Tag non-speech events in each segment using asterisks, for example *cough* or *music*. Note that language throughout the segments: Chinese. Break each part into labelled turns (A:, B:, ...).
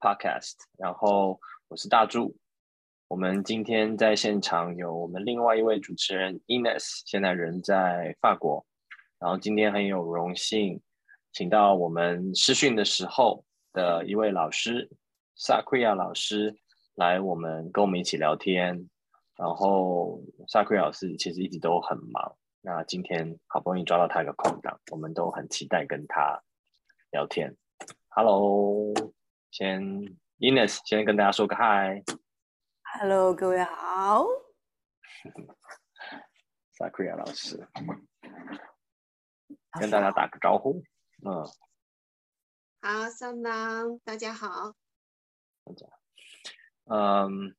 A: Podcast。然后我是大柱，我们今天在现场有我们另外一位主持人 Ines，现在人在法国。然后今天很有荣幸，请到我们师训的时候的一位老师萨奎亚老师来我们跟我们一起聊天。然后萨奎亚老师其实一直都很忙。那今天好不容易抓到他一个空档，我们都很期待跟他聊天。Hello，先 Ines 先跟大家说个 Hi。
B: Hello，各位好。*laughs*
A: Sakria 老师，跟大家打个招呼。嗯。
B: 好，上当，大家好。
A: 大家。嗯，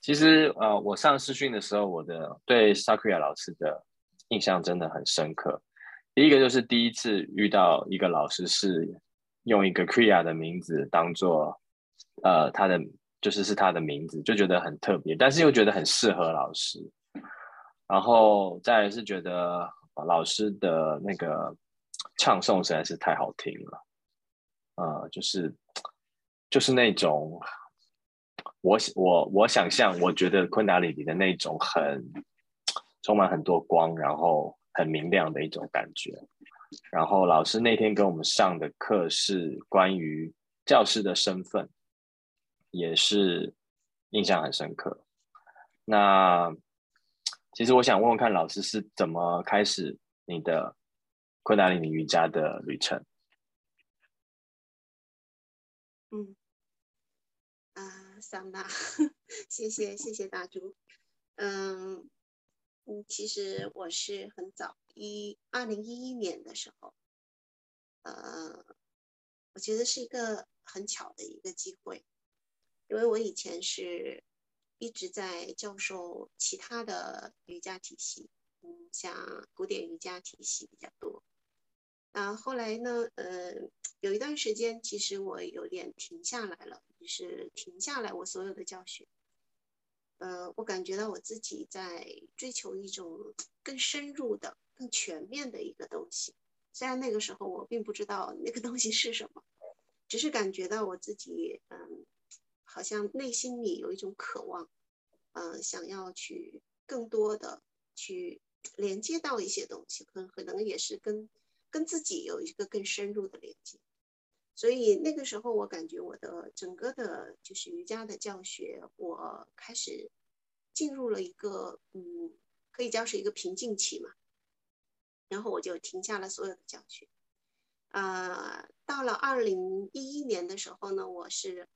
A: 其实呃，我上试训的时候，我的对 Sakria 老师的。印象真的很深刻。第一个就是第一次遇到一个老师是用一个 Kriya 的名字当做呃他的就是是他的名字，就觉得很特别，但是又觉得很适合老师。然后再来是觉得老师的那个唱诵实在是太好听了，呃，就是就是那种我我我想象，我觉得昆达里里的那种很。充满很多光，然后很明亮的一种感觉。然后老师那天给我们上的课是关于教师的身份，也是印象很深刻。那其实我想问问看，老师是怎么开始你的昆达里尼瑜伽的旅程？
B: 嗯，啊，桑娜，*laughs* 谢谢谢谢大猪，嗯。嗯，其实我是很早一二零一一年的时候，呃，我觉得是一个很巧的一个机会，因为我以前是一直在教授其他的瑜伽体系，嗯，像古典瑜伽体系比较多，啊，后来呢，呃，有一段时间其实我有点停下来了，就是停下来我所有的教学。呃，我感觉到我自己在追求一种更深入的、更全面的一个东西。虽然那个时候我并不知道那个东西是什么，只是感觉到我自己，嗯，好像内心里有一种渴望，嗯，想要去更多的去连接到一些东西，可可能也是跟跟自己有一个更深入的连接。所以那个时候，我感觉我的整个的，就是瑜伽的教学，我开始进入了一个，嗯，可以叫是一个瓶颈期嘛。然后我就停下了所有的教学。呃，到了二零一一年的时候呢，我是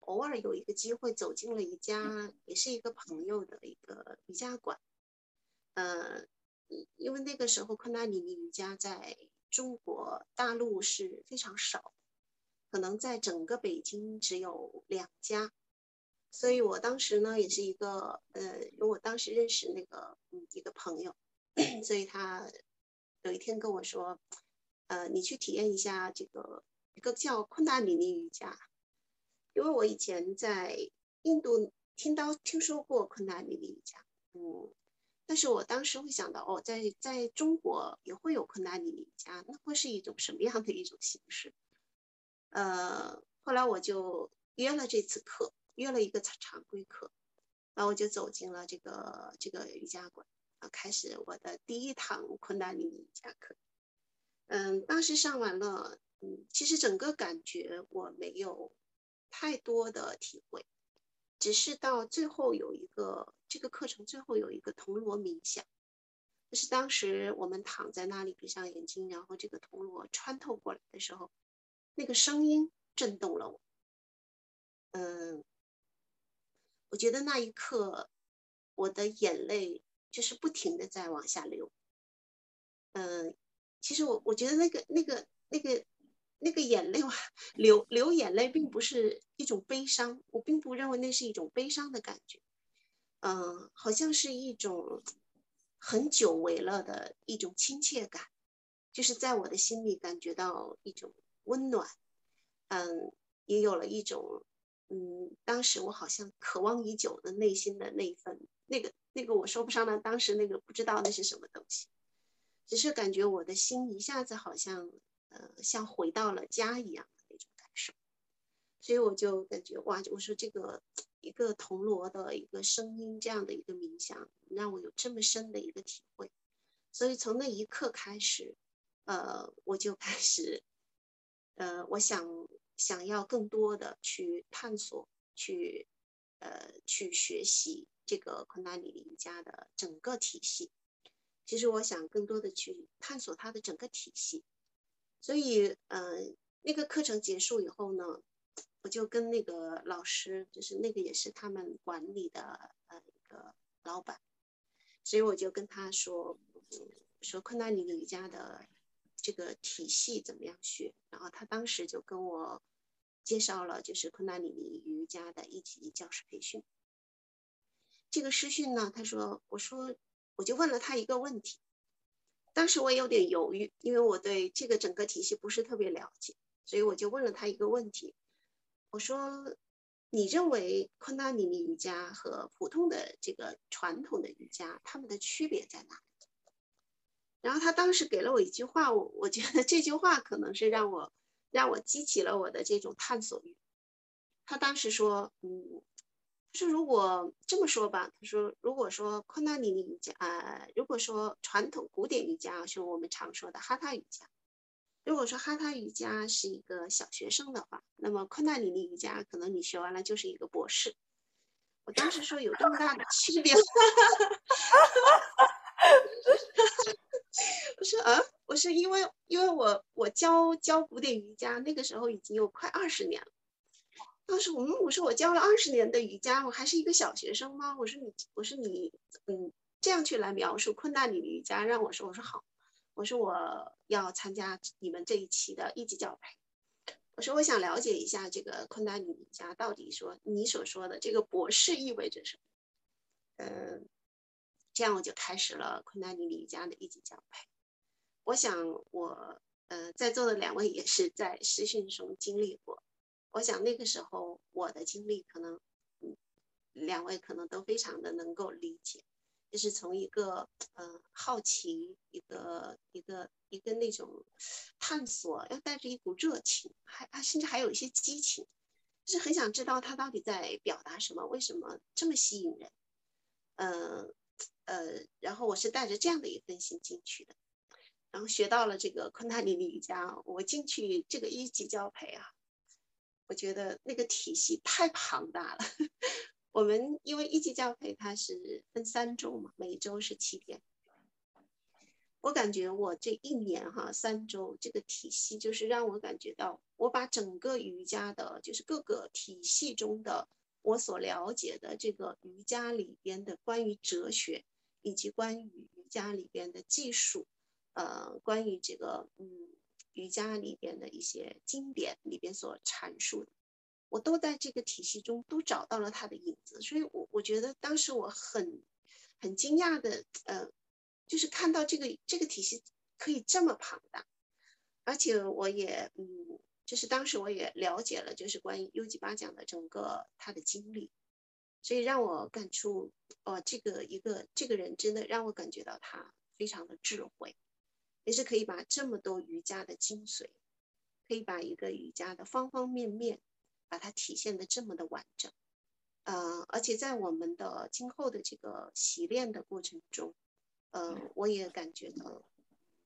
B: 偶尔有一个机会走进了一家，也是一个朋友的一个瑜伽馆。呃，因为那个时候昆达里尼瑜伽在中国大陆是非常少。可能在整个北京只有两家，所以我当时呢也是一个呃，因为我当时认识那个嗯一个朋友，*clears throat* 所以他有一天跟我说，呃，你去体验一下这个一个叫昆达里尼瑜伽，因为我以前在印度听到听说过昆达里尼瑜伽，嗯，但是我当时会想到哦，在在中国也会有昆达里尼瑜伽，那会是一种什么样的一种形式？呃，后来我就约了这次课，约了一个常规课，然后我就走进了这个这个瑜伽馆，啊，开始我的第一堂昆达里尼瑜伽课。嗯，当时上完了，嗯，其实整个感觉我没有太多的体会，只是到最后有一个这个课程最后有一个铜锣冥想，就是当时我们躺在那里闭上眼睛，然后这个铜锣穿透过来的时候。那个声音震动了我，嗯，我觉得那一刻我的眼泪就是不停的在往下流，嗯，其实我我觉得那个那个那个那个眼泪哇流流眼泪，并不是一种悲伤，我并不认为那是一种悲伤的感觉，嗯，好像是一种很久违了的一种亲切感，就是在我的心里感觉到一种温暖，嗯，也有了一种，嗯，当时我好像渴望已久的内心的那份那个那个我说不上来，当时那个不知道那是什么东西，只是感觉我的心一下子好像。呃，像回到了家一样的那种感受，所以我就感觉哇，我说这个一个铜锣的一个声音，这样的一个冥想，让我有这么深的一个体会。所以从那一刻开始，呃，我就开始，呃，我想想要更多的去探索，去呃去学习这个昆达里尼瑜伽的整个体系。其实我想更多的去探索它的整个体系。所以，嗯，那个课程结束以后呢，我就跟那个老师，就是那个也是他们管理的呃一个老板，所以我就跟他说，说昆达里尼瑜伽的这个体系怎么样学，然后他当时就跟我介绍了，就是昆达里尼瑜伽的一级教师培训。这个师训呢，他说，我说，我就问了他一个问题。当时我也有点犹豫，因为我对这个整个体系不是特别了解，所以我就问了他一个问题，我说：“你认为昆达尼尼瑜伽和普通的这个传统的瑜伽，它们的区别在哪里？”然后他当时给了我一句话，我我觉得这句话可能是让我让我激起了我的这种探索欲。他当时说：“嗯。”是如果这么说吧，他说，如果说昆达里尼瑜伽，呃，如果说传统古典瑜伽是我们常说的哈他瑜伽，如果说哈他瑜伽是一个小学生的话，那么昆达里尼瑜伽可能你学完了就是一个博士。我当时说有这么大的区别，*laughs* 我说啊，我是因为因为我我教教古典瑜伽那个时候已经有快二十年了。当时我们我说我教了二十年的瑜伽，我还是一个小学生吗？我说你我说你嗯这样去来描述昆达里瑜伽，让我说我说好，我说我要参加你们这一期的一级教培，我说我想了解一下这个昆达里瑜伽到底说你所说的这个博士意味着什么？嗯，这样我就开始了昆达里瑜伽的一级教培。我想我呃在座的两位也是在实训中经历过。我想那个时候我的经历可能，嗯，两位可能都非常的能够理解，就是从一个嗯好奇，一个一个一个那种探索，要带着一股热情，还还甚至还有一些激情，就是很想知道他到底在表达什么，为什么这么吸引人，嗯呃，然后我是带着这样的一份心进去的，然后学到了这个昆塔里尼瑜伽，我进去这个一级教培啊。我觉得那个体系太庞大了。*laughs* 我们因为一级教培它是分三周嘛，每周是七天。我感觉我这一年哈三周这个体系，就是让我感觉到我把整个瑜伽的，就是各个体系中的我所了解的这个瑜伽里边的关于哲学，以及关于瑜伽里边的技术，呃，关于这个嗯。瑜伽里边的一些经典里边所阐述的，我都在这个体系中都找到了它的影子，所以，我我觉得当时我很很惊讶的，呃，就是看到这个这个体系可以这么庞大，而且我也嗯，就是当时我也了解了，就是关于 U 吉巴讲的整个他的经历，所以让我感触，哦，这个一个这个人真的让我感觉到他非常的智慧。也是可以把这么多瑜伽的精髓，可以把一个瑜伽的方方面面，把它体现的这么的完整，呃，而且在我们的今后的这个习练的过程中，呃，我也感觉到，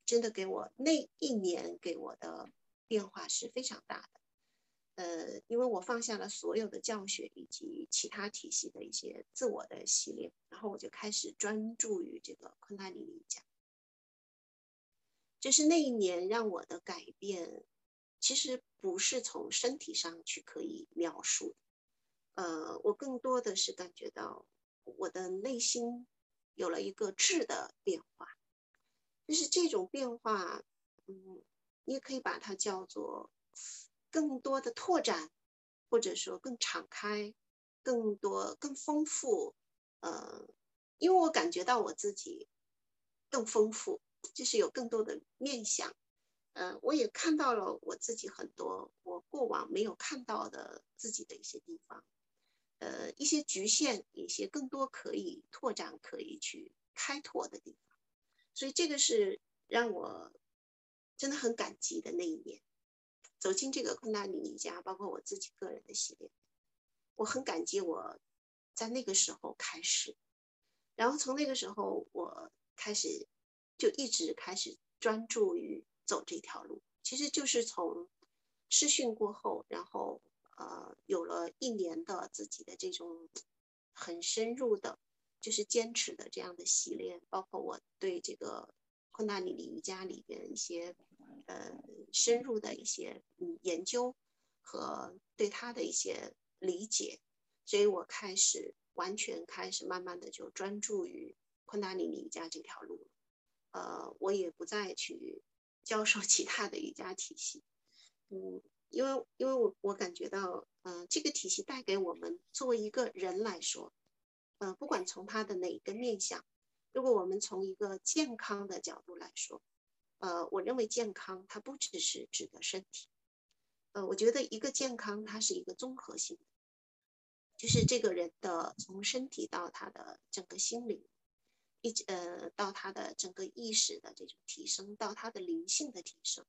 B: 真的给我那一年给我的变化是非常大的，呃，因为我放下了所有的教学以及其他体系的一些自我的习练，然后我就开始专注于这个昆达里尼瑜伽。就是那一年让我的改变，其实不是从身体上去可以描述，呃，我更多的是感觉到我的内心有了一个质的变化，就是这种变化，嗯，你也可以把它叫做更多的拓展，或者说更敞开，更多更丰富。呃，因为我感觉到我自己更丰富，就是有更多的面相。呃，我也看到了我自己很多我过往没有看到的自己的一些地方，呃，一些局限，一些更多可以拓展、可以去开拓的地方。所以这个是让我真的很感激的那一年，走进这个昆达里尼家，包括我自己个人的系列，我很感激我在那个时候开始，然后从那个时候我开始就一直开始专注于走这条路，其实就是从试训过后，然后呃有了一年的自己的这种很深入的。就是坚持的这样的系列，包括我对这个昆达里尼瑜伽里边一些呃深入的一些嗯研究和对他的一些理解，所以我开始完全开始慢慢的就专注于昆达里尼瑜伽这条路，呃，我也不再去教授 *laughs* 其他的瑜伽体系，嗯，因为因为我我感觉到，嗯，这个体系带给我们作为一个人来说。呃，不管从他的哪一个面相，如果我们从一个健康的角度来说，呃，我认为健康它不只是指的身体，呃，我觉得一个健康它是一个综合性的，就是这个人的从身体到他的整个心灵，一直呃到他的整个意识的这种提升，到他的灵性的提升，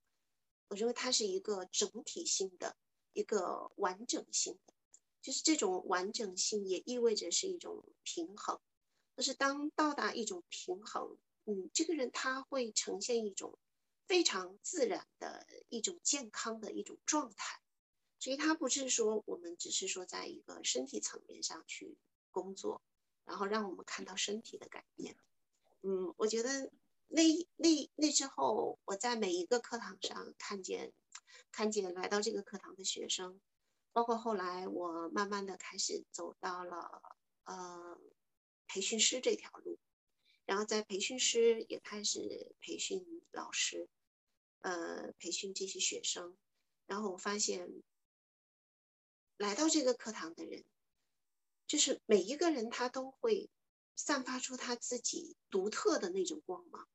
B: 我认为它是一个整体性的一个完整性的。就是这种完整性也意味着是一种平衡，就是当到达一种平衡，嗯，这个人他会呈现一种非常自然的一种健康的一种状态，所以他不是说我们只是说在一个身体层面上去工作，然后让我们看到身体的改变，嗯，我觉得那那那之后，我在每一个课堂上看见看见来到这个课堂的学生。包括后来我慢慢的开始走到了呃培训师这条路，然后在培训师也开始培训老师，呃培训这些学生，然后我发现来到这个课堂的人，就是每一个人他都会散发出他自己独特的那种光芒，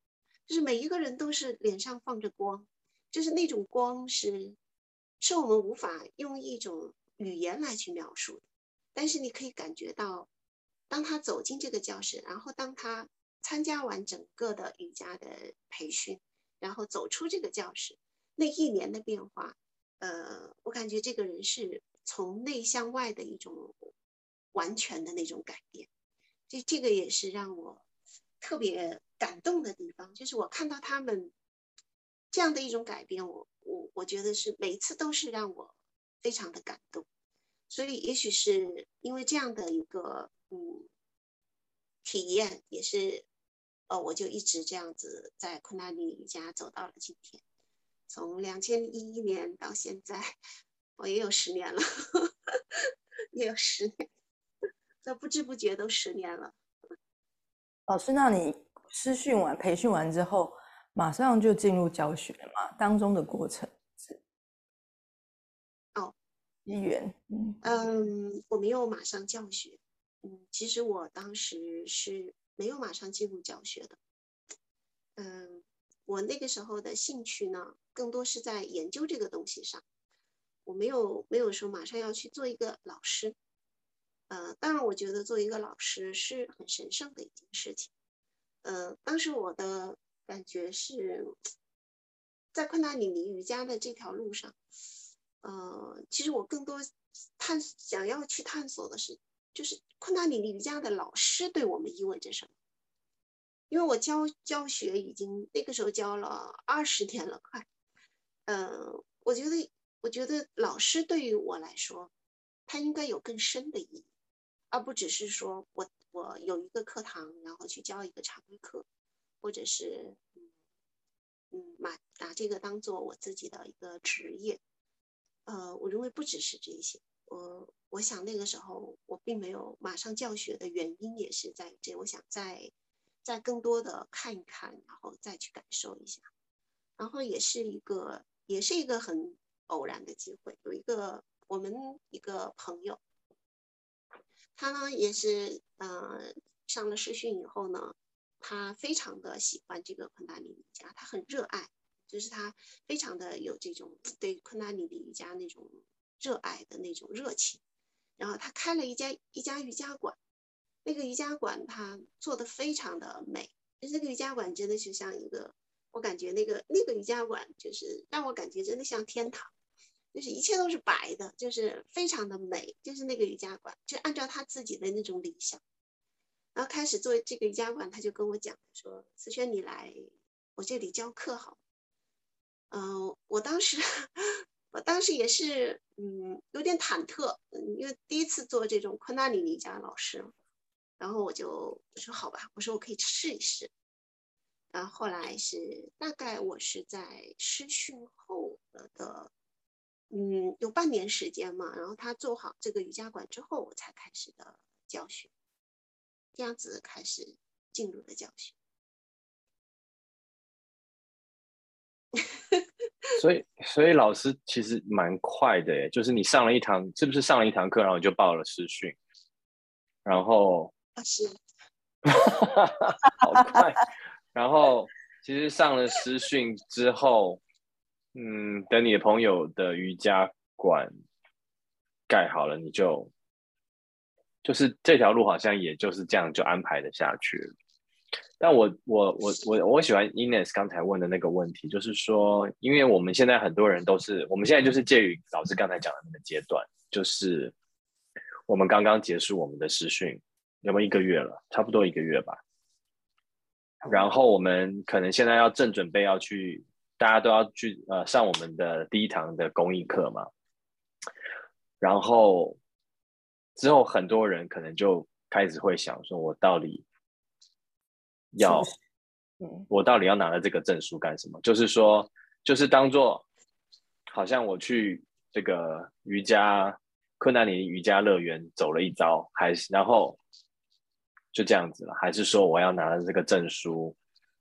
B: 就是每一个人都是脸上放着光，就是那种光是。是我们无法用一种语言来去描述的，但是你可以感觉到，当他走进这个教室，然后当他参加完整个的瑜伽的培训，然后走出这个教室，那一年的变化，呃，我感觉这个人是从内向外的一种完全的那种改变，这这个也是让我特别感动的地方，就是我看到他们这样的一种改变，我。我我觉得是每一次都是让我非常的感动，所以也许是因为这样的一个嗯体验，也是呃我就一直这样子在昆达里瑜伽走到了今天，从两千一一年到现在，我也有十年了，*laughs* 也有十年，这不知不觉都十年了。
C: 老师，那你师训完、培训完之后？马上就进入教学嘛，当中的过程是
B: 哦，
C: 一元，
B: 嗯嗯，我没有马上教学，嗯，其实我当时是没有马上进入教学的，嗯，我那个时候的兴趣呢，更多是在研究这个东西上，我没有没有说马上要去做一个老师，呃，当然我觉得做一个老师是很神圣的一件事情，呃，当时我的。感觉是在昆达里尼瑜伽的这条路上，呃，其实我更多探想要去探索的是，就是昆达里尼瑜伽的老师对我们意味着什么？因为我教教学已经那个时候教了二十天了，快，嗯，我觉得我觉得老师对于我来说，他应该有更深的意义，而不只是说我我有一个课堂，然后去教一个常规课。或者是嗯嗯，把拿这个当做我自己的一个职业，呃，我认为不只是这些。我我想那个时候我并没有马上教学的原因也是在这，我想再再更多的看一看，然后再去感受一下，然后也是一个也是一个很偶然的机会，有一个我们一个朋友，他呢也是呃上了师训以后呢，他非常的喜欢这个昆达里瑜伽，他很热爱，就是他非常的有这种对昆达里瑜伽那种热爱的那种热情，然后他开了一家一家瑜伽馆，那个瑜伽馆他做的非常的美，就是那个瑜伽馆真的就像一个。我感觉那个那个瑜伽馆就是让我感觉真的像天堂，就是一切都是白的，就是非常的美，就是那个瑜伽馆，就按照他自己的那种理想，然后开始做这个瑜伽馆，他就跟我讲说：“思轩，你来我这里教课好。”嗯，我当时我当时也是嗯有点忐忑，嗯，因为第一次做这种昆达里瑜伽老师，然后我就我说好吧，我说我可以试一试。然后后来是大概我是在师训后的，嗯，有半年时间嘛。然后他做好这个瑜伽馆之后，我才开始的教学，这样子开始进入的教学。
A: 所以，所以老师其实蛮快的耶，就是你上了一堂，是不是上了一堂课，然后就报了师训，然后
B: 啊是，*laughs*
A: 好快。然后其实上了师训之后，嗯，等你的朋友的瑜伽馆盖好了，你就就是这条路好像也就是这样就安排的下去了。但我我我我我喜欢 Ines 刚才问的那个问题，就是说，因为我们现在很多人都是，我们现在就是介于老师刚才讲的那个阶段，就是我们刚刚结束我们的实训，有没有一个月了？差不多一个月吧。然后我们可能现在要正准备要去，大家都要去呃上我们的第一堂的公益课嘛。然后之后很多人可能就开始会想说，我到底要，我到底要拿了这个证书干什么？就是说，就是当做好像我去这个瑜伽困难里瑜伽乐园走了一遭，还是然后。就这样子了，还是说我要拿了这个证书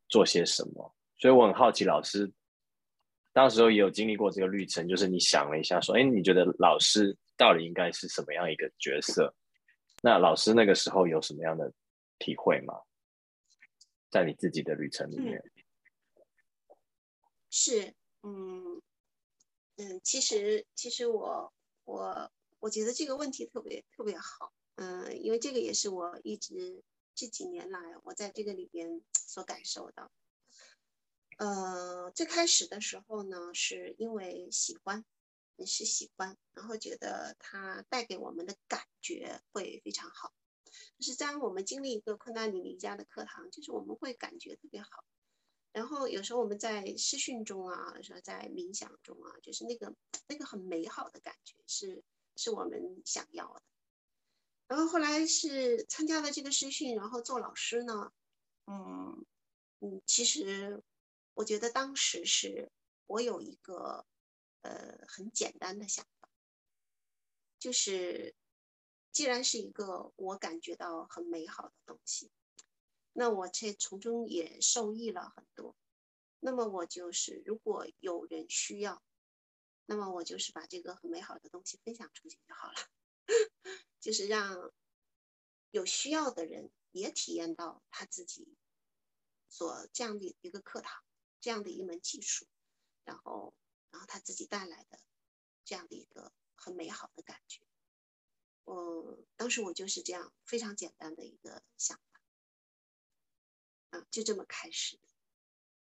A: 做些什么？所以我很好奇，老师当时候也有经历过这个历程，就是你想了一下，说，哎，你觉得老师到底应该是什么样一个角色？那老师那个时候有什么样的体会吗？在你自己的旅程里面，
B: 是，嗯嗯，其实其实我我我觉得这个问题特别特别好。嗯，因为这个也是我一直这几年来我在这个里边所感受到。呃，最开始的时候呢，是因为喜欢，也是喜欢，然后觉得它带给我们的感觉会非常好。就是在我们经历一个昆达里离家的课堂，就是我们会感觉特别好。然后有时候我们在视训中啊，说在冥想中啊，就是那个那个很美好的感觉，是是我们想要的。然后后来是参加了这个师训，然后做老师呢，嗯嗯，其实我觉得当时是我有一个呃很简单的想法，就是既然是一个我感觉到很美好的东西，那我这从中也受益了很多，那么我就是如果有人需要，那么我就是把这个很美好的东西分享出去就好了。*laughs* 就是让有需要的人也体验到他自己所这样的一个课堂，这样的一门技术，然后，然后他自己带来的这样的一个很美好的感觉。嗯，当时我就是这样非常简单的一个想法，啊，就这么开始的。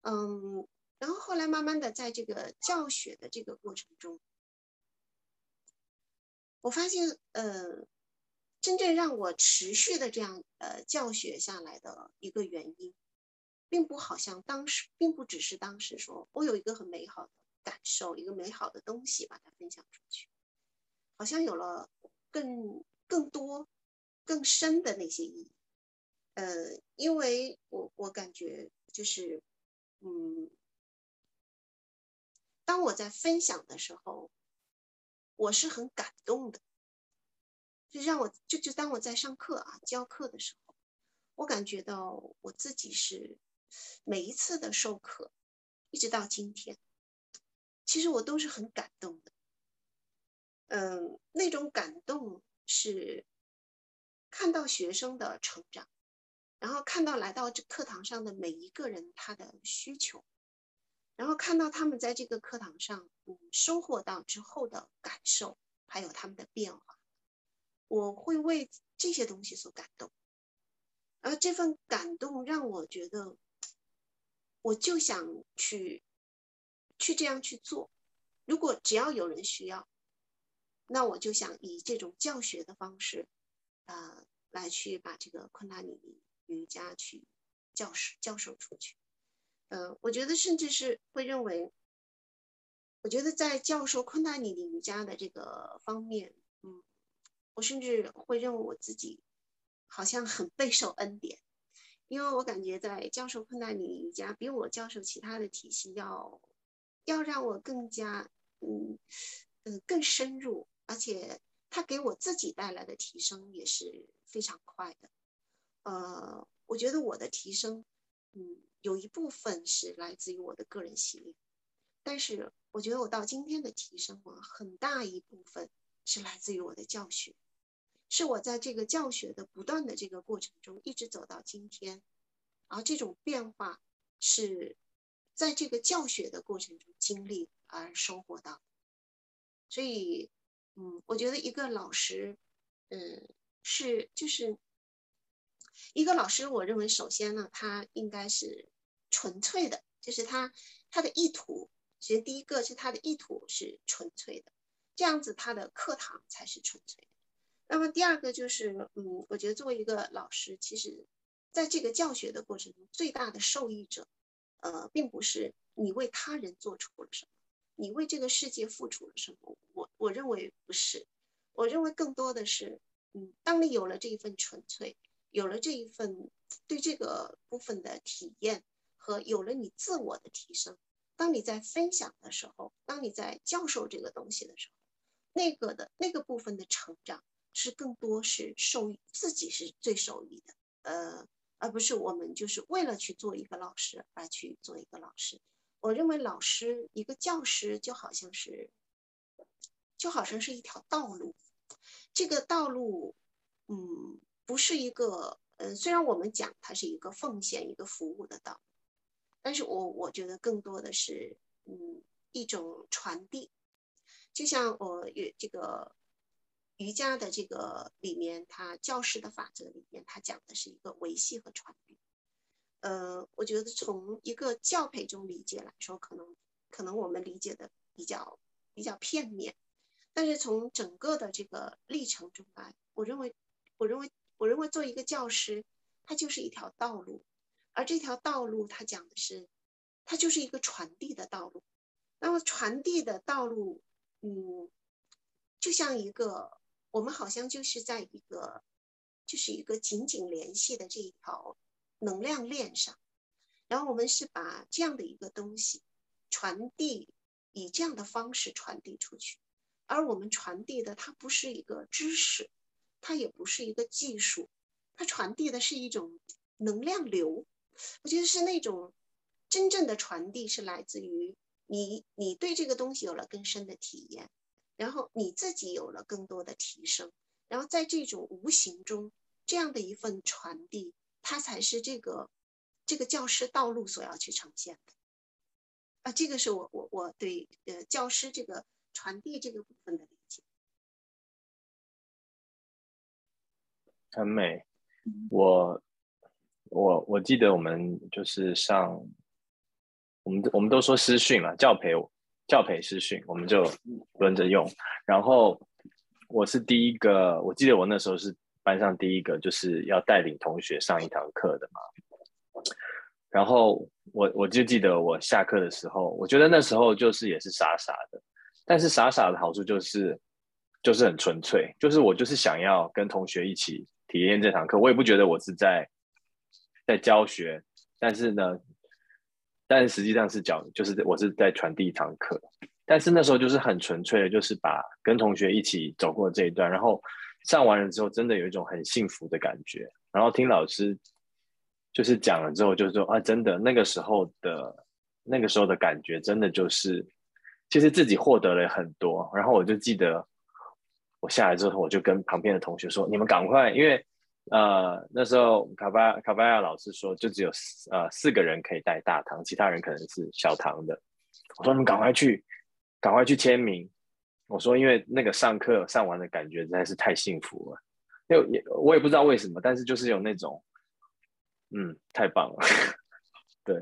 B: 嗯，然后后来慢慢的在这个教学的这个过程中，我发现，呃。真正让我持续的这样呃教学下来的一个原因，并不好像当时，并不只是当时说我有一个很美好的感受，一个美好的东西把它分享出去，好像有了更更多、更深的那些意义。呃，因为我我感觉就是，嗯，当我在分享的时候，我是很感动的。就让我就就当我在上课啊教课的时候，我感觉到我自己是每一次的授课，一直到今天，其实我都是很感动的。嗯，那种感动是看到学生的成长，然后看到来到这课堂上的每一个人他的需求，然后看到他们在这个课堂上嗯收获到之后的感受，还有他们的变化，我会为这些东西所感动，而这份感动让我觉得，我就想去去这样去做。如果只要有人需要，那我就想以这种教学的方式，呃，来去把这个昆达里尼瑜伽去教授教授出去。呃，我觉得甚至是会认为，我觉得在教授昆达里尼瑜伽的这个方面，嗯，我甚至会认为我自己好像很备受恩典，因为我感觉在教授昆达里尼瑜伽比我教授其他的体系要要让我更加。嗯，呃，更深入，而且它给我自己带来的提升也是非常快的。呃，我觉得我的提升，嗯，有一部分是来自于我的个人习练，但是我觉得我到今天的提升啊，很大一部分是来自于我的教学，是我在这个教学的不断的这个过程中，一直走到今天，而这种变化是在这个教学的过程中经历。而收获到，所以，嗯，我觉得一个老师，嗯，是就是一个老师，我认为首先呢，他应该是纯粹的，就是他他的意图，其实第一个是他的意图是纯粹的，这样子他的课堂才是纯粹的。那么第二个就是，嗯，我觉得作为一个老师，其实在这个教学的过程中，最大的受益者，呃，并不是你为他人做出了什么。你为这个世界付出了什么？我我认为不是，我认为更多的是，嗯，当你有了这一份纯粹，有了这一份对这个部分的体验和有了你自我的提升，当你在分享的时候，当你在教授这个东西的时候，那个的那个部分的成长是更多是受益自己是最受益的，呃，而不是我们就是为了去做一个老师而去做一个老师。我认为老师一个教师就好像是，就好像是一条道路，这个道路，嗯，不是一个，嗯，虽然我们讲它是一个奉献、一个服务的道，但是我我觉得更多的是，嗯，一种传递，就像我与这个瑜伽的这个里面，它教师的法则里面，它讲的是一个维系和传递。呃，我觉得从一个教培中理解来说，可能可能我们理解的比较比较片面，但是从整个的这个历程中来，我认为，我认为，我认为做一个教师，他就是一条道路，而这条道路，它讲的是，它就是一个传递的道路。那么传递的道路，嗯，就像一个，我们好像就是在一个，就是一个紧紧联系的这一条。能量链上，然后我们是把这样的一个东西传递，以这样的方式传递出去。而我们传递的，它不是一个知识，它也不是一个技术，它传递的是一种能量流。我觉得是那种真正的传递，是来自于你，你对这个东西有了更深的体验，然后你自己有了更多的提升，然后在这种无形中，这样的一份传递。它才是这个这个教师道路所要去呈现的啊，这个是我我我对呃教师这个传递这个部分的理解。
A: 很美，我我我记得我们就是上我们我们都说师训嘛，教培教培师训，我们就轮着用。然后我是第一个，我记得我那时候是。班上第一个就是要带领同学上一堂课的嘛，然后我我就记得我下课的时候，我觉得那时候就是也是傻傻的，但是傻傻的好处就是就是很纯粹，就是我就是想要跟同学一起体验这堂课，我也不觉得我是在在教学，但是呢，但实际上是讲，就是我是在传递一堂课，但是那时候就是很纯粹的，就是把跟同学一起走过这一段，然后。上完了之后，真的有一种很幸福的感觉。然后听老师就是讲了之后，就说啊，真的那个时候的那个时候的感觉，真的就是其实自己获得了很多。然后我就记得我下来之后，我就跟旁边的同学说：“你们赶快，因为呃那时候卡巴卡巴亚老师说，就只有呃四个人可以带大堂，其他人可能是小堂的。我说你们赶快去，赶快去签名。我说因为那个上课上完的感觉实在是太幸福了，因为也我也不知道为什么，但是就是有那种，嗯，太棒了，*laughs* 对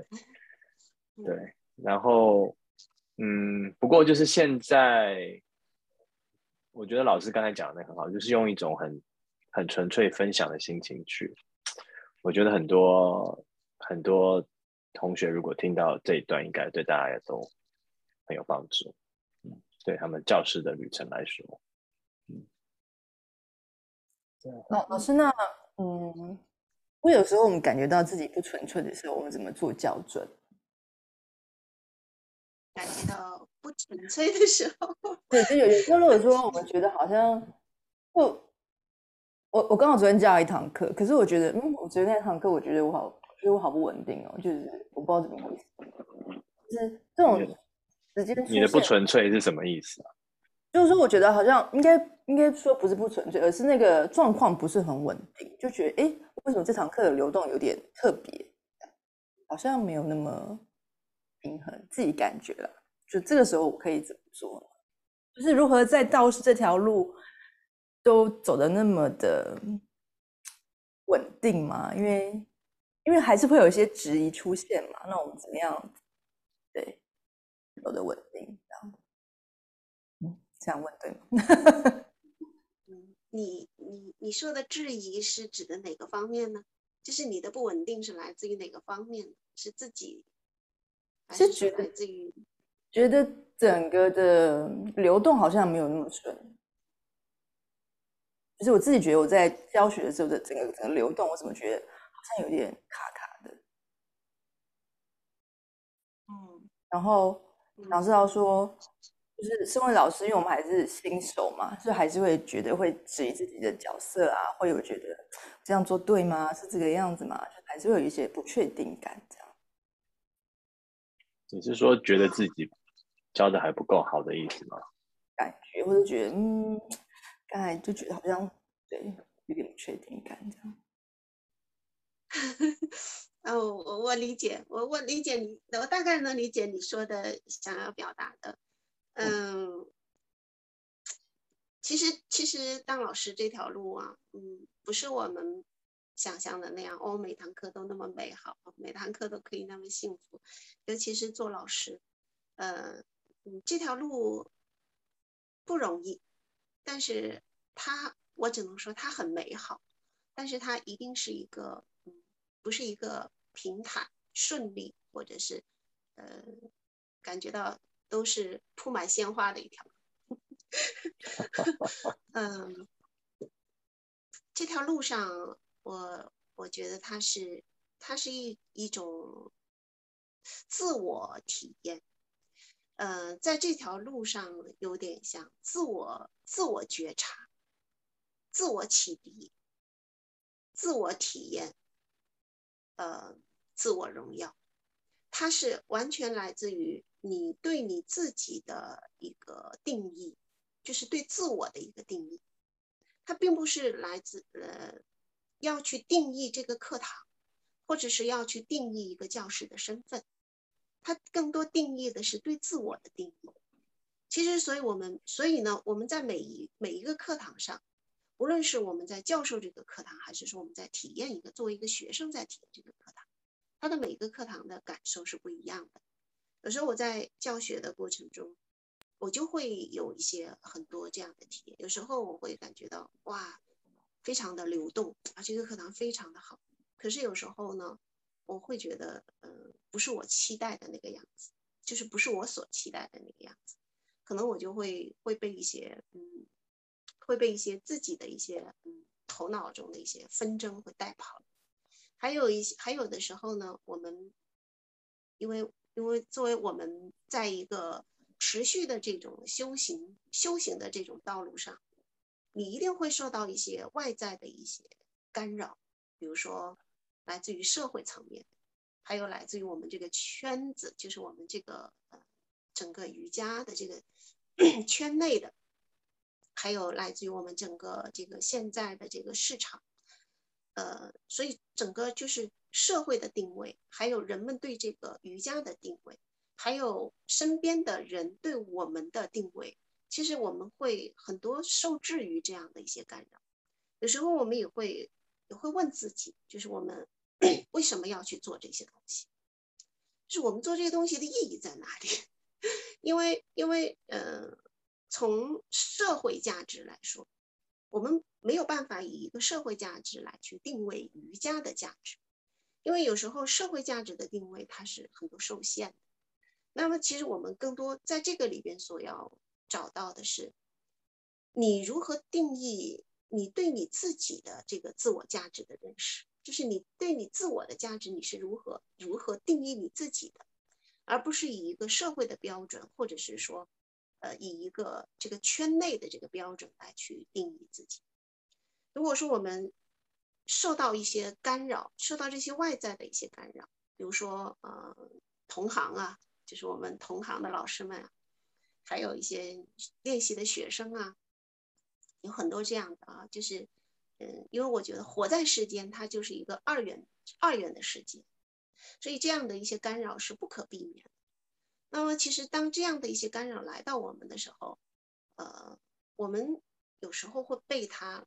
A: 对，然后嗯，不过就是现在。”我觉得老师刚才讲的很好，就是用一种很很纯粹分享的心情去。我觉得很多很多同学如果听到这一段，应该对大家也都很有帮助。嗯，对他们教师的旅程来说，嗯，
C: 老老师，那嗯，我有时候我们感觉到自己不纯粹的时候，我们怎么做校准？
B: 感觉到不纯粹的时候，
C: 对，就有有时候，如果说我们觉得好像，就我我刚好昨天教了一堂课，可是我觉得，嗯，我昨天那堂课，我觉得我好，觉得我好不稳定哦，就是我不知道怎么回事，就是这种直接
A: 你的不纯粹是什么意思啊？
C: 就是说，我觉得好像应该应该说不是不纯粹，而是那个状况不是很稳定，就觉得，哎，为什么这堂课的流动有点特别，好像没有那么。平衡自己感觉了，就这个时候我可以怎么做？就是如何在道士这条路都走的那么的稳定嘛？因为因为还是会有一些质疑出现嘛。那我们怎么样？对，走的稳定这样。嗯，这样问对
B: 吗？*laughs* 嗯，你你你说的质疑是指的哪个方面呢？就是你的不稳定是来自于哪个方面？是自己？
C: 是觉得觉得整个的流动好像没有那么顺，就是我自己觉得我在教学的时候的整个整个流动，我怎么觉得好像有点卡卡的。
B: 嗯，
C: 然后老师要说，就是身为老师，因为我们还是新手嘛，所以还是会觉得会质疑自己的角色啊，会有觉得这样做对吗？是这个样子吗？就还是会有一些不确定感这样。
A: 你是说觉得自己教的还不够好的意思吗？
C: 感觉或者觉得，嗯，刚才就觉得好像对有点不确定感这样。*laughs*
B: 哦，我我理解，我我理解你，我大概能理解你说的想要表达的。嗯，其实其实当老师这条路啊，嗯，不是我们。想象的那样哦，每堂课都那么美好，每堂课都可以那么幸福。尤其是做老师，呃，嗯，这条路不容易，但是它，我只能说它很美好，但是它一定是一个，嗯，不是一个平坦顺利，或者是，呃，感觉到都是铺满鲜花的一条路。*laughs* 嗯，这条路上。我我觉得它是，它是一一种自我体验，呃，在这条路上有点像自我自我觉察、自我启迪、自我体验，呃，自我荣耀，它是完全来自于你对你自己的一个定义，就是对自我的一个定义，它并不是来自呃。要去定义这个课堂，或者是要去定义一个教师的身份，它更多定义的是对自我的定义。其实，所以我们，所以呢，我们在每一每一个课堂上，无论是我们在教授这个课堂，还是说我们在体验一个作为一个学生在体验这个课堂，他的每个课堂的感受是不一样的。有时候我在教学的过程中，我就会有一些很多这样的体验。有时候我会感觉到，哇。非常的流动啊，这个课堂非常的好。可是有时候呢，我会觉得，嗯，不是我期待的那个样子，就是不是我所期待的那个样子。可能我就会会被一些，嗯，会被一些自己的一些，嗯，头脑中的一些纷争会带跑。还有一些，还有的时候呢，我们因为因为作为我们在一个持续的这种修行修行的这种道路上。你一定会受到一些外在的一些干扰，比如说来自于社会层面，还有来自于我们这个圈子，就是我们这个呃整个瑜伽的这个 *clears throat* 圈内的还有来自于我们整个这个现在的这个市场，呃，所以整个就是社会的定位，还有人们对这个瑜伽的定位，还有身边的人对我们的定位，其实我们会很多受制于这样的一些干扰。有时候我们也会也会问自己，就是我们 *clears throat* 为什么要去做这些东西？就是我们做这些东西的意义在哪里？*laughs* 因为因为呃。从社会价值来说，我们没有办法以一个社会价值来去定位瑜伽的价值，因为有时候社会价值的定位它是很多受限的。那么，其实我们更多在这个里边所要找到的是，你如何定义你对你自己的这个自我价值的认识，就是你对你自我的价值你是如何如何定义你自己的，而不是以一个社会的标准，或者是说。呃，以一个这个圈内的这个标准来去定义自己。如果说我们受到一些干扰，受到这些外在的一些干扰，比如说呃同行啊，就是我们同行的老师们啊，还有一些练习的学生啊，有很多这样的啊，就是嗯，因为我觉得活在世间，它就是一个二元二元的世界，所以这样的一些干扰是不可避免的。那么，其实当这样的一些干扰来到我们的时候，呃，我们有时候会被他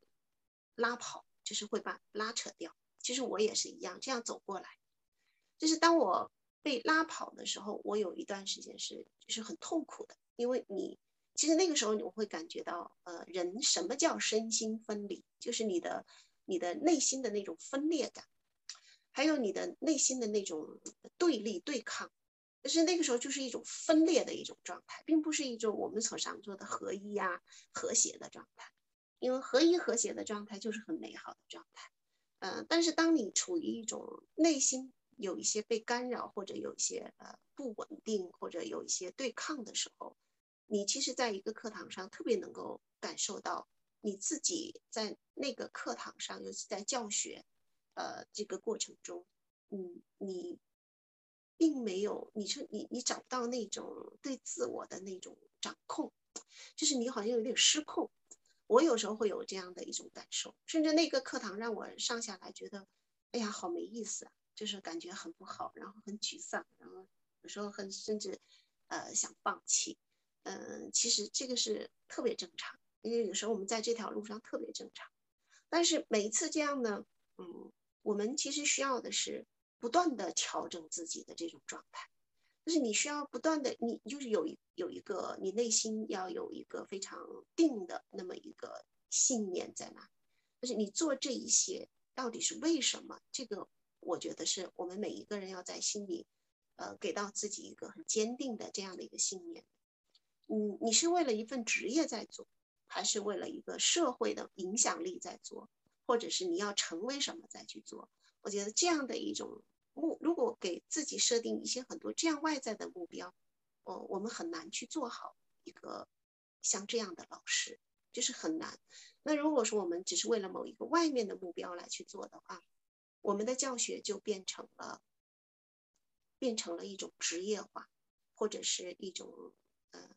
B: 拉跑，就是会把拉扯掉。其实我也是一样，这样走过来。就是当我被拉跑的时候，我有一段时间是就是很痛苦的，因为你其实那个时候你会感觉到，呃，人什么叫身心分离？就是你的你的内心的那种分裂感，还有你的内心的那种对立对抗。但是那个时候就是一种分裂的一种状态，并不是一种我们所常说的合一啊、和谐的状态。因为合一和谐的状态就是很美好的状态。嗯，但是当你处于一种内心有一些被干扰，或者有一些呃不稳定，或者有一些对抗的时候，你其实在一个课堂上特别能够感受到你自己在那个课堂上，尤其在教学呃这个过程中，嗯，你。并没有，你说你你找不到那种对自我的那种掌控，就是你好像有点失控。我有时候会有这样的一种感受，甚至那个课堂让我上下来觉得，哎呀，好没意思啊，就是感觉很不好，然后很沮丧，然后有时候很甚至，呃，想放弃。嗯，其实这个是特别正常，因为有时候我们在这条路上特别正常。但是每一次这样呢，嗯，我们其实需要的是。不断的调整自己的这种状态，就是你需要不断的，你就是有一有一个，你内心要有一个非常定的那么一个信念在那，就是你做这一些到底是为什么？这个我觉得是我们每一个人要在心里，呃，给到自己一个很坚定的这样的一个信念。嗯，你是为了一份职业在做，还是为了一个社会的影响力在做，或者是你要成为什么再去做？我觉得这样的一种目，如果给自己设定一些很多这样外在的目标，哦，我们很难去做好一个像这样的老师，就是很难。那如果说我们只是为了某一个外面的目标来去做的话，我们的教学就变成了变成了一种职业化，或者是一种呃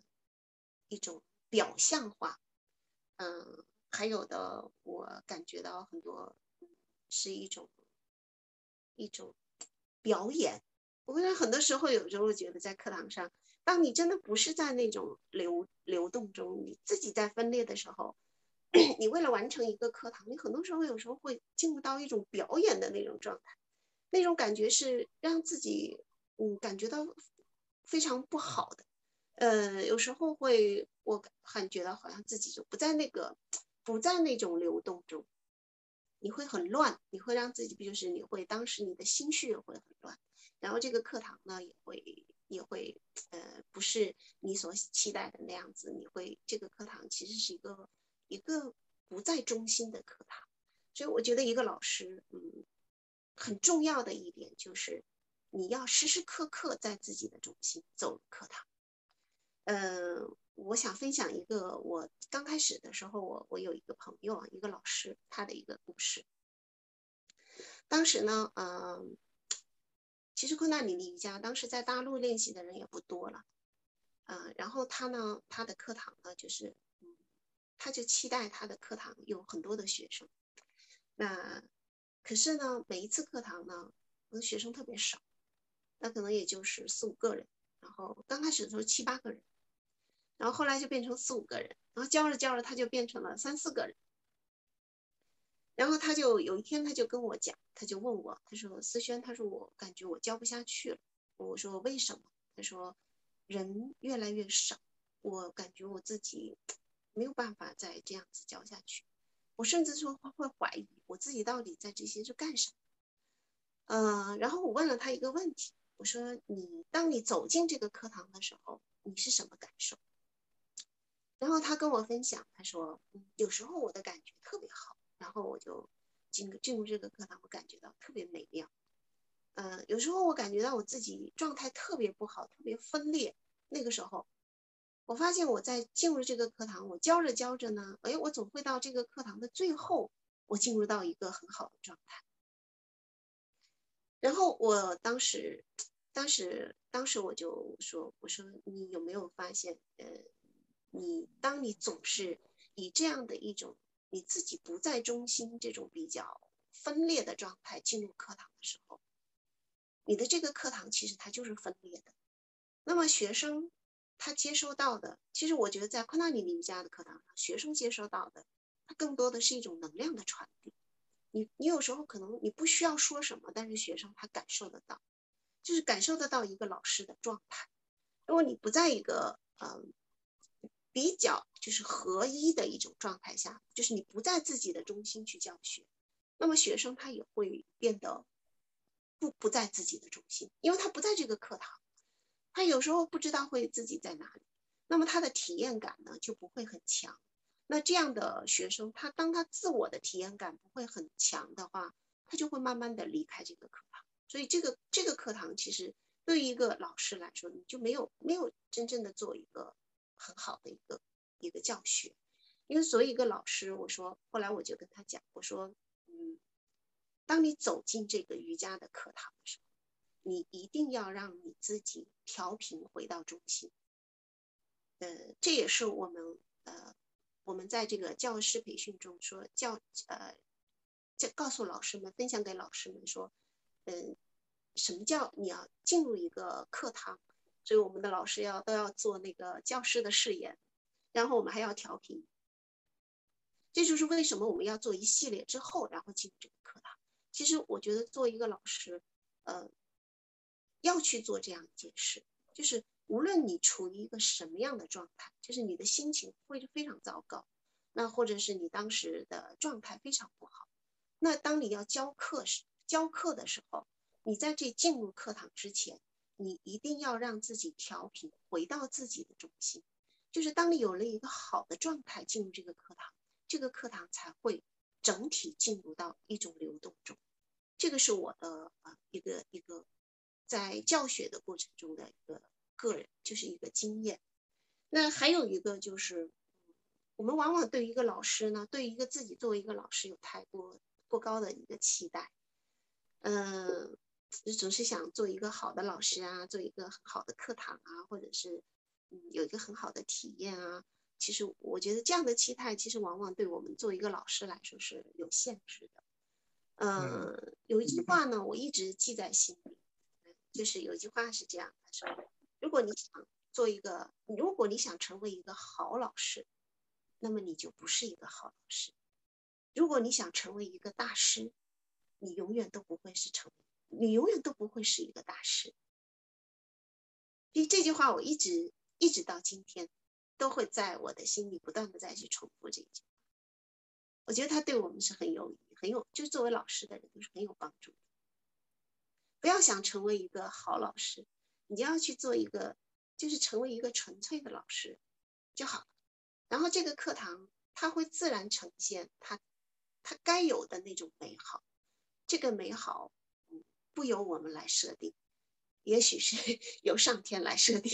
B: 一种表象化。嗯，还有的我感觉到很多是一种。一种表演，我觉得很多时候有时候觉得在课堂上，当你真的不是在那种流流动中，你自己在分裂的时候，*clears throat* 你为了完成一个课堂，你很多时候有时候会进入到一种表演的那种状态，那种感觉是让自己嗯感觉到非常不好的，呃，有时候会我感觉到好像自己就不在那个不在那种流动中。你会很乱，你会让自己，就是你会当时你的心绪也会很乱，然后这个课堂呢也会也会呃不是你所期待的那样子，你会这个课堂其实是一个一个不在中心的课堂，所以我觉得一个老师嗯很重要的一点就是你要时时刻刻在自己的中心走课堂，嗯。我想分享一个我刚开始的时候，我我有一个朋友啊，一个老师，他的一个故事。当时呢，嗯，其实昆达里尼瑜伽当时在大陆练习的人也不多了，啊，然后他呢，他的课堂呢，就是，他就期待他的课堂有很多的学生。那可是呢，每一次课堂呢，的学生特别少，那可能也就是四五个人。然后刚开始的时候七八个人，然后后来就变成四五个人，然后教着教着他就变成了三四个人。然后他就有一天他就跟我讲，他就问我，他说：“思轩，他说我感觉我教不下去了。”我说：“为什么？”他说：“人越来越少，我感觉我自己没有办法再这样子教下去。我甚至说会怀疑我自己到底在这些是干什么。”嗯，然后我问了他一个问题，我说：“你当你走进这个课堂的时候，你是什么感受？”然后他跟我分享，他说：“嗯，有时候我的感觉特别好。”然后我就进进入这个课堂，我感觉到特别美妙。嗯，有时候我感觉到我自己状态特别不好，特别分裂。那个时候，我发现我在进入这个课堂，我教着教着呢，哎，我总会到这个课堂的最后，我进入到一个很好的状态。然后我当时，当时，当时我就说：“我说你有没有发现，呃，你当你总是以这样的一种。”你自己不在中心这种比较分裂的状态进入课堂的时候，你的这个课堂其实它就是分裂的。那么学生他接收到的，其实我觉得在昆达里尼瑜伽的课堂上，学生接收到的，它更多的是一种能量的传递。你你有时候可能你不需要说什么，但是学生他感受得到，就是感受得到一个老师的状态。如果你不在一个嗯。比较就是合一的一种状态下，就是你不在自己的中心去教学，那么学生他也会变得不不在自己的中心，因为他不在这个课堂，他有时候不知道会自己在哪里，那么他的体验感呢就不会很强。那这样的学生，他当他自我的体验感不会很强的话，他就会慢慢的离开这个课堂。所以这个这个课堂其实对于一个老师来说，你就没有没有真正的做一个。很好的一个一个教学，因为所以一个老师，我说后来我就跟他讲，我说，嗯，当你走进这个瑜伽的课堂的时候，你一定要让你自己调频回到中心。呃，这也是我们呃我们在这个教师培训中说教呃教告诉老师们分享给老师们说，嗯，什么叫你要进入一个课堂？所以我们的老师要都要做那个教师的誓言，然后我们还要调频。这就是为什么我们要做一系列之后，然后进入这个课堂。其实我觉得做一个老师，呃，要去做这样一件事，就是无论你处于一个什么样的状态，就是你的心情会非常糟糕，那或者是你当时的状态非常不好，那当你要教课时教课的时候，你在这进入课堂之前。你一定要让自己调频，回到自己的中心。就是当你有了一个好的状态进入这个课堂，这个课堂才会整体进入到一种流动中。这个是我的啊一个一个在教学的过程中的一个个人，就是一个经验。那还有一个就是，我们往往对一个老师呢，对一个自己作为一个老师有太多过高的一个期待，嗯。就总是想做一个好的老师啊，做一个很好的课堂啊，或者是嗯有一个很好的体验啊。其实我觉得这样的期待，其实往往对我们做一个老师来说是有限制的。嗯，有一句话呢，我一直记在心里，就是有一句话是这样他：说如果你想做一个，如果你想成为一个好老师，那么你就不是一个好老师；如果你想成为一个大师，你永远都不会是成。你永远都不会是一个大师。因为这句话，我一直一直到今天，都会在我的心里不断的再去重复这一句。我觉得他对我们是很有很有，就是作为老师的人都是很有帮助的。不要想成为一个好老师，你就要去做一个，就是成为一个纯粹的老师就好。然后这个课堂，它会自然呈现它它该有的那种美好。这个美好。不由我们来设定，也许是 *laughs* 由上天来设定，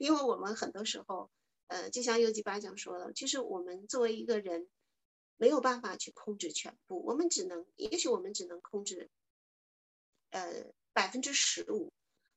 B: 因为我们很多时候，呃，就像尤吉巴讲说的，其实我们作为一个人，没有办法去控制全部，我们只能，也许我们只能控制，呃，百分之十五，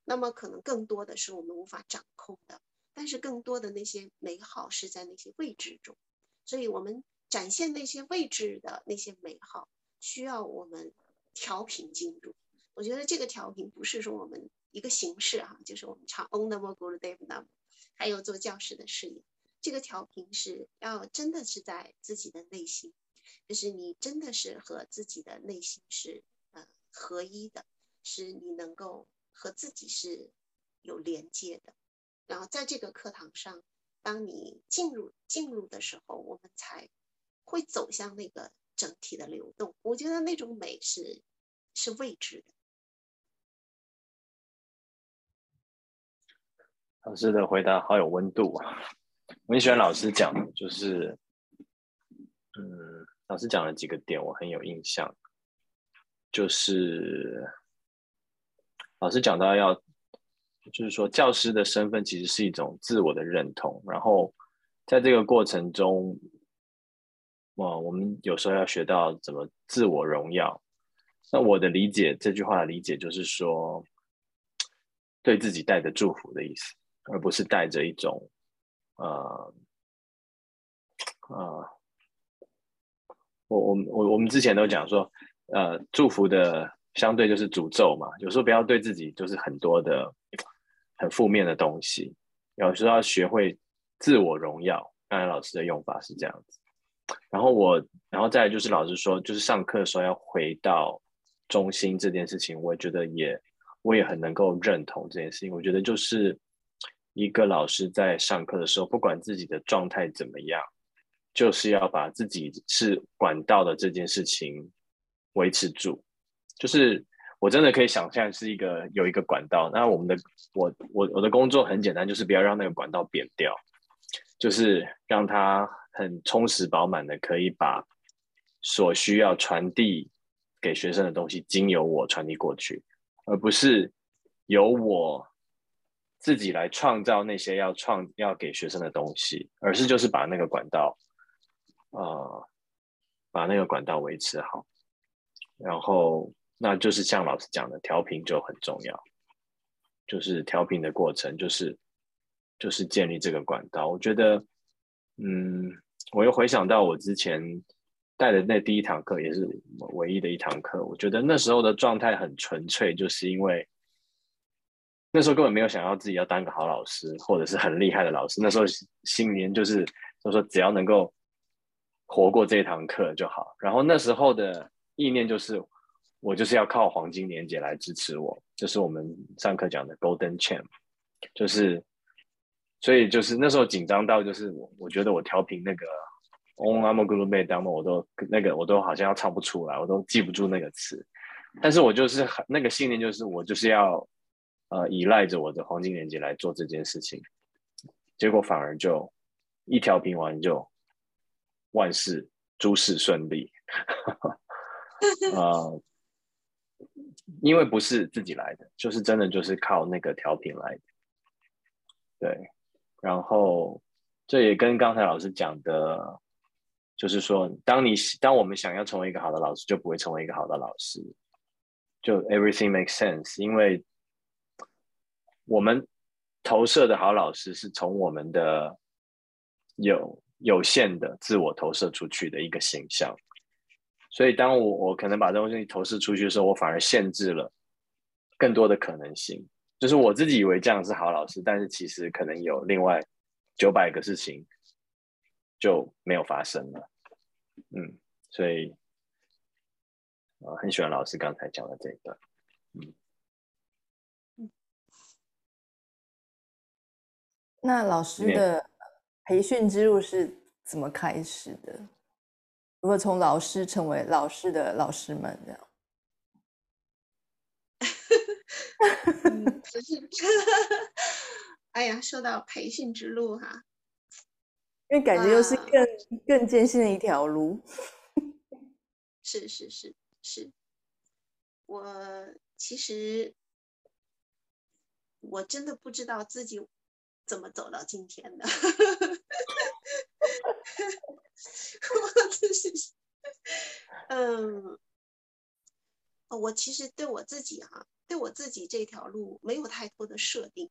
B: 那么可能更多的是我们无法掌控的，但是更多的那些美好是在那些未知中，所以我们展现那些位置的那些美好，需要我们调频进入。我觉得这个调频不是说我们一个形式哈，就是我们唱 On the Guru Dev Nam，还有做教师的事业。这个调频是要真的是在自己的内心，就是你真的是和自己的内心是呃合一的，是你能够和自己是有连接的。然后在这个课堂上，当你进入进入的时候，我们才会走向那个整体的流动。我觉得那种美是是未知的。
A: 老师的回答好有温度啊！我很喜欢老师讲，就是，嗯，老师讲了几个点，我很有印象。就是老师讲到要，就是说教师的身份其实是一种自我的认同，然后在这个过程中，哇，我们有时候要学到怎么自我荣耀。那我的理解，这句话的理解就是说，对自己带着祝福的意思。而不是带着一种，呃，呃，我我们我我们之前都讲说，呃，祝福的相对就是诅咒嘛。有时候不要对自己就是很多的很负面的东西，有时候要学会自我荣耀。刚才老师的用法是这样子。然后我，然后再就是老师说，就是上课的时候要回到中心这件事情，我也觉得也我也很能够认同这件事情。我觉得就是。一个老师在上课的时候，不管自己的状态怎么样，就是要把自己是管道的这件事情维持住。就是我真的可以想象是一个有一个管道，那我们的我我我的工作很简单，就是不要让那个管道扁掉，就是让它很充实饱满的，可以把所需要传递给学生的东西经由我传递过去，而不是由我。自己来创造那些要创要给学生的东西，而是就是把那个管道，呃，把那个管道维持好，然后那就是像老师讲的，调频就很重要，就是调频的过程，就是就是建立这个管道。我觉得，嗯，我又回想到我之前带的那第一堂课，也是唯一的一堂课，我觉得那时候的状态很纯粹，就是因为。那时候根本没有想要自己要当个好老师，或者是很厉害的老师。那时候心里面就是就说只要能够活过这一堂课就好。然后那时候的意念就是，我就是要靠黄金年节来支持我，就是我们上课讲的 Golden Chain，就是所以就是那时候紧张到就是我我觉得我调频那个 On Amogu Madam 我都那个我都好像要唱不出来，我都记不住那个词。但是我就是很那个信念就是我就是要。呃，依赖着我的黄金年纪来做这件事情，结果反而就一调频完就万事诸事顺利，*laughs* 呃，因为不是自己来的，就是真的就是靠那个调频来的，对，然后这也跟刚才老师讲的，就是说，当你当我们想要成为一个好的老师，就不会成为一个好的老师，就 everything makes sense，因为。我们投射的好老师是从我们的有有限的自我投射出去的一个形象，所以当我我可能把这东西投射出去的时候，我反而限制了更多的可能性。就是我自己以为这样是好老师，但是其实可能有另外九百个事情就没有发生了。嗯，所以啊，很喜欢老师刚才讲的这一段。嗯。
C: 那老师的培训之路是怎么开始的？如何从老师成为老师的老师们这样？*laughs* *laughs*
B: 哎呀，说到培训之路哈，
C: 因为感觉又是更更艰辛的一条路。*laughs*
B: 是是是是，我其实我真的不知道自己。怎么走到今天的？我真是，嗯，我其实对我自己哈，对我自己这条路没有太多的设定。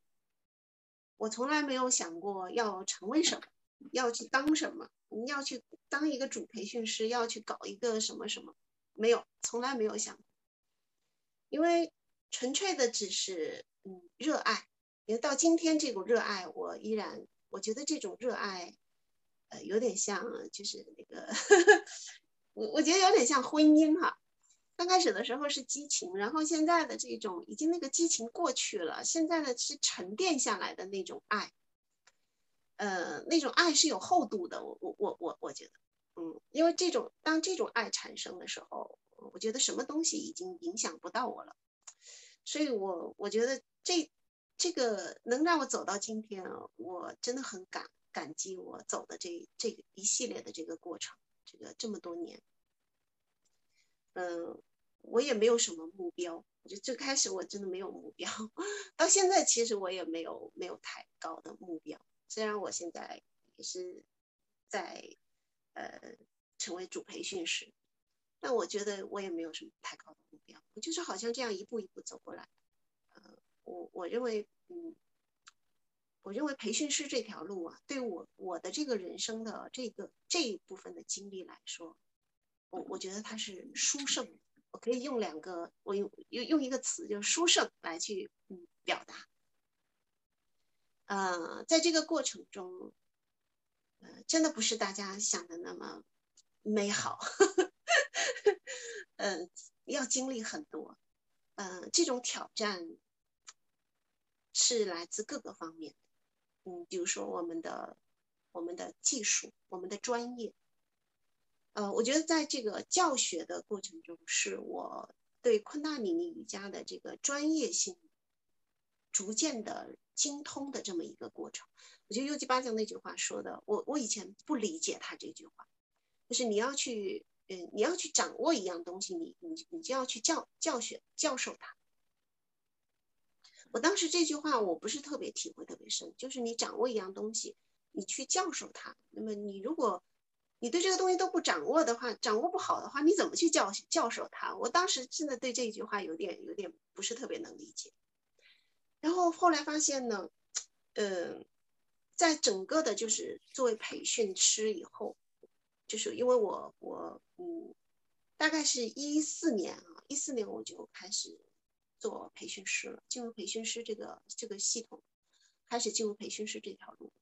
B: 我从来没有想过要成为什么，要去当什么，你要去当一个主培训师，要去搞一个什么什么，没有，从来没有想过，因为纯粹的只是嗯热爱，因为到今天这种热爱，我依然我觉得这种热爱，呃，有点像就是那个，我我觉得有点像婚姻哈。刚开始的时候是激情，然后现在的这种已经那个激情过去了，现在呢是沉淀下来的那种爱，呃，那种爱是有厚度的。我我我我我觉得，嗯，因为这种当这种爱产生的时候，我觉得什么东西已经影响不到我了，所以我我觉得这这个能让我走到今天，我真的很感感激我走的这这个一系列的这个过程，这个这么多年，嗯。我也没有什么目标，就最开始我真的没有目标，到现在其实我也没有没有太高的目标。虽然我现在也是在呃成为主培训师，但我觉得我也没有什么太高的目标，我就是好像这样一步一步走过来。我我认为，嗯，我认为培训师这条路啊，对我我的这个人生的这个这一部分的经历来说，我我觉得它是殊胜。我可以用两个，我用用用一个词，就是殊胜来去嗯表达。呃，在这个过程中，呃，真的不是大家想的那么美好，嗯，*laughs* 要经历很多，嗯，这种挑战是来自各个方面的，嗯，比如说我们的我们的技术，我们的专业。呃，我觉得在这个教学的过程中，是我对昆达里尼瑜伽的这个专业性逐渐的精通的这么一个过程。我觉得优吉巴将那句话说的，我我以前不理解他这句话，就是你要去，嗯，你要去掌握一样东西，你你你就要去教教学教授它。我当时这句话我不是特别体会特别深，就是你掌握一样东西，你去教授它。那么你如果你对这个东西都不掌握的话，掌握不好的话，你怎么去教教授他？我当时真的对这句话有点有点不是特别能理解。然后后来发现呢，嗯，在整个的就是作为培训师以后，就是因为我我嗯，大概是一四年啊，一四年我就开始做培训师了，进入培训师这个这个系统，开始进入培训师这条路。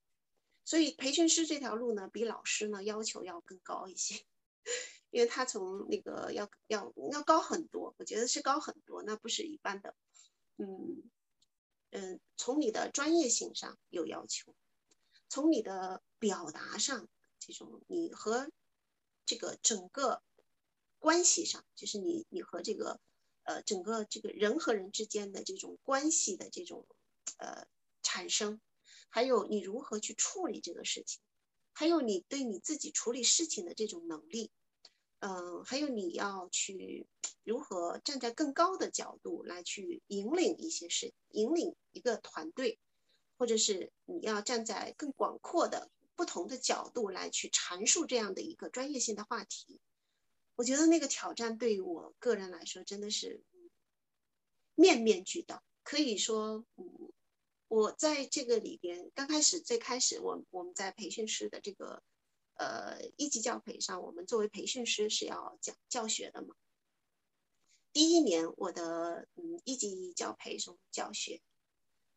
B: 所以培训师这条路呢，比老师呢要求要更高一些，因为他从那个要要要高很多，我觉得是高很多，那不是一般的。嗯嗯，从你的专业性上有要求，从你的表达上，这种你和这个整个关系上，就是你你和这个呃整个这个人和人之间的这种关系的这种呃产生。还有你如何去处理这个事情，还有你对你自己处理事情的这种能力，嗯，还有你要去如何站在更高的角度来去引领一些事，引领一个团队，或者是你要站在更广阔的不同的角度来去阐述这样的一个专业性的话题。我觉得那个挑战对于我个人来说真的是面面俱到，可以说，嗯。我在这个里边，刚开始最开始，我我们在培训师的这个呃一级教培上，我们作为培训师是要讲教学的嘛。第一年我的嗯一级教培中教学，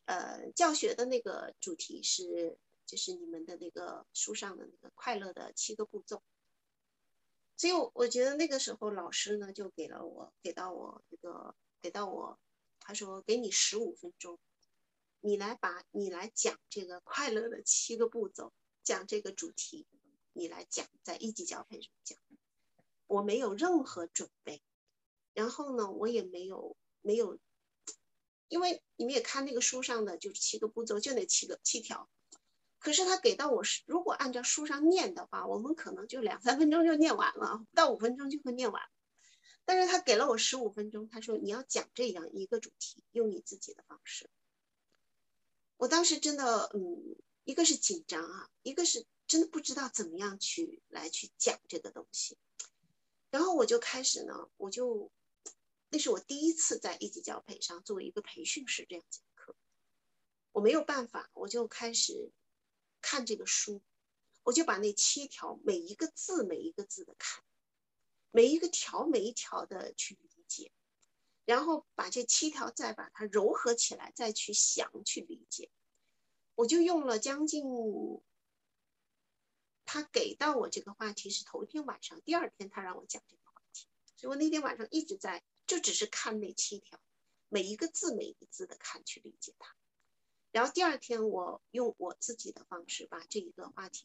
B: 呃教学的那个主题是就是你们的那个书上的那个快乐的七个步骤，所以我觉得那个时候老师呢就给了我给到我一个给到我，他说给你十五分钟。你来把你来讲这个快乐的七个步骤，讲这个主题，你来讲，在一级教培上讲，我没有任何准备，然后呢，我也没有没有，因为你们也看那个书上的就是七个步骤，就那七个七条，可是他给到我是，如果按照书上念的话，我们可能就两三分钟就念完了，不到五分钟就会念完，但是他给了我十五分钟，他说你要讲这样一个主题，用你自己的方式。我当时真的，嗯，一个是紧张啊，一个是真的不知道怎么样去来去讲这个东西，然后我就开始呢，我就，那是我第一次在一级教培上作为一个培训师这样讲课，我没有办法，我就开始看这个书，我就把那七条每一个字每一个字的看，每一个条每一条的去理解，然后把这七条再把它糅合起来，再去想去理解。我就用了将近，他给到我这个话题是头一天晚上，第二天他让我讲这个话题，所以我那天晚上一直在，就只是看那七条，每一个字每一个字的看去理解它。然后第二天我用我自己的方式把这一个话题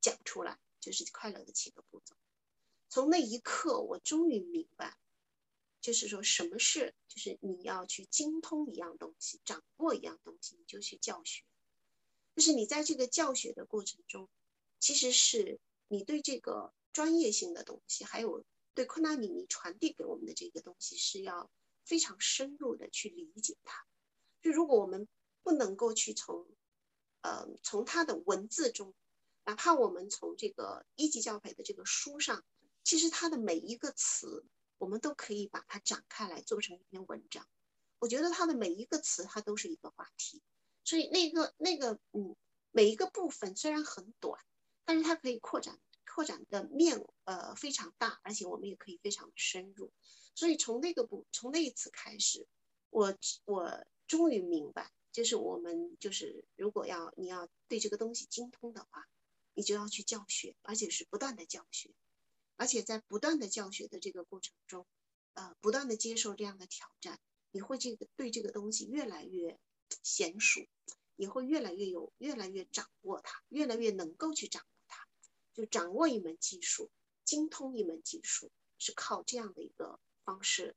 B: 讲出来，就是快乐的七个步骤。从那一刻，我终于明白，就是说什么是，就是你要去精通一样东西，掌握一样东西，你就去教学。就是你在这个教学的过程中，其实是你对这个专业性的东西，还有对昆达米尼传递给我们的这个东西，是要非常深入的去理解它。就如果我们不能够去从，呃，从他的文字中，哪怕我们从这个一级教培的这个书上，其实他的每一个词，我们都可以把它展开来做成一篇文章。我觉得他的每一个词，它都是一个话题。所以那个那个，嗯，每一个部分虽然很短，但是它可以扩展扩展的面，呃，非常大，而且我们也可以非常的深入。所以从那个部，从那一次开始，我我。终于明白，就是我们就是如果要你要对这个东西精通的话，你就要去教学，而且是不断的教学，而且在不断的教学的这个过程中，呃，不断的接受这样的挑战，你会这个对这个东西越来越娴熟，也会越来越有越来越掌握它，越来越能够去掌握它。就掌握一门技术，精通一门技术，是靠这样的一个方式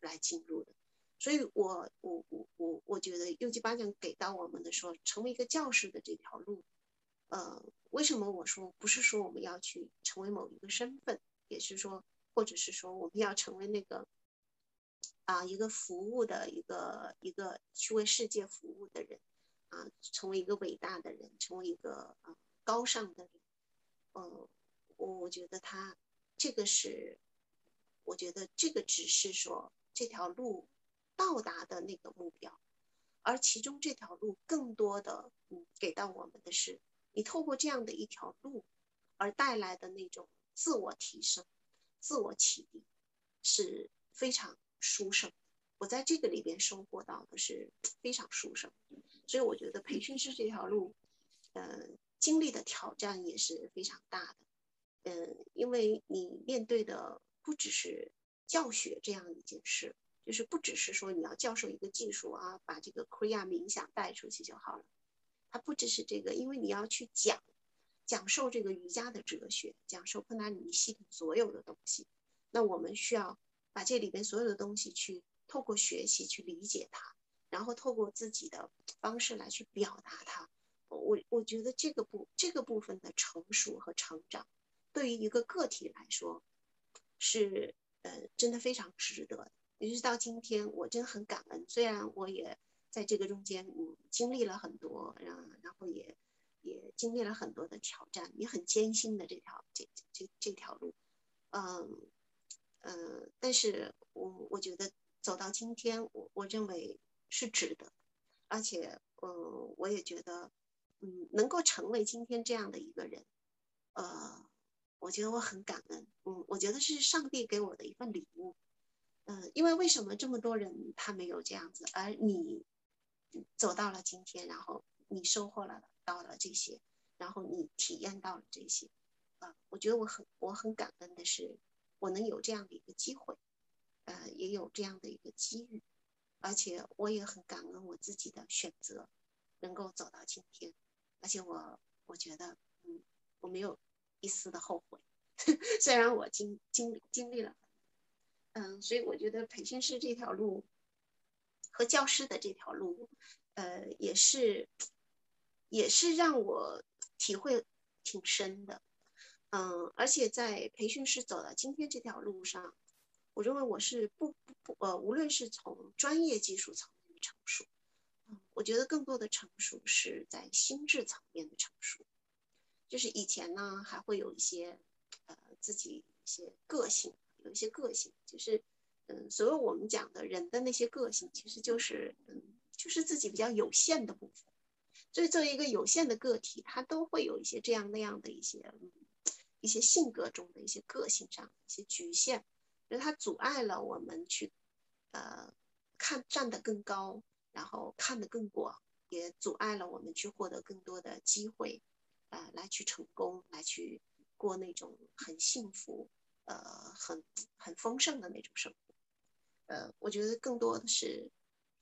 B: 来进入的。所以，我我我我我觉得六级八讲给到我们的说，成为一个教师的这条路，呃，为什么我说不是说我们要去成为某一个身份，也是说，或者是说我们要成为那个啊一个服务的一个一个去为世界服务的人啊，成为一个伟大的人，成为一个啊高尚的人，呃，我我觉得他这个是，我觉得这个只是说这条路。到达的那个目标，而其中这条路更多的，嗯，给到我们的是，你透过这样的一条路而带来的那种自我提升、自我启迪，是非常殊胜。我在这个里边收获到的是非常殊胜，所以我觉得培训师这条路，呃，经历的挑战也是非常大的，嗯，因为你面对的不只是教学这样一件事。就是不只是说你要教授一个技术啊，把这个 Kriya 冥想带出去就好了。它不只是这个，因为你要去讲，讲授这个瑜伽的哲学，讲授昆达里尼系统所有的东西。那我们需要把这里边所有的东西去透过学习去理解它，然后透过自己的方式来去表达它。我我觉得这个部这个部分的成熟和成长，对于一个个体来说，是呃真的非常值得的。一直到今天，我真很感恩。虽然我也在这个中间，嗯，经历了很多，然然后也也经历了很多的挑战，也很艰辛的这条这这这条路，嗯嗯，但是我我觉得走到今天，我我认为是值得，而且，嗯，我也觉得，嗯，能够成为今天这样的一个人，呃，我觉得我很感恩，嗯，我觉得是上帝给我的一份礼物。嗯，因为为什么这么多人他没有这样子，而你走到了今天，然后你收获了到了这些，然后你体验到了这些，啊，我觉得我很我很感恩的是，我能有这样的一个机会，呃，也有这样的一个机遇，而且我也很感恩我自己的选择，能够走到今天，而且我我觉得，嗯，我没有一丝的后悔，*laughs* 虽然我经经经历了。嗯，所以我觉得培训师这条路和教师的这条路，呃，也是也是让我体会挺深的。嗯，而且在培训师走到今天这条路上，我认为我是不不不呃，无论是从专业技术层面的成熟，嗯，我觉得更多的成熟是在心智层面的成熟。就是以前呢，还会有一些呃自己一些个性。有一些个性，就是，嗯，所有我们讲的人的那些个性，其实就是，嗯，就是自己比较有限的部分。所以作为一个有限的个体，他都会有一些这样那样的一些一些性格中的一些个性上的一些局限，因为它阻碍了我们去呃看站得更高，然后看得更广，也阻碍了我们去获得更多的机会，呃，来去成功，来去过那种很幸福。呃，很很丰盛的那种生活，呃，我觉得更多的是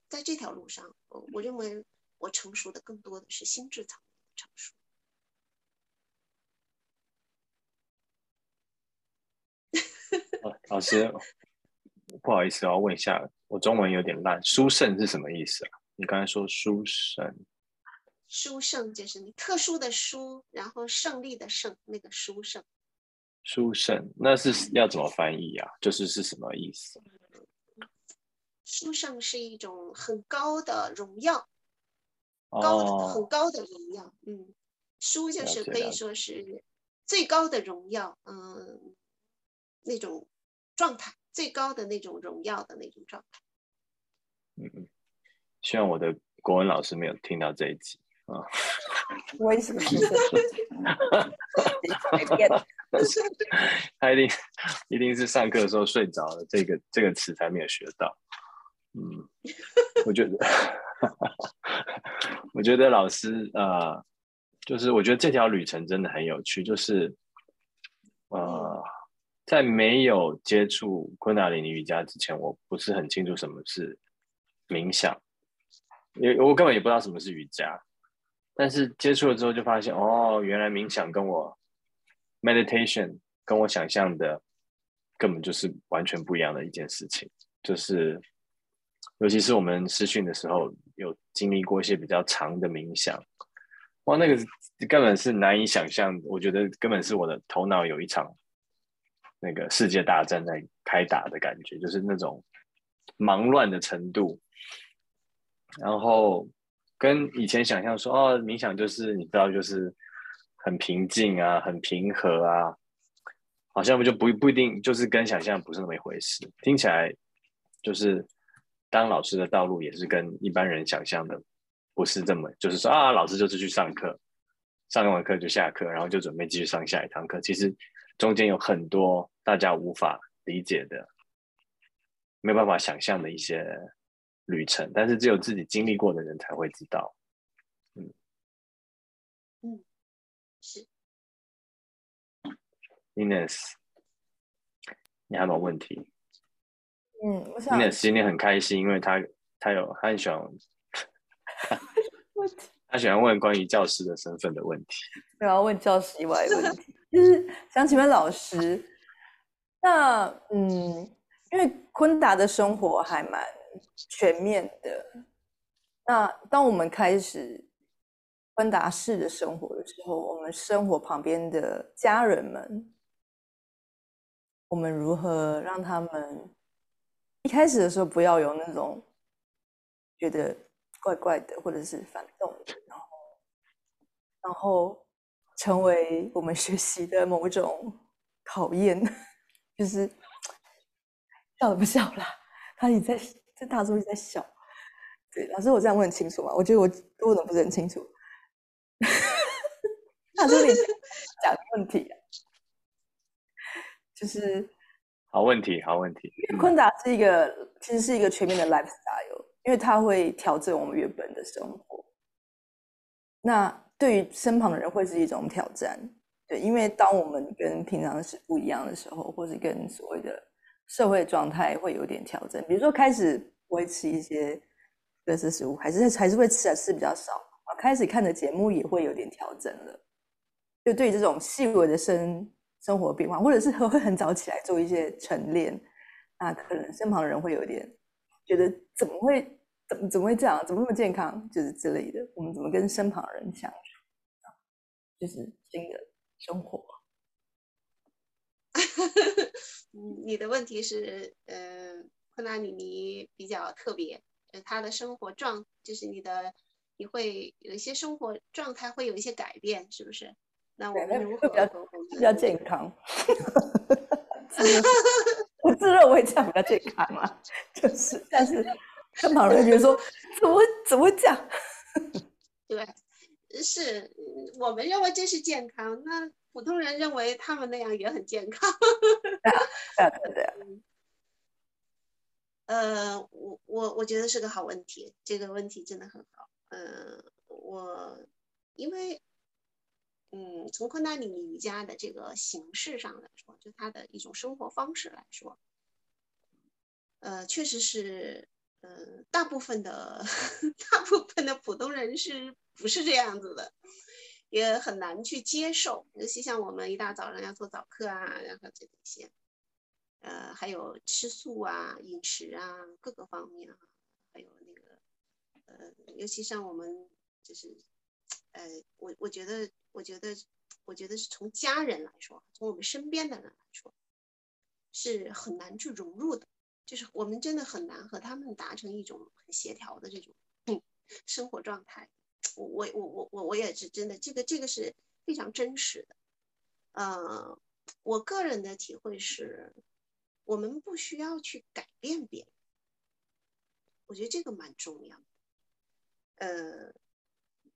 B: 在这条路上，我我认为我成熟的更多的是心智层面的成熟。*laughs*
A: 老师，不好意思，我要问一下，我中文有点烂，殊胜是什么意思啊？你刚才说殊胜，
B: 殊胜就是你特殊的殊，然后胜利的胜，那个殊胜。
A: 殊胜，那是要怎么翻译啊？就是是什么意思？
B: 书圣是一种很高的荣耀，高
A: 哦，
B: 很高的荣耀。嗯，书就是可以说是最高的荣耀，嗯，那种状态，最高的那种荣耀的那种状态。
A: 嗯嗯，希望我的国文老师没有听到这一集啊。
C: 为什么是这样？*laughs* *laughs*
A: 他一定一定是上课的时候睡着了，这个这个词才没有学到。嗯，我觉得，*laughs* 我觉得老师呃，就是我觉得这条旅程真的很有趣，就是呃，在没有接触昆达里尼瑜伽之前，我不是很清楚什么是冥想，因为我根本也不知道什么是瑜伽。但是接触了之后，就发现哦，原来冥想跟我 meditation 跟我想象的根本就是完全不一样的一件事情。就是尤其是我们实训的时候，有经历过一些比较长的冥想，哇，那个根本是难以想象。我觉得根本是我的头脑有一场那个世界大战在开打的感觉，就是那种忙乱的程度，然后。跟以前想象说哦，冥想就是你知道，就是很平静啊，很平和啊，好像不就不不一定，就是跟想象不是那么一回事。听起来就是当老师的道路也是跟一般人想象的不是这么，就是说啊，老师就是去上课，上完课就下课，然后就准备继续上下一堂课。其实中间有很多大家无法理解的、没有办法想象的一些。旅程，但是只有自己经历过的人才会知道。
B: 嗯嗯，是。
A: Ines，你还有没有问题？
C: 嗯，我想。
A: Ines 今天很开心，因为他他有他很喜欢，*laughs* 他喜欢问关于教师的身份的问题。
C: 我要问教师以外的问题，*laughs* 就是想请问老师，那嗯，因为昆达的生活还蛮。全面的。那当我们开始芬达式的生活的时候，我们生活旁边的家人们，我们如何让他们一开始的时候不要有那种觉得怪怪的，或者是反动，然后然后成为我们学习的某种考验，*laughs* 就是笑了不笑了？他也在。这大叔一直在笑，对老师，我这样问很清楚吗？我觉得我问的不是很清楚。*laughs* 大叔，你讲问题，就是
A: 好问题，好问题。
C: 昆达是一个，其实是一个全面的 lifestyle，因为它会调整我们原本的生活。那对于身旁的人会是一种挑战，对，因为当我们跟平常是不一样的时候，或是跟所谓的。社会状态会有点调整，比如说开始不会吃一些各色食物，还是还是会吃啊，吃比较少啊。开始看的节目也会有点调整了，就对这种细微的生生活变化，或者是 *laughs* 会很早起来做一些晨练，那可能身旁人会有点觉得怎么会怎么怎么会这样，怎么那么健康，就是之类的。我们怎么跟身旁人相处，就是新的生活。*laughs*
B: 嗯，你的问题是，呃，昆达里尼比较特别，呃，他的生活状就是你的，你会有一些生活状态会有一些改变，是不是？那我们如何
C: 比较比较健康？*laughs* *laughs* 我自认为这样比较健康嘛，就是，但是跟旁人觉得说，怎么怎么讲？
B: 对，是我们认为这是健康，那普通人认为他们那样也很健康。*laughs* *laughs*
C: 对对对。
B: 呃，我我我觉得是个好问题，这个问题真的很好。呃，我因为，嗯，从昆达里尼瑜伽的这个形式上来说，就它的一种生活方式来说，呃，确实是，呃，大部分的 *laughs* 大部分的普通人是不是这样子的，也很难去接受。尤其像我们一大早上要做早课啊，然后这些。呃，还有吃素啊，饮食啊，各个方面啊，还有那个，呃，尤其像我们就是，呃，我我觉得，我觉得，我觉得是从家人来说，从我们身边的人来说，是很难去融入的，就是我们真的很难和他们达成一种很协调的这种 *clears throat* 生活状态。我我我我我也是真的，这个这个是非常真实的。呃，我个人的体会是。我们不需要去改变别人，我觉得这个蛮重要。呃，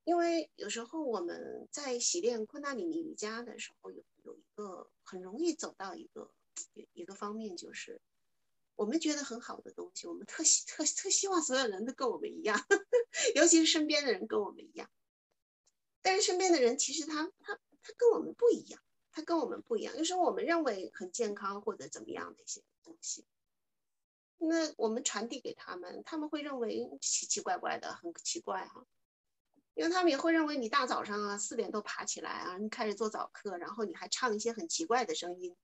B: 因为有时候我们在习练昆达里尼瑜伽的时候，有有一个很容易走到一个一个方面，就是我们觉得很好的东西，我们特希特特希望所有人都跟我们一样，*laughs* 尤其是身边的人跟我们一样。但是身边的人其实他他他跟我们不一样。他跟我们不一样，有时候我们认为很健康或者怎么样的一些东西，那我们传递给他们，他们会认为奇奇怪怪的，很奇怪哈，因为他们也会认为你大早上啊四点都爬起来啊，你开始做早课，然后你还唱一些很奇怪的声音，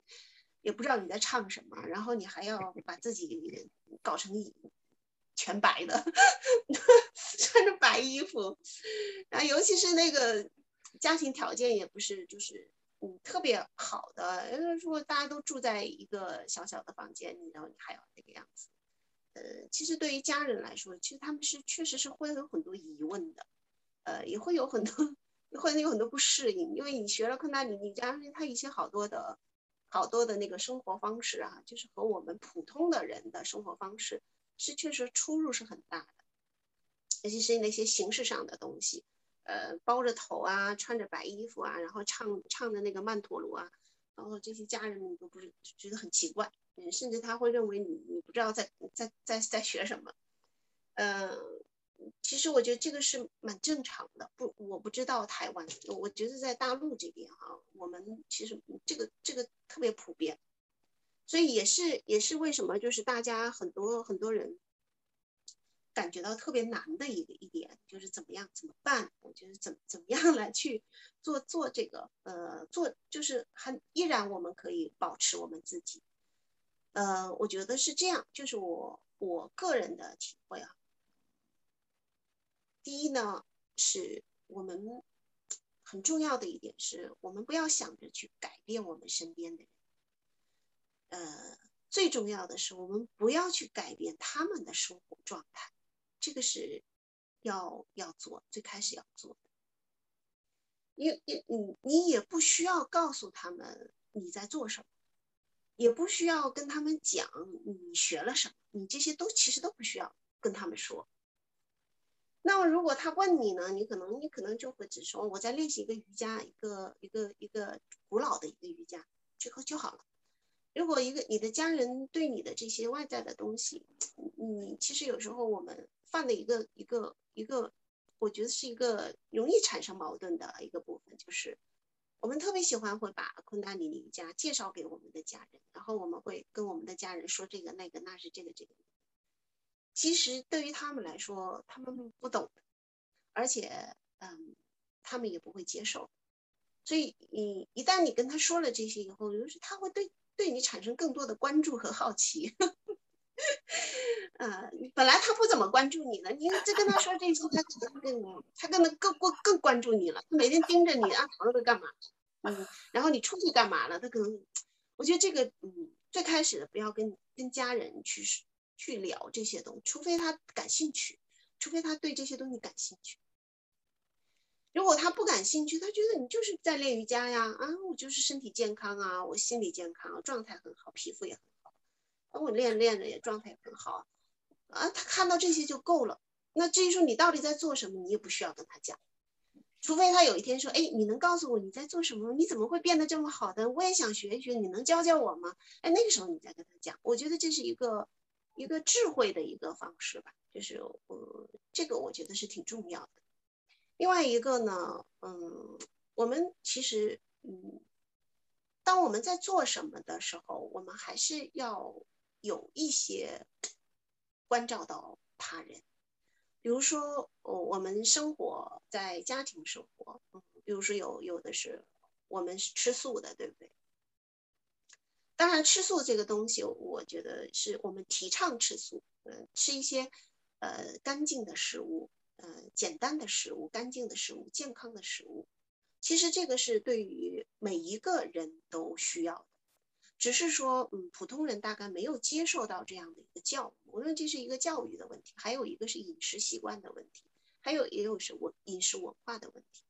B: 也不知道你在唱什么，然后你还要 *laughs* 把自己搞成全白的，*laughs* 穿着白衣服，然后，尤其是那个家庭条件也不是就是。嗯，特别好的，因为如果大家都住在一个小小的房间里，然后你还要那个样子，呃，其实对于家人来说，其实他们是确实是会有很多疑问的，呃，也会有很多 *laughs* 会有很多不适应，因为你学了昆达里尼加上他一些好多的好多的那个生活方式啊，就是和我们普通的人的生活方式是确实出入是很大的，尤其是那些形式上的东西。呃，包着头啊，穿着白衣服啊，然后唱唱的那个曼陀罗啊，然后这些家人们都不是觉得很奇怪，嗯，甚至他会认为你你不知道在在在在学什么，嗯，其实我觉得这个是蛮正常的，不，我不知道台湾，我觉得在大陆这边哈，我们其实这个这个特别普遍，所以也是也是为什么就是大家很多很多人。感觉到特别难的一个一点就是怎么样怎么办？我觉得怎怎么样来去做做这个呃做就是还依然我们可以保持我们自己，呃，我觉得是这样，就是我我个人的体会啊。第一呢，是我们很重要的一点是我们不要想着去改变我们身边的人，呃，最重要的是我们不要去改变他们的生活状态。这个是要要做，最开始要做的。你你你你也不需要告诉他们你在做什么，也不需要跟他们讲你学了什么，你这些都其实都不需要跟他们说。那么如果他问你呢，你可能你可能就会只说我在练习一个瑜伽，一个一个一个古老的一个瑜伽，这个就好了。如果一个你的家人对你的这些外在的东西，你其实有时候我们。犯的一个一个一个，我觉得是一个容易产生矛盾的一个部分，就是我们特别喜欢会把昆达里尼瑜伽介绍给我们的家人，然后我们会跟我们的家人说这个那个那是这个这个。其实对于他们来说，他们不懂，而且嗯，他们也不会接受。所以你一旦你跟他说了这些以后，就是他会对对你产生更多的关注和好奇。*laughs* 呃，本来他不怎么关注你的，你再跟他说这些，他可能更他可能更更更关注你了。他每天盯着你啊，床上干嘛？嗯，然后你出去干嘛了？他可能，我觉得这个，嗯，最开始的不要跟跟家人去说去聊这些东西，除非他感兴趣，除非他对这些东西感兴趣。如果他不感兴趣，他觉得你就是在练瑜伽呀，啊，我就是身体健康啊，我心理健康，状态很好，皮肤也很好，啊，我练练着也状态很好。啊，他看到这些就够了。那至于说你到底在做什么，你也不需要跟他讲。除非他有一天说，哎，你能告诉我你在做什么？你怎么会变得这么好的？我也想学一学，你能教教我吗？哎，那个时候你再跟他讲，我觉得这是一个一个智慧的一个方式吧，就是呃，这个我觉得是挺重要的。另外一个呢，嗯，我们其实，嗯，当我们在做什么的时候，我们还是要有一些关照到他人。比如说，我我们生活在家庭生活，嗯，比如说有有的是我们是吃素的，对不对？当然，吃素这个东西，我觉得是我们提倡吃素，嗯，吃一些呃干净的食物，呃简单的食物，干净的食物，健康的食物。其实这个是对于每一个人都需要的。只是说，嗯，普通人大概没有接受到这样的一个教育，无论这是一个教育的问题，还有一个是饮食习惯的问题，还有也有是文饮食文化的问题。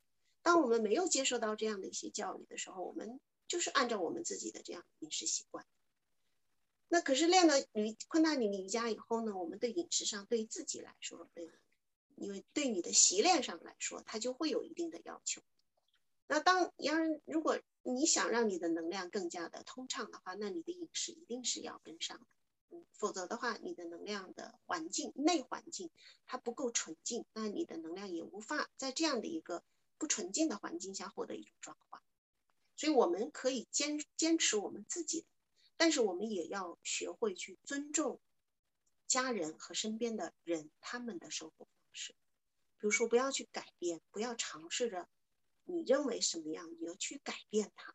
B: 当我们没有接受到这样的一些教育的时候，我们就是按照我们自己的这样饮食习惯。那可是练了瑜昆达里尼瑜伽以后呢，我们对饮食上对自己来说，对，因为对你的习练上来说，它就会有一定的要求。那当要如果你想让你的能量更加的通畅的话，那你的饮食一定是要跟上的，嗯，否则的话，你的能量的环境内环境它不够纯净，那你的能量也无法在这样的一个不纯净的环境下获得一种转化。所以我们可以坚坚持我们自己的，但是我们也要学会去尊重家人和身边的人他们的生活方式，比如说不要去改变，不要尝试着。你认为什么样，你要去改变它。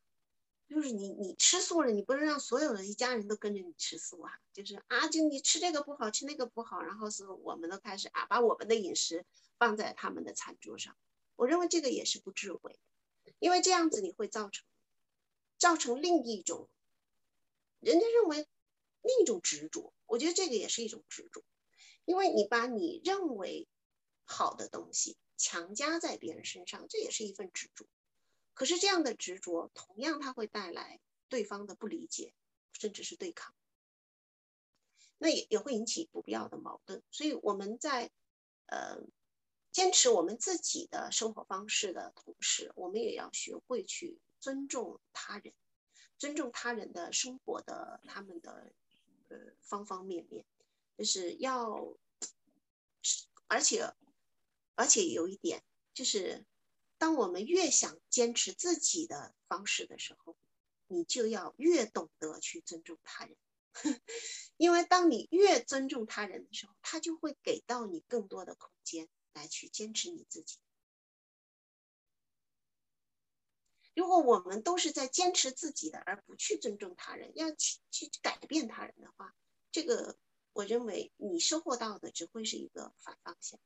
B: 就是你，你吃素了，你不能让所有的一家人都跟着你吃素啊。就是啊，就你吃这个不好，吃那个不好，然后是我们都开始啊，把我们的饮食放在他们的餐桌上。我认为这个也是不智慧的，因为这样子你会造成造成另一种人家认为另一种执着。我觉得这个也是一种执着，因为你把你认为好的东西。强加在别人身上，这也是一份执着。可是这样的执着，同样它会带来对方的不理解，甚至是对抗。那也也会引起不必要的矛盾。所以我们在呃坚持我们自己的生活方式的同时，我们也要学会去尊重他人，尊重他人的生活的他们的呃方方面面，就是要，而且。而且有一点，就是当我们越想坚持自己的方式的时候，你就要越懂得去尊重他人，*laughs* 因为当你越尊重他人的时候，他就会给到你更多的空间来去坚持你自己。如果我们都是在坚持自己的，而不去尊重他人，要去去改变他人的话，这个我认为你收获到的只会是一个反方向。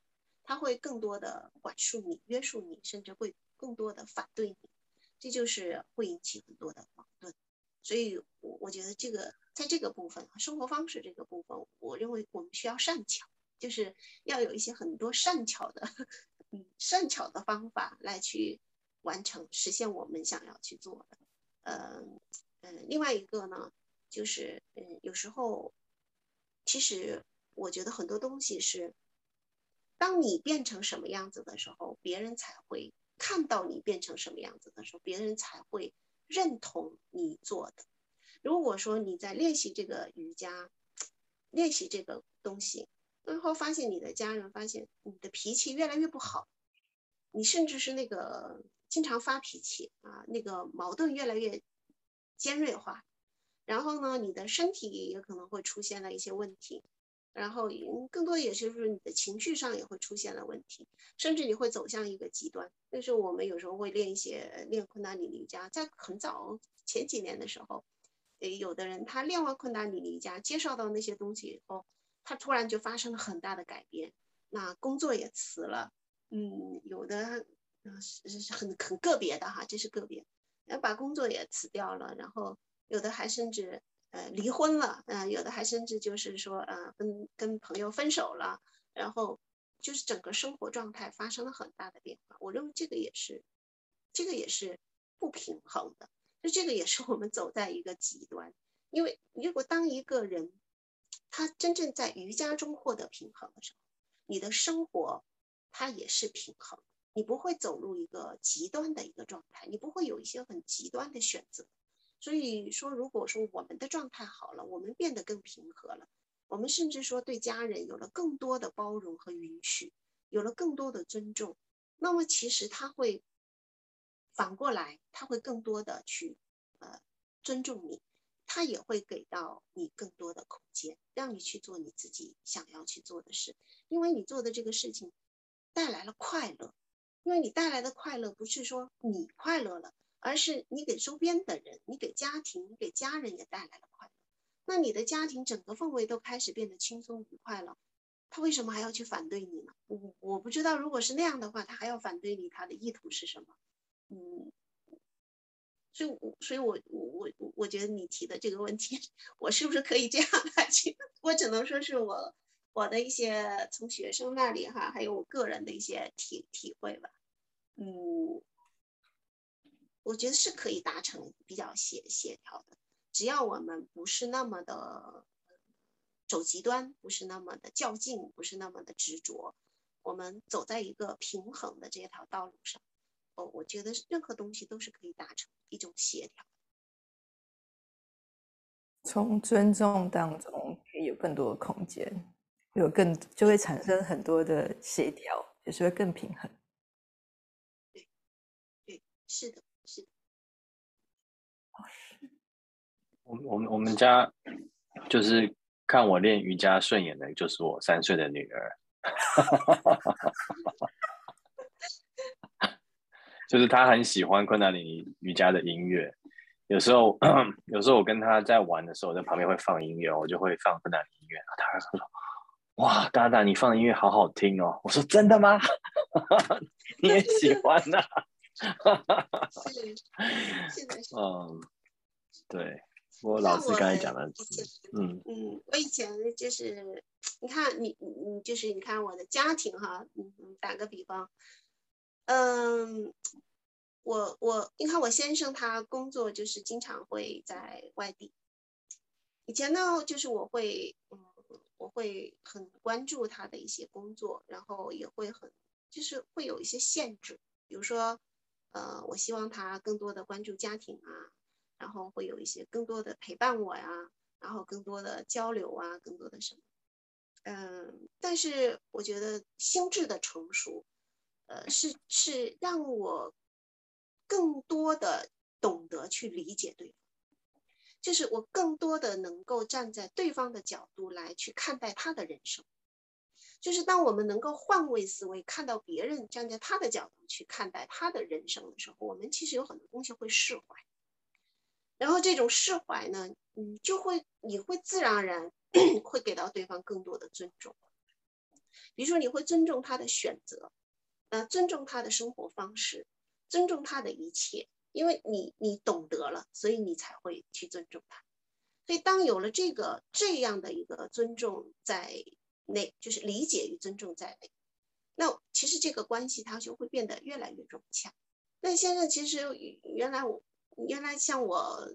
B: 他会更多的管束你、约束你，甚至会更多的反对你，这就是会引起很多的矛盾。所以，我我觉得这个在这个部分，生活方式这个部分，我认为我们需要善巧，就是要有一些很多善巧的，*laughs* 嗯，善巧的方法来去完成实现我们想要去做的。嗯嗯，另外一个呢，就是嗯，有时候其实我觉得很多东西是。当你变成什么样子的时候，别人才会看到你变成什么样子的时候，别人才会认同你做的。如果说你在练习这个瑜伽，练习这个东西，最后发现你的家人发现你的脾气越来越不好，你甚至是那个经常发脾气啊，那个矛盾越来越尖锐化，然后呢，你的身体也可能会出现了一些问题。然后，更多也就是你的情绪上也会出现了问题，甚至你会走向一个极端。那时候我们有时候会练一些练昆达里尼瑜伽，在很早前几年的时候，诶，有的人他练完昆达里尼瑜伽，介绍到那些东西以后，他突然就发生了很大的改变，那工作也辞了，嗯，有的嗯是是很很个别的哈，这是个别，要把工作也辞掉了，然后有的还甚至。呃，离婚了，呃，有的还甚至就是说，呃，跟跟朋友分手了，然后就是整个生活状态发生了很大的变化。我认为这个也是，这个也是不平衡的，就这个也是我们走在一个极端。因为如果当一个人他真正在瑜伽中获得平衡的时候，你的生活他也是平衡，你不会走入一个极端的一个状态，你不会有一些很极端的选择。所以说，如果说我们的状态好了，我们变得更平和了，我们甚至说对家人有了更多的包容和允许，有了更多的尊重，那么其实他会反过来，他会更多的去呃尊重你，他也会给到你更多的空间，让你去做你自己想要去做的事，因为你做的这个事情带来了快乐，因为你带来的快乐不是说你快乐了。而是你给周边的人，你给家庭，你给家人也带来了快乐。那你的家庭整个氛围都开始变得轻松愉快了，他为什么还要去反对你呢？我我不知道，如果是那样的话，他还要反对你，他的意图是什么？嗯，所以，我所以我我我我觉得你提的这个问题，*laughs* 我是不是可以这样来去？我只能说是我我的一些从学生那里哈，还有我个人的一些体体会吧。嗯。我觉得是可以达成比较协协调的，只要我们不是那么的走极端，不是那么的较劲，不是那么的执着，我们走在一个平衡的这条道路上，哦，我觉得任何东西都是可以达成一种协调。
C: 从尊重当中可以有更多的空间，有更就会产生很多的协调，也是会更平衡。
B: 对，对，是的。
A: 我我们我们家就是看我练瑜伽顺眼的，就是我三岁的女儿，*laughs* 就是她很喜欢昆达里尼瑜伽的音乐。有时候有时候我跟她在玩的时候，在旁边会放音乐，我就会放昆达里尼音乐。她会说：“哇，大大，你放的音乐好好听哦！”我说：“真的吗？*laughs* 你也喜欢呐？” *laughs* 嗯，对。我老师刚才讲的，嗯
B: 嗯，我以前就是，你看你你就是你看我的家庭哈，嗯嗯，打个比方，嗯，我我你看我先生他工作就是经常会在外地，以前呢就是我会嗯我会很关注他的一些工作，然后也会很就是会有一些限制，比如说呃我希望他更多的关注家庭啊。然后会有一些更多的陪伴我呀，然后更多的交流啊，更多的什么，嗯，但是我觉得心智的成熟，呃，是是让我更多的懂得去理解对方，就是我更多的能够站在对方的角度来去看待他的人生，就是当我们能够换位思维，看到别人站在他的角度去看待他的人生的时候，我们其实有很多东西会释怀。然后这种释怀呢，嗯，就会你会自然而然 *clears throat* 会给到对方更多的尊重，比如说你会尊重他的选择，呃，尊重他的生活方式，尊重他的一切，因为你你懂得了，所以你才会去尊重他。所以当有了这个这样的一个尊重在内，就是理解与尊重在内，那其实这个关系它就会变得越来越融洽。那现在其实原来我。原来像我，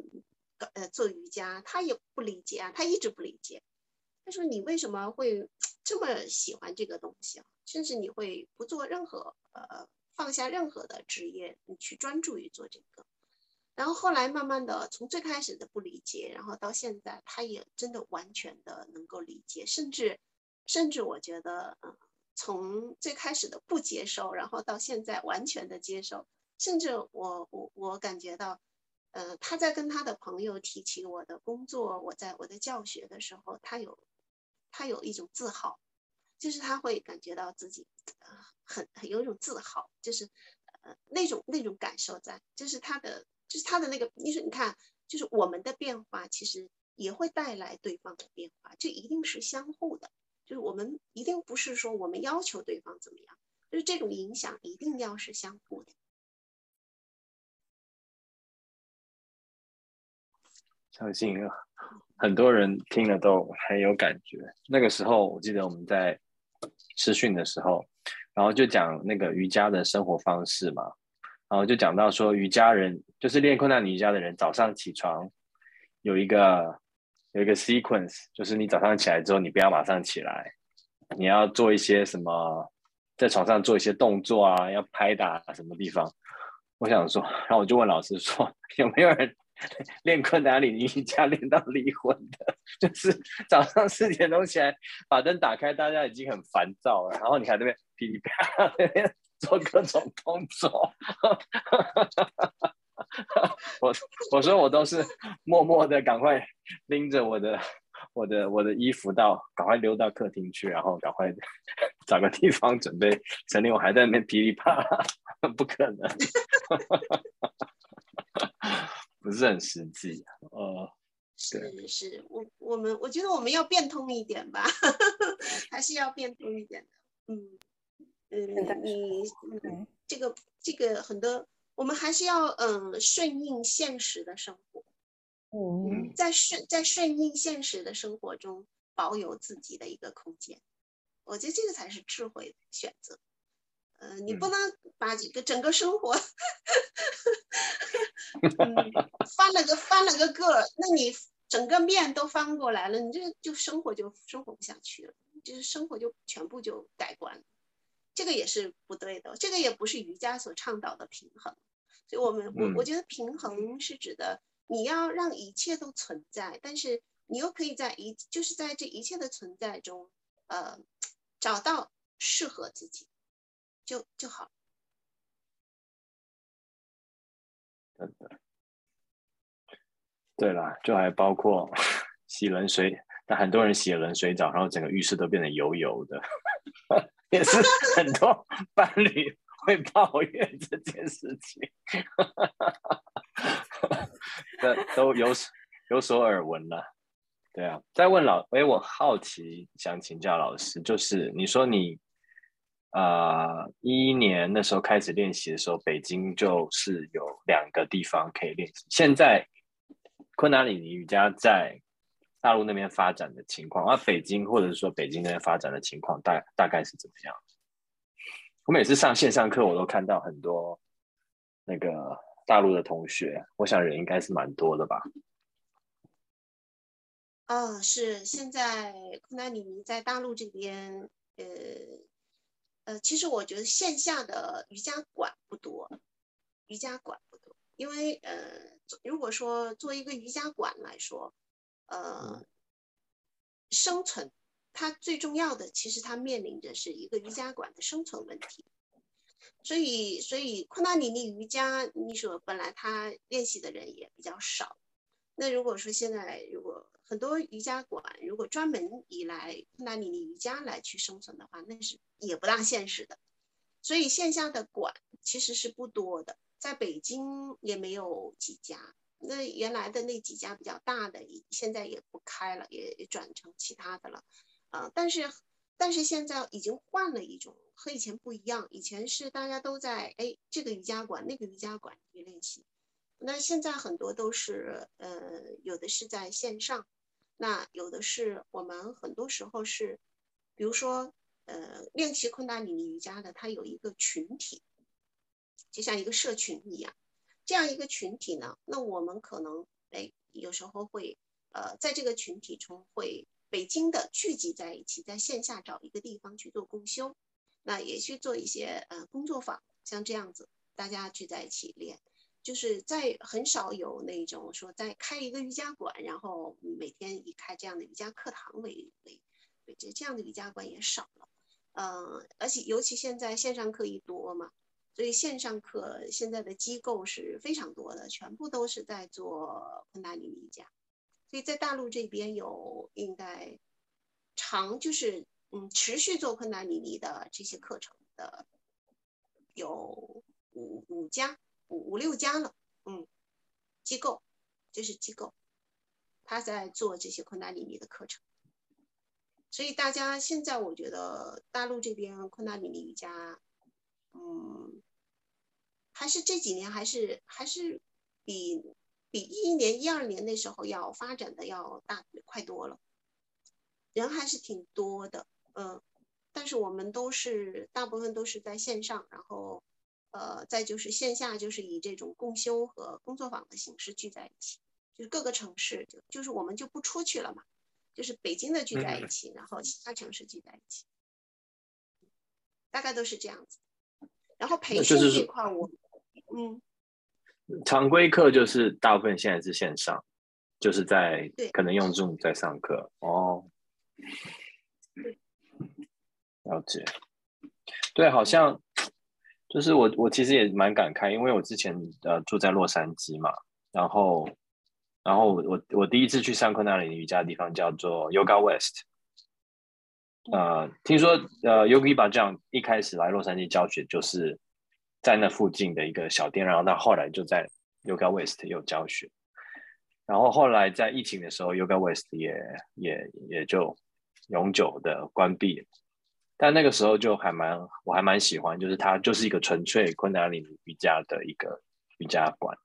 B: 呃，做瑜伽，他也不理解啊，他一直不理解。他说：“你为什么会这么喜欢这个东西啊？甚至你会不做任何，呃，放下任何的职业，你去专注于做这个。”然后后来慢慢的，从最开始的不理解，然后到现在，他也真的完全的能够理解，甚至，甚至我觉得，嗯，从最开始的不接受，然后到现在完全的接受，甚至我我我感觉到。呃，他在跟他的朋友提起我的工作，我在我的教学的时候，他有，他有一种自豪，就是他会感觉到自己，呃，很很有一种自豪，就是，呃，那种那种感受在，就是他的，就是他的那个，你说你看，就是我们的变化其实也会带来对方的变化，这一定是相互的，就是我们一定不是说我们要求对方怎么样，就是这种影响一定要是相互的。
A: 相信 *laughs* 很多人听了都很有感觉。那个时候，我记得我们在试训的时候，然后就讲那个瑜伽的生活方式嘛，然后就讲到说，瑜伽人就是练困难瑜伽的人，早上起床有一个有一个 sequence，就是你早上起来之后，你不要马上起来，你要做一些什么在床上做一些动作啊，要拍打什么地方。我想说，然后我就问老师说，*laughs* 有没有人练昆达里瑜伽练到离婚的？就是早上四点钟起来，把灯打开，大家已经很烦躁了，然后你看那边噼里啪啦那边做各种动作。*laughs* 我我说我都是默默的，赶快拎着我的我的我的衣服到，赶快溜到客厅去，然后赶快 *laughs* 找个地方准备陈立我还在那边噼里啪啦，不可能，*laughs* 不是很实际。呃，
B: 是是，我我们我觉得我们要变通一点吧，还是要变通一点的。嗯嗯，你嗯这个这个很多。我们还是要嗯顺应现实的生活，嗯，在顺在顺应现实的生活中保有自己的一个空间，我觉得这个才是智慧的选择。呃，你不能把这个整个生活，*laughs* 翻了个翻了个个，那你整个面都翻过来了，你这就生活就生活不下去了，就是生活就全部就改观了。这个也是不对的，这个也不是瑜伽所倡导的平衡。所以我们我我觉得平衡是指的你要让一切都存在，但是你又可以在一就是在这一切的存在中，呃，找到适合自己就就好。
A: 真的，对啦，就还包括 *laughs* 洗冷水，但很多人洗冷水澡，然后整个浴室都变得油油的。*laughs* 也是很多伴侣会抱怨这件事情，*laughs* 这都有有所耳闻了。对啊，再问老，哎，我好奇想请教老师，就是你说你啊一一年那时候开始练习的时候，北京就是有两个地方可以练习。现在昆达里尼瑜伽在。大陆那边发展的情况，而北京或者是说北京那边发展的情况大大概是怎么样？我每次上线上课，我都看到很多那个大陆的同学，我想人应该是蛮多的吧？
B: 哦，是现在昆达里尼在大陆这边，呃呃，其实我觉得线下的瑜伽馆不多，瑜伽馆不多，因为呃，如果说做一个瑜伽馆来说。呃，生存，它最重要的其实它面临着是一个瑜伽馆的生存问题，所以所以昆达里尼瑜伽，你说本来他练习的人也比较少，那如果说现在如果很多瑜伽馆如果专门以来昆达里尼瑜伽来去生存的话，那是也不大现实的，所以线下的馆其实是不多的，在北京也没有几家。那原来的那几家比较大的，现在也不开了，也转成其他的了，啊，但是但是现在已经换了一种，和以前不一样。以前是大家都在哎这个瑜伽馆那个瑜伽馆去练习，那现在很多都是呃有的是在线上，那有的是我们很多时候是，比如说呃练习昆达里尼瑜伽的，它有一个群体，就像一个社群一样。这样一个群体呢，那我们可能哎，有时候会呃，在这个群体中会北京的聚集在一起，在线下找一个地方去做共修，那也去做一些呃工作坊，像这样子，大家聚在一起练，就是在很少有那种说在开一个瑜伽馆，然后每天以开这样的瑜伽课堂为为，这这样的瑜伽馆也少了，嗯，而且尤其现在线上课一多嘛。所以线上课现在的机构是非常多的，全部都是在做昆达里尼瑜伽。所以在大陆这边有应该长就是嗯持续做昆达里尼的这些课程的有五五家五五六家了，嗯，机构这是机构，他在做这些昆达里尼的课程。所以大家现在我觉得大陆这边昆达里尼瑜伽。嗯，还是这几年还是还是比比一一年一二年那时候要发展的要大快多了，人还是挺多的，嗯，但是我们都是大部分都是在线上，然后呃再就是线下就是以这种共修和工作坊的形式聚在一起，就是各个城市就就是我们就不出去了嘛，就是北京的聚在一起，然后其他城市聚在一起。大概都是这样子。然后培训这块儿我，嗯，
A: 常规课就是大部分现在是线上，就是在可能用 Zoom 在上课哦。了解，对，好像就是我我其实也蛮感慨，因为我之前呃住在洛杉矶嘛，然后然后我我我第一次去上课那里尼瑜伽的地方叫做 Yoga West，呃，听说呃 Yogi b a j a n 一开始来洛杉矶教学就是在那附近的一个小店，然后那后来就在 Yoga West 有教学，然后后来在疫情的时候，Yoga West 也也也就永久的关闭。但那个时候就还蛮，我还蛮喜欢，就是它就是一个纯粹昆达里尼瑜伽的一个瑜伽馆，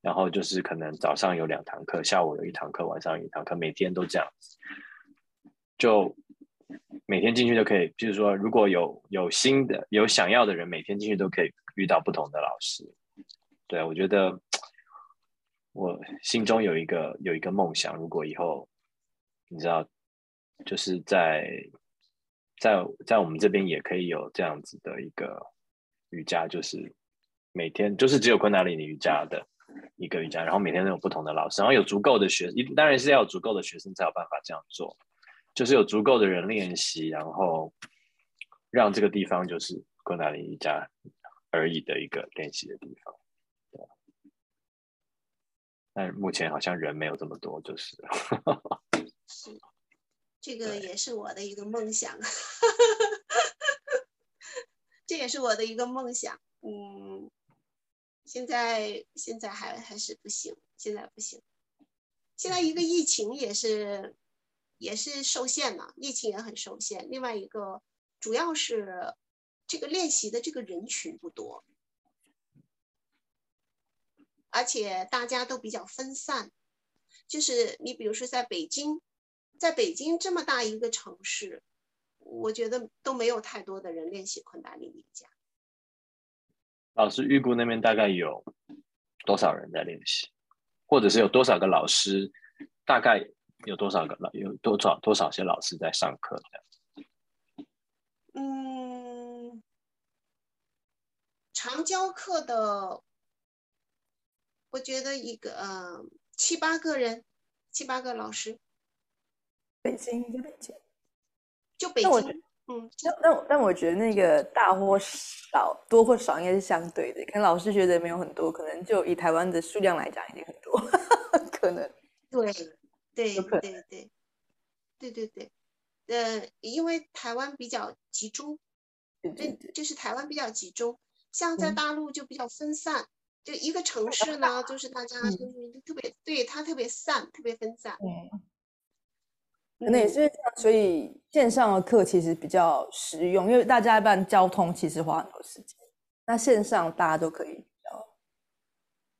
A: 然后就是可能早上有两堂课，下午有一堂课，晚上有一堂课，每天都这样，就每天进去就可以，就是说如果有有新的有想要的人，每天进去都可以遇到不同的老师。对，我觉得我心中有一个有一个梦想，如果以后你知道，就是在在在我们这边也可以有这样子的一个瑜伽，就是每天就是只有昆达里尼瑜伽的一个瑜伽，然后每天都有不同的老师，然后有足够的学，当然是要有足够的学生才有办法这样做，就是有足够的人练习，然后让这个地方就是昆达里尼瑜伽而已的一个练习的地方。但目前好像人没有这么多，就是
B: 是，这个也是我的一个梦想，*laughs* 这也是我的一个梦想。嗯，现在现在还还是不行，现在不行。现在一个疫情也是也是受限了，疫情也很受限。另外一个主要是这个练习的这个人群不多。而且大家都比较分散，就是你比如说在北京，在北京这么大一个城市，我觉得都没有太多的人练习昆达里尼瑜伽。
A: 老师预估那边大概有多少人在练习，或者是有多少个老师，大概有多少个老有多少多少些老师在上课这样？
B: 嗯，常教课的。我觉得一个呃七八个人，七八个老师。
C: 北京在北京，
B: 就北京。嗯，
C: 但但我觉得那个大或少，多或少应该是相对的。可能老师觉得没有很多，可能就以台湾的数量来讲，已经很多，*laughs* 可能。
B: 对对对对对对对，呃，因为台湾比较集中，
C: 对，
B: 就是台湾比较集中，像在大陆就比较分散。就一个城市呢，就是大家就是特别对它特别散，特别分散。
C: 嗯，可能也是这样，所以线上的课其实比较实用，因为大家一般交通其实花很多时间，那线上大家都可以比较。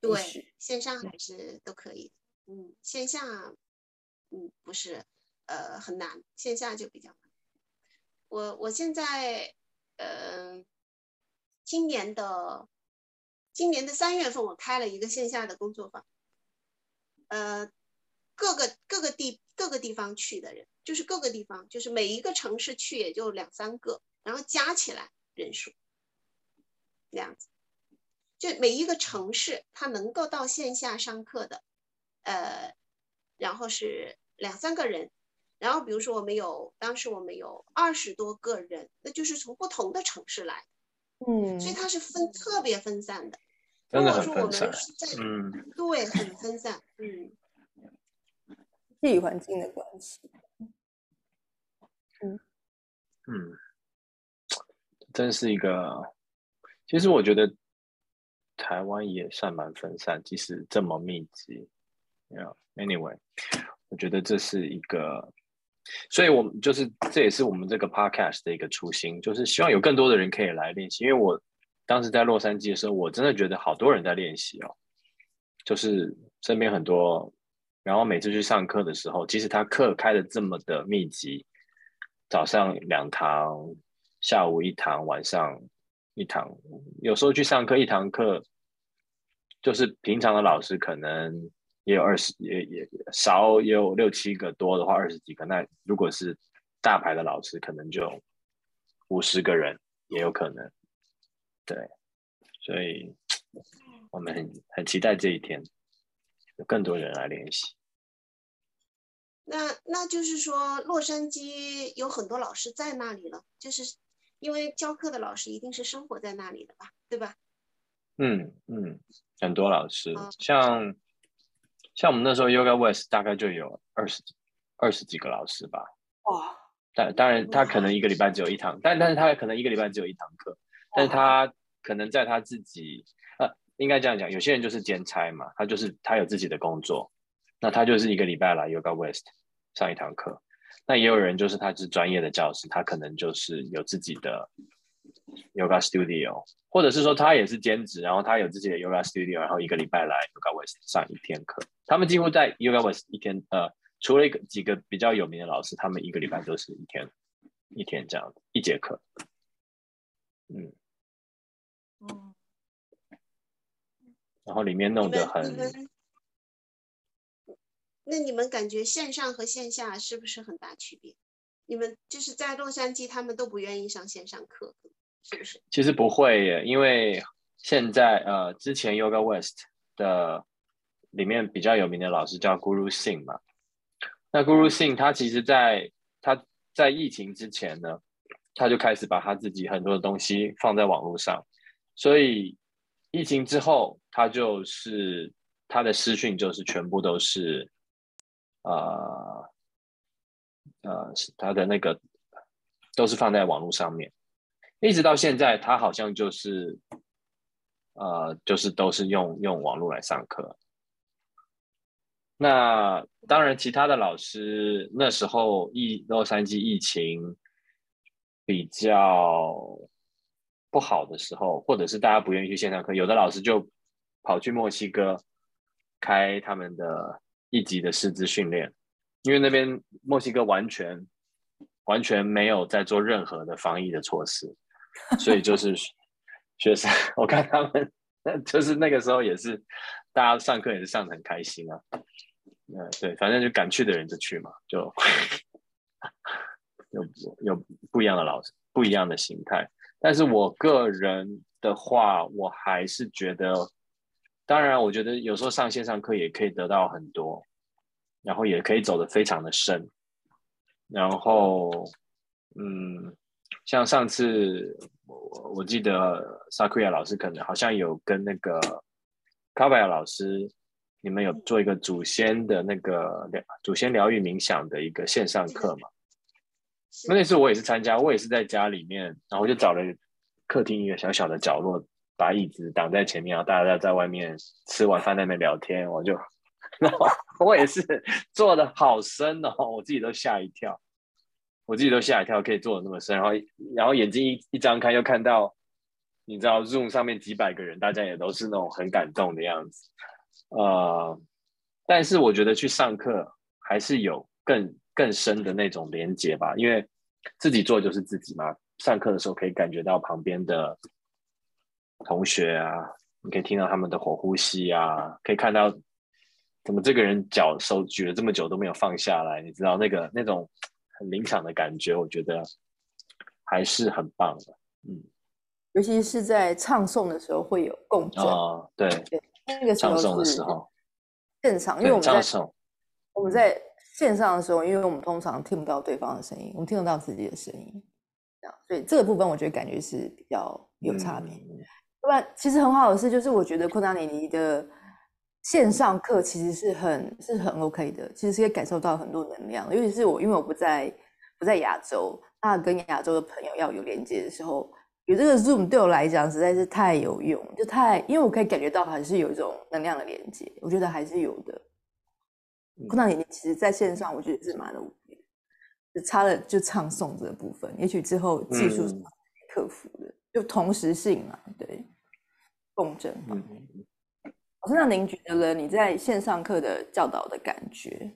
B: 对，线上还是都可以。嗯，线下嗯不是呃很难，线下就比较难。我我现在呃今年的。今年的三月份，我开了一个线下的工作坊，呃，各个各个地各个地方去的人，就是各个地方，就是每一个城市去也就两三个，然后加起来人数这样子，就每一个城市他能够到线下上课的，呃，然后是两三个人，然后比如说我们有当时我们有二十多个人，那就是从不同的城市来。
C: 嗯，
B: 所以它是分特别分散的。
A: 真的
B: 很分
A: 散。
B: 嗯，对，很分散。嗯，
C: 地理环境的关系。
A: 嗯嗯，真是一个。其实我觉得台湾也算蛮分散，即使这么密集。Yeah，anyway，我觉得这是一个。所以，我们就是这也是我们这个 podcast 的一个初心，就是希望有更多的人可以来练习。因为我当时在洛杉矶的时候，我真的觉得好多人在练习哦，就是身边很多，然后每次去上课的时候，即使他课开的这么的密集，早上两堂，下午一堂，晚上一堂，有时候去上课一堂课，就是平常的老师可能。也有二十，也也少也有六七个，多的话二十几个。那如果是大牌的老师，可能就五十个人也有可能。对，所以我们很很期待这一天，有更多人来练习。
B: 那那就是说，洛杉矶有很多老师在那里了，就是因为教课的老师一定是生活在那里的吧，对吧？
A: 嗯嗯，很多老师，
B: 哦
A: 像像我们那时候 Yoga West 大概就有二十二十几个老师吧。
C: 哇，
A: 但当然，他可能一个礼拜只有一堂，但但是他可能一个礼拜只有一堂课，但是他可能在他自己呃，应该这样讲，有些人就是兼差嘛，他就是他有自己的工作，那他就是一个礼拜来 Yoga West 上一堂课。那也有人就是他是专业的教师，他可能就是有自己的 Yoga Studio，或者是说他也是兼职，然后他有自己的 Yoga Studio，然后一个礼拜来 Yoga West 上一天课。他们几乎在 Yoga West 一天呃。除了一个几个比较有名的老师，他们一个礼拜都是一天一天这样子一节课。嗯，
B: 嗯，
A: 然后里面弄得很
B: 那你们感觉线上和线下是不是很大区别？你们就是在洛杉矶，他们都不愿意上线上课，是？
A: 其实不会耶，因为现在呃，之前 Yoga West 的里面比较有名的老师叫 Guru Singh 嘛。那 Guru Singh 他其实在他在疫情之前呢，他就开始把他自己很多的东西放在网络上，所以疫情之后，他就是他的私讯就是全部都是呃呃是他的那个都是放在网络上面，一直到现在，他好像就是呃就是都是用用网络来上课。那当然，其他的老师那时候疫洛杉矶疫情比较不好的时候，或者是大家不愿意去线上课，有的老师就跑去墨西哥开他们的一级的师资训练，因为那边墨西哥完全完全没有在做任何的防疫的措施，所以就是学生，*laughs* 我看他们就是那个时候也是大家上课也是上的很开心啊。嗯，对，反正就敢去的人就去嘛，就 *laughs* 有有不一样的老师，不一样的形态。但是我个人的话，我还是觉得，当然，我觉得有时候上线上课也可以得到很多，然后也可以走得非常的深。然后，嗯，像上次我我记得萨库亚老师可能好像有跟那个卡巴亚老师。你们有做一个祖先的那个疗祖先疗愈冥想的一个线上课嘛？那那次我也是参加，我也是在家里面，然后我就找了客厅一个小小的角落，把椅子挡在前面，然后大家在外面吃完饭在那边聊天，我就，*laughs* 然后我也是坐的好深哦，我自己都吓一跳，我自己都吓一跳，可以做的那么深，然后然后眼睛一一张开又看到，你知道 Zoom 上面几百个人，大家也都是那种很感动的样子。呃，但是我觉得去上课还是有更更深的那种连接吧，因为自己做就是自己嘛。上课的时候可以感觉到旁边的同学啊，你可以听到他们的火呼吸啊，可以看到怎么这个人脚手举了这么久都没有放下来，你知道那个那种很临场的感觉，我觉得还是很棒的。嗯，
C: 尤其是在唱诵的时候会有共振
A: 啊，对。
C: 对那个时候
A: 是
C: 现场，因为我们在
A: 唱
C: 我们在线上的时候，因为我们通常听不到对方的声音，我们听得到自己的声音，这样，所以这个部分我觉得感觉是比较有差别。不然，其实很好的是，就是我觉得昆达尼尼的线上课其实是很是很 OK 的，其实是可以感受到很多能量。尤其是我，因为我不在不在亚洲，那跟亚洲的朋友要有连接的时候。有这个 Zoom 对我来讲实在是太有用，就太因为我可以感觉到还是有一种能量的连接，我觉得还是有的。看到你其实在线上，我觉得是蛮 OK 的，只差了就唱诵这个部分，也许之后技术是克服的，就同时性嘛，对，共振。老师，那您觉得呢？你在线上课的教导的感觉？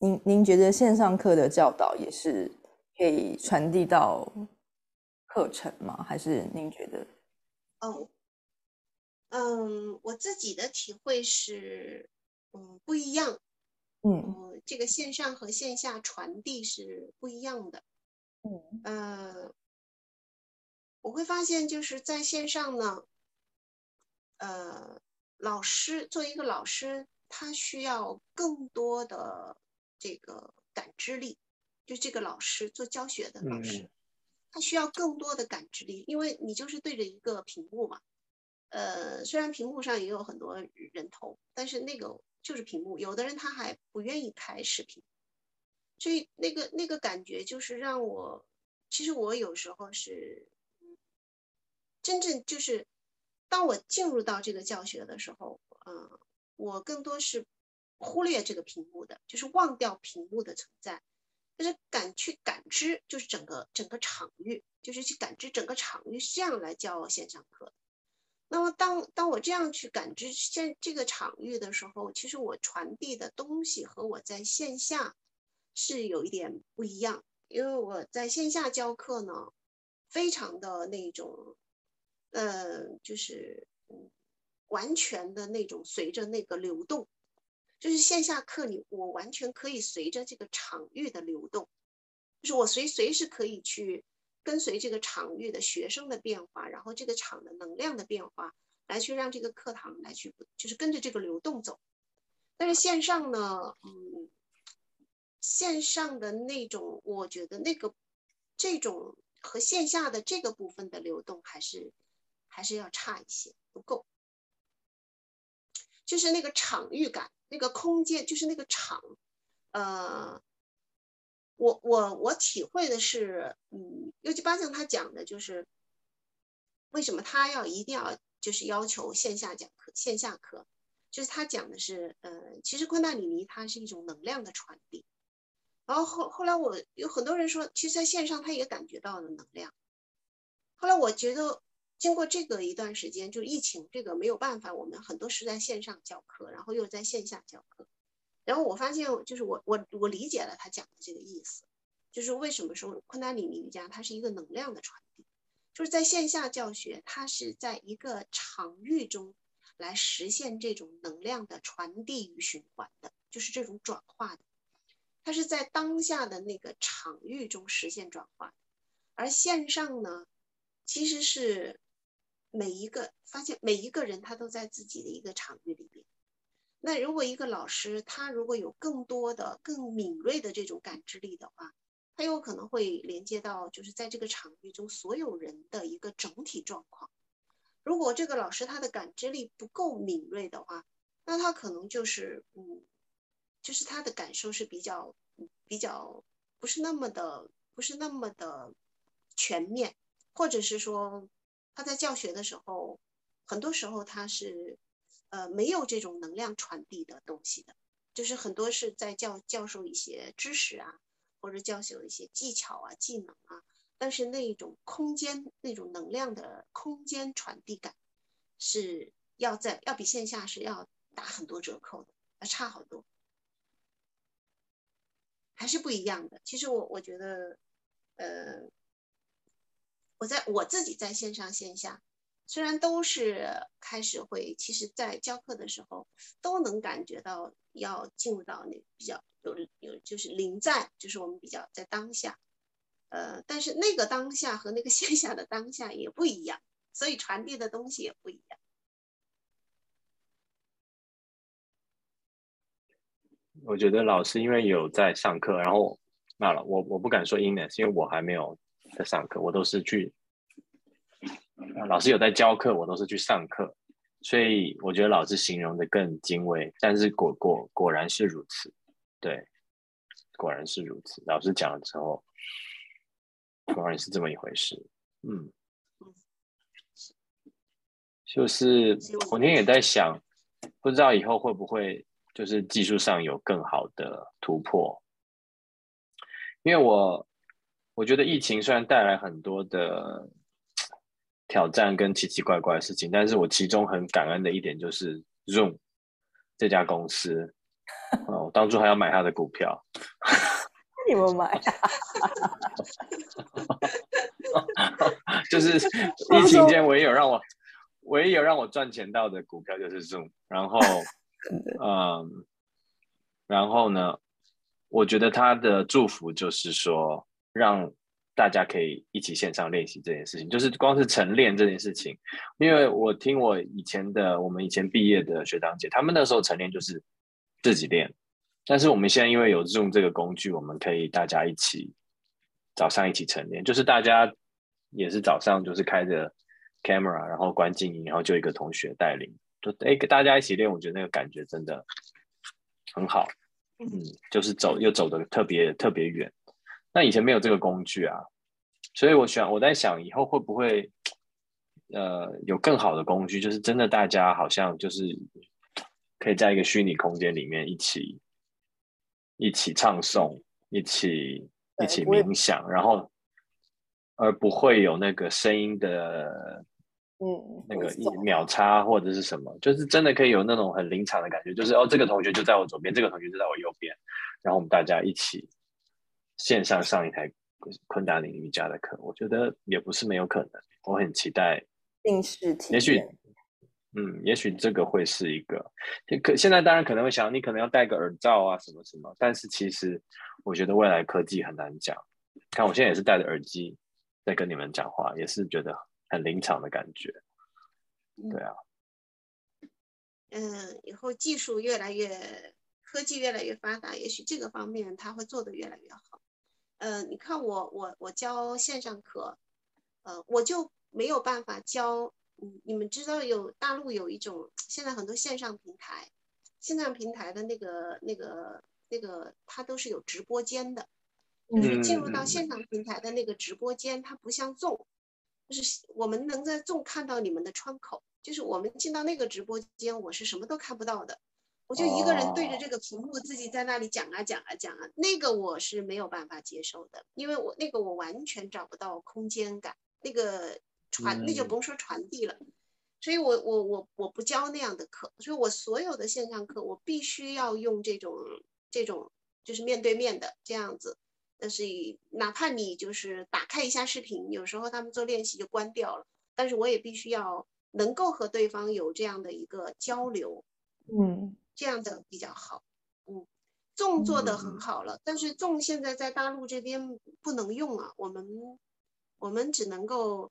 C: 您您觉得线上课的教导也是可以传递到课程吗？还是您觉得？
B: 哦，嗯，我自己的体会是，嗯，不一样。
C: 嗯，
B: 这个线上和线下传递是不一样的。
C: 嗯，
B: 呃，我会发现就是在线上呢，呃，老师作为一个老师，他需要更多的这个感知力，就这个老师做教学的老师，他需要更多的感知力，因为你就是对着一个屏幕嘛。呃，虽然屏幕上也有很多人头，但是那个就是屏幕，有的人他还不愿意开视频，所以那个那个感觉就是让我，其实我有时候是，真正就是当我进入到这个教学的时候，嗯，我更多是忽略这个屏幕的，就是忘掉屏幕的存在，就是感去感知，就是整个整个场域，就是去感知整个场域，是这样来教线上课。那么当当我这样去感知现这个场域的时候，其实我传递的东西和我在线下是有一点不一样，因为我在线下教课呢，非常的那种，呃，就是完全的那种随着那个流动，就是线下课你我完全可以随着这个场域的流动，就是我随随时可以去。跟随这个场域的学生的变化，然后这个场的能量的变化，来去让这个课堂来去，就是跟着这个流动走。但是线上呢，嗯，线上的那种，我觉得那个这种和线下的这个部分的流动还是还是要差一些，不够。就是那个场域感，那个空间，就是那个场，呃。我我我体会的是，嗯，尤其八将他讲的就是，为什么他要一定要就是要求线下讲课、线下课，就是他讲的是，呃，其实昆达里尼它是一种能量的传递。然后后后来我有很多人说，其实在线上他也感觉到了能量。后来我觉得，经过这个一段时间，就疫情这个没有办法，我们很多是在线上教课，然后又在线下教课。然后我发现，就是我我我理解了他讲的这个意思，就是为什么说昆达里尼瑜伽它是一个能量的传递，就是在线下教学，它是在一个场域中来实现这种能量的传递与循环的，就是这种转化的，它是在当下的那个场域中实现转化，而线上呢，其实是每一个发现每一个人他都在自己的一个场域里边。那如果一个老师他如果有更多的、更敏锐的这种感知力的话，他有可能会连接到就是在这个场域中所有人的一个整体状况。如果这个老师他的感知力不够敏锐的话，那他可能就是嗯，就是他的感受是比较比较不是那么的不是那么的全面，或者是说他在教学的时候，很多时候他是。呃，没有这种能量传递的东西的，就是很多是在教教授一些知识啊，或者教授一些技巧啊、技能啊，但是那一种空间、那种能量的空间传递感，是要在要比线下是要打很多折扣的，要差好多，还是不一样的。其实我我觉得，呃，我在我自己在线上线下。虽然都是开始会，其实，在教课的时候都能感觉到要进入到那比较有有就是临在，就是我们比较在当下，呃，但是那个当下和那个 *laughs* 线下的当下也不一样，所以传递的东西也不一样。
A: 我觉得老师因为有在上课，然后那了，我我不敢说 inness，因为我还没有在上课，我都是去。老师有在教课，我都是去上课，所以我觉得老师形容的更精微。但是果果果然是如此，对，果然是如此。老师讲了之后，果然是这么一回事。嗯，就是我那天也在想，不知道以后会不会就是技术上有更好的突破，因为我我觉得疫情虽然带来很多的。挑战跟奇奇怪怪的事情，但是我其中很感恩的一点就是 Zoom 这家公司，哦，我当初还要买他的股票，
C: 你们买？*laughs*
A: 就是 *laughs* 疫情间唯一有让我唯一有让我赚钱到的股票就是 Zoom，然后，嗯，然后呢，我觉得他的祝福就是说，让大家可以一起线上练习这件事情，就是光是晨练这件事情。因为我听我以前的，我们以前毕业的学长姐，他们那时候晨练就是自己练，但是我们现在因为有用这个工具，我们可以大家一起早上一起晨练，就是大家也是早上就是开着 camera，然后关静音，然后就一个同学带领，就哎大家一起练，我觉得那个感觉真的很好。嗯，就是走又走的特别特别远，那以前没有这个工具啊，所以我想我在想以后会不会，呃，有更好的工具，就是真的大家好像就是可以在一个虚拟空间里面一起一起唱诵，一起一起冥想，然后而不会有那个声音的。
C: 嗯，
A: 那个一秒差或者是什么，就是真的可以有那种很临场的感觉，就是哦，这个同学就在我左边，这个同学就在我右边，然后我们大家一起线上上一台昆达里瑜伽的课，我觉得也不是没有可能，我很期待。
C: 定是体
A: 也许，嗯，也许这个会是一个，可现在当然可能会想，你可能要戴个耳罩啊，什么什么，但是其实我觉得未来科技很难讲。看我现在也是戴着耳机在跟你们讲话，也是觉得。很临场的感觉，对啊。
B: 嗯，以后技术越来越，科技越来越发达，也许这个方面他会做得越来越好。呃，你看我我我教线上课，呃，我就没有办法教。嗯，你们知道有大陆有一种现在很多线上平台，线上平台的那个那个那个，它都是有直播间的，就是进入到线上平台的那个直播间，它不像众。就是我们能在众看到你们的窗口，就是我们进到那个直播间，我是什么都看不到的，我就一个人对着这个屏幕自己在那里讲啊讲啊讲啊，那个我是没有办法接受的，因为我那个我完全找不到空间感，那个传那就甭说传递了，所以我我我我不教那样的课，所以我所有的线上课我必须要用这种这种就是面对面的这样子。但是，哪怕你就是打开一下视频，有时候他们做练习就关掉了。但是我也必须要能够和对方有这样的一个交流，
C: 嗯，
B: 这样的比较好。嗯，众做的很好了，但是众现在在大陆这边不能用啊。我们我们只能够，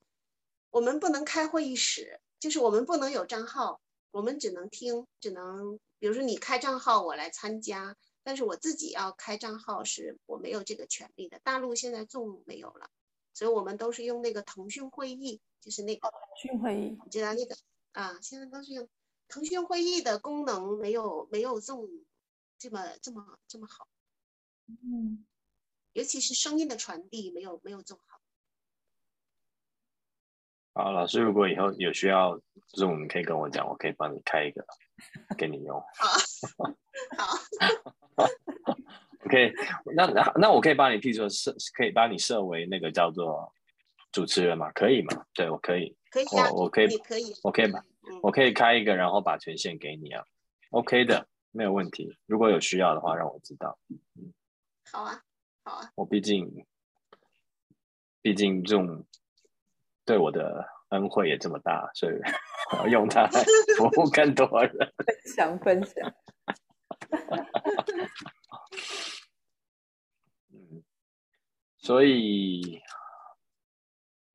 B: 我们不能开会议室，就是我们不能有账号，我们只能听，只能比如说你开账号，我来参加。但是我自己要开账号，是我没有这个权利的。大陆现在众没有了，所以我们都是用那个腾讯会议，就是那个
C: 腾讯会议，
B: 你知道那个啊？现在都是用腾讯会议的功能，没有没有众这么这么这么好。
C: 嗯，
B: 尤其是声音的传递，没有没有众好。
A: 好，老师，如果以后有需要，就是我们可以跟我讲，我可以帮你开一个给你用。
B: 好，*laughs* 好。*laughs* *laughs*
A: OK，那那那我可以帮你，譬如说设，可以帮你设为那个叫做主持人嘛？可以吗？对我可以，
B: 可以啊，
A: 我可以，
B: 可以，
A: 我可以把，我可以开一个，然后把权限给你啊。OK 的，没有问题。如果有需要的话，让我知道。
B: 嗯，好啊，好啊。
A: 我毕竟，毕竟这种对我的恩惠也这么大，所以 *laughs* 我要用它 *laughs* 服务更多人。
C: 分享分享。
A: 嗯，*laughs* 所以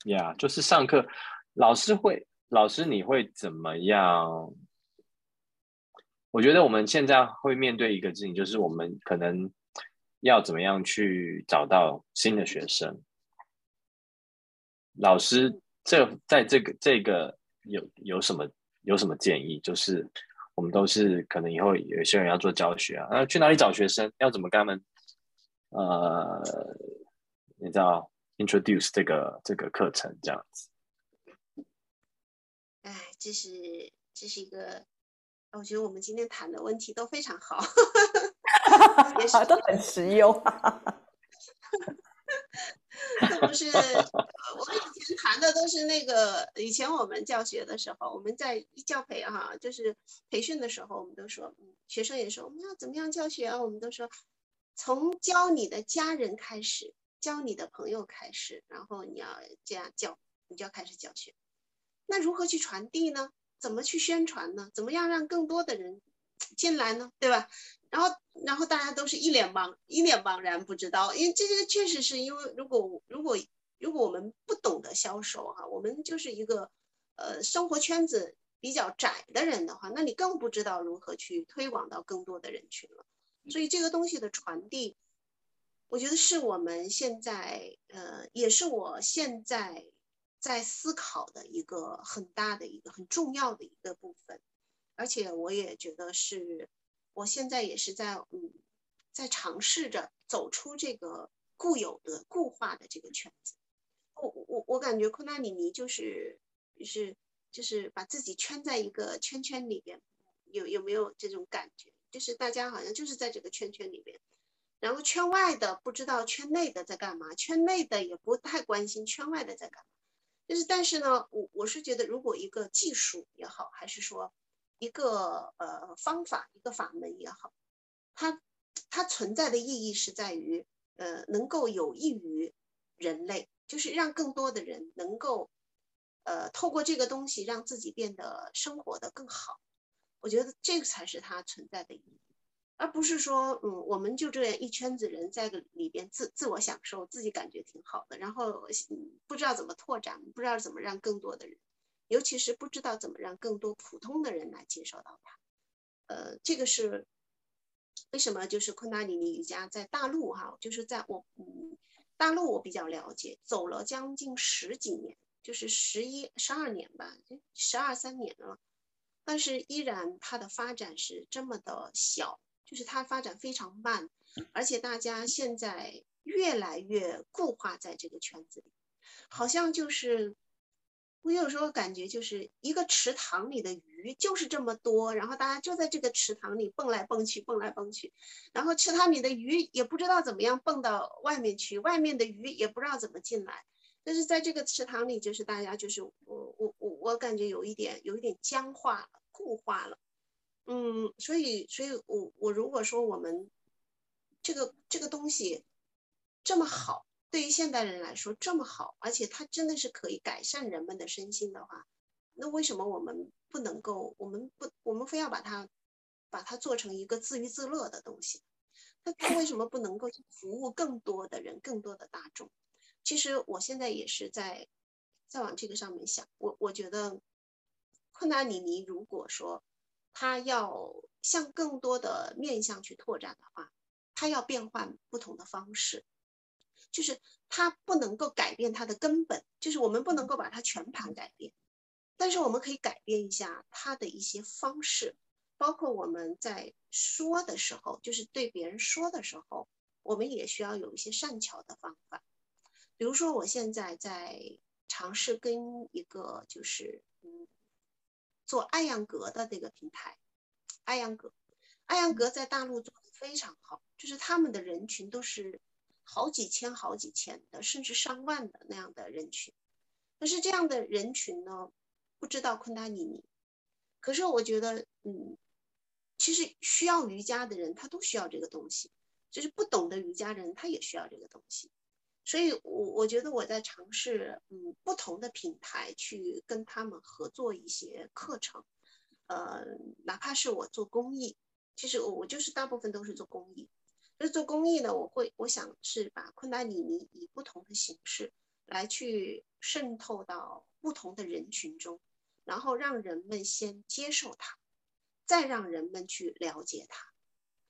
A: 呀，就是上课，老师会，老师你会怎么样？我觉得我们现在会面对一个事情，就是我们可能要怎么样去找到新的学生。老师，这在这个这个有有什么有什么建议？就是。我们都是可能以后有些人要做教学啊，那去哪里找学生？要怎么跟他们呃，你知道 introduce 这个这个课程这样子？
B: 哎，这是这是一个，我觉得我们今天谈的问题都非常好，*laughs* 也是 *laughs*
C: 都很实用。*laughs*
B: 是不是？我们以前谈的都是那个，以前我们教学的时候，我们在教培哈，就是培训的时候，我们都说，学生也说我们要怎么样教学啊？我们都说，从教你的家人开始，教你的朋友开始，然后你要这样教，你就要开始教学。那如何去传递呢？怎么去宣传呢？怎么样让更多的人进来呢？对吧？然后然后大家都是一脸茫一脸茫然，不知道，因为这些确实是因为如果如果如果我们不懂得销售哈，我们就是一个呃生活圈子比较窄的人的话，那你更不知道如何去推广到更多的人群了。所以这个东西的传递，我觉得是我们现在呃也是我现在在思考的一个很大的一个很重要的一个部分，而且我也觉得是。我现在也是在嗯，在尝试着走出这个固有的固化的这个圈子。我我我感觉昆达里尼就是就是就是把自己圈在一个圈圈里边，有有没有这种感觉？就是大家好像就是在这个圈圈里边，然后圈外的不知道圈内的在干嘛，圈内的也不太关心圈外的在干嘛。就是但是呢，我我是觉得如果一个技术也好，还是说。一个呃方法，一个法门也好，它它存在的意义是在于，呃，能够有益于人类，就是让更多的人能够，呃，透过这个东西让自己变得生活的更好。我觉得这个才是它存在的意义，而不是说，嗯，我们就这样一圈子人在里边自自我享受，自己感觉挺好的，然后不知道怎么拓展，不知道怎么让更多的人。尤其是不知道怎么让更多普通的人来接受到它，呃，这个是为什么？就是昆达里尼瑜伽在大陆哈，就是在我嗯大陆我比较了解，走了将近十几年，就是十一十二年吧，十二三年了，但是依然它的发展是这么的小，就是它发展非常慢，而且大家现在越来越固化在这个圈子里，好像就是。我有时候感觉就是一个池塘里的鱼就是这么多，然后大家就在这个池塘里蹦来蹦去，蹦来蹦去，然后池塘里的鱼也不知道怎么样蹦到外面去，外面的鱼也不知道怎么进来。但是在这个池塘里，就是大家就是我我我我感觉有一点有一点僵化了，固化了。嗯，所以所以我我如果说我们这个这个东西这么好。对于现代人来说这么好，而且它真的是可以改善人们的身心的话，那为什么我们不能够？我们不，我们非要把它，把它做成一个自娱自乐的东西？那它为什么不能够去服务更多的人、更多的大众？其实我现在也是在，在往这个上面想。我我觉得，昆达里尼如果说他要向更多的面向去拓展的话，他要变换不同的方式。就是它不能够改变它的根本，就是我们不能够把它全盘改变，但是我们可以改变一下它的一些方式，包括我们在说的时候，就是对别人说的时候，我们也需要有一些善巧的方法。比如说，我现在在尝试跟一个就是嗯做艾扬格的这个平台，艾扬格，艾扬格在大陆做的非常好，就是他们的人群都是。好几千、好几千的，甚至上万的那样的人群，但是这样的人群呢，不知道昆达尼尼。可是我觉得，嗯，其实需要瑜伽的人，他都需要这个东西；就是不懂的瑜伽人，他也需要这个东西。所以，我我觉得我在尝试，嗯，不同的品牌去跟他们合作一些课程，呃，哪怕是我做公益，其实我我就是大部分都是做公益。是做公益呢，我会我想是把昆达里尼以不同的形式来去渗透到不同的人群中，然后让人们先接受它，再让人们去了解它，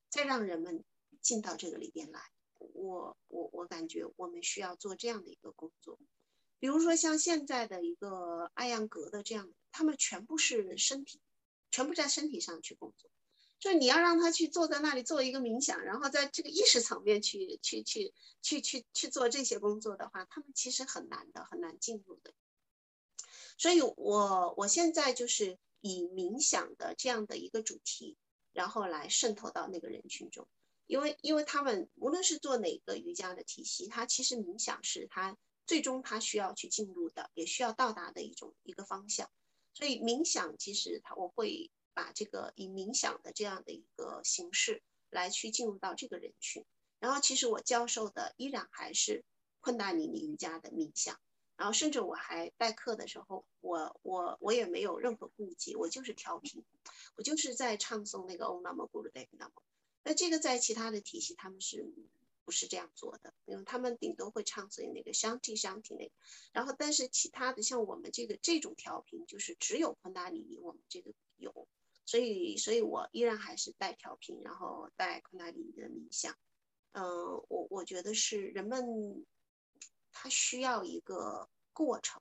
B: 再让人们进到这个里边来。我我我感觉我们需要做这样的一个工作，比如说像现在的一个艾扬格的这样，他们全部是身体，全部在身体上去工作。就你要让他去坐在那里做一个冥想，然后在这个意识层面去去去去去去做这些工作的话，他们其实很难的，很难进入的。所以，我我现在就是以冥想的这样的一个主题，然后来渗透到那个人群中，因为因为他们无论是做哪个瑜伽的体系，它其实冥想是他最终他需要去进入的，也需要到达的一种一个方向。所以冥想其实他我会。把这个以冥想的这样的一个形式来去进入到这个人群，然后其实我教授的依然还是昆达尼尼瑜伽的冥想，然后甚至我还代课的时候，我我我也没有任何顾忌，我就是调频，我就是在唱诵那个 Om Namah Guru Dev Namah，那这个在其他的体系他们是不是这样做的？因为他们顶多会唱诵那个香体香体那个，然后但是其他的像我们这个这种调频，就是只有昆达里尼我们这个有，所以所以我依然还是带调频，然后带昆达里尼的冥想。嗯，我我觉得是人们他需要一个过程，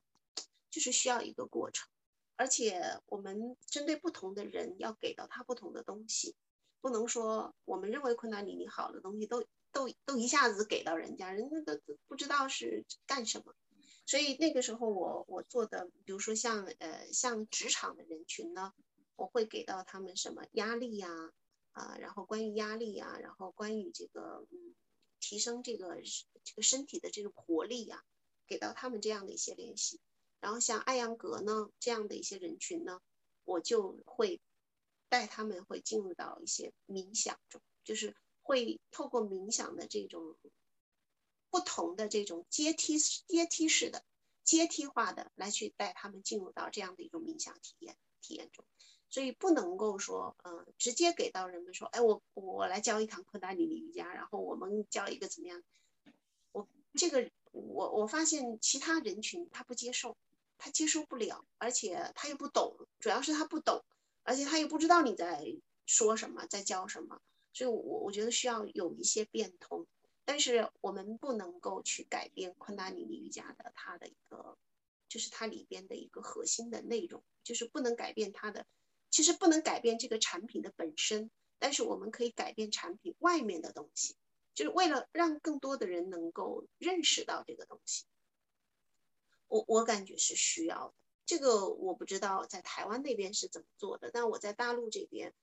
B: 就是需要一个过程，而且我们针对不同的人要给到他不同的东西。不能说我们认为昆达里尼好的东西都都都一下子给到人家，人家都不知道是干什么。所以那个时候我我做的，比如说像呃像职场的人群呢，我会给到他们什么压力呀啊，然后关于压力呀，然后关于这个嗯提升这个这个身体的这个活力呀，给到他们这样的一些练习。然后像艾扬格呢这样的一些人群呢，我就会。带他们会进入到一些冥想中，就是会透过冥想的这种不同的这种阶梯阶梯式的阶梯化的来去带他们进入到这样的一种冥想体验体验中，所以不能够说，嗯，直接给到人们说，哎，我我来教一堂昆达里尼瑜伽，然后我们教一个怎么样？我这个我我发现其他人群他不接受，他接受不了，而且他又不懂，主要是他不懂。而且他又不知道你在说什么，在教什么，所以，我我觉得需要有一些变通。但是我们不能够去改变昆达里尼瑜伽的它的一个，就是它里边的一个核心的内容，就是不能改变它的，其实不能改变这个产品的本身，但是我们可以改变产品外面的东西，就是为了让更多的人能够认识到这个东西。我我感觉是需要的。这个我不知道在台湾那边是怎么做的，但我在大陆这边，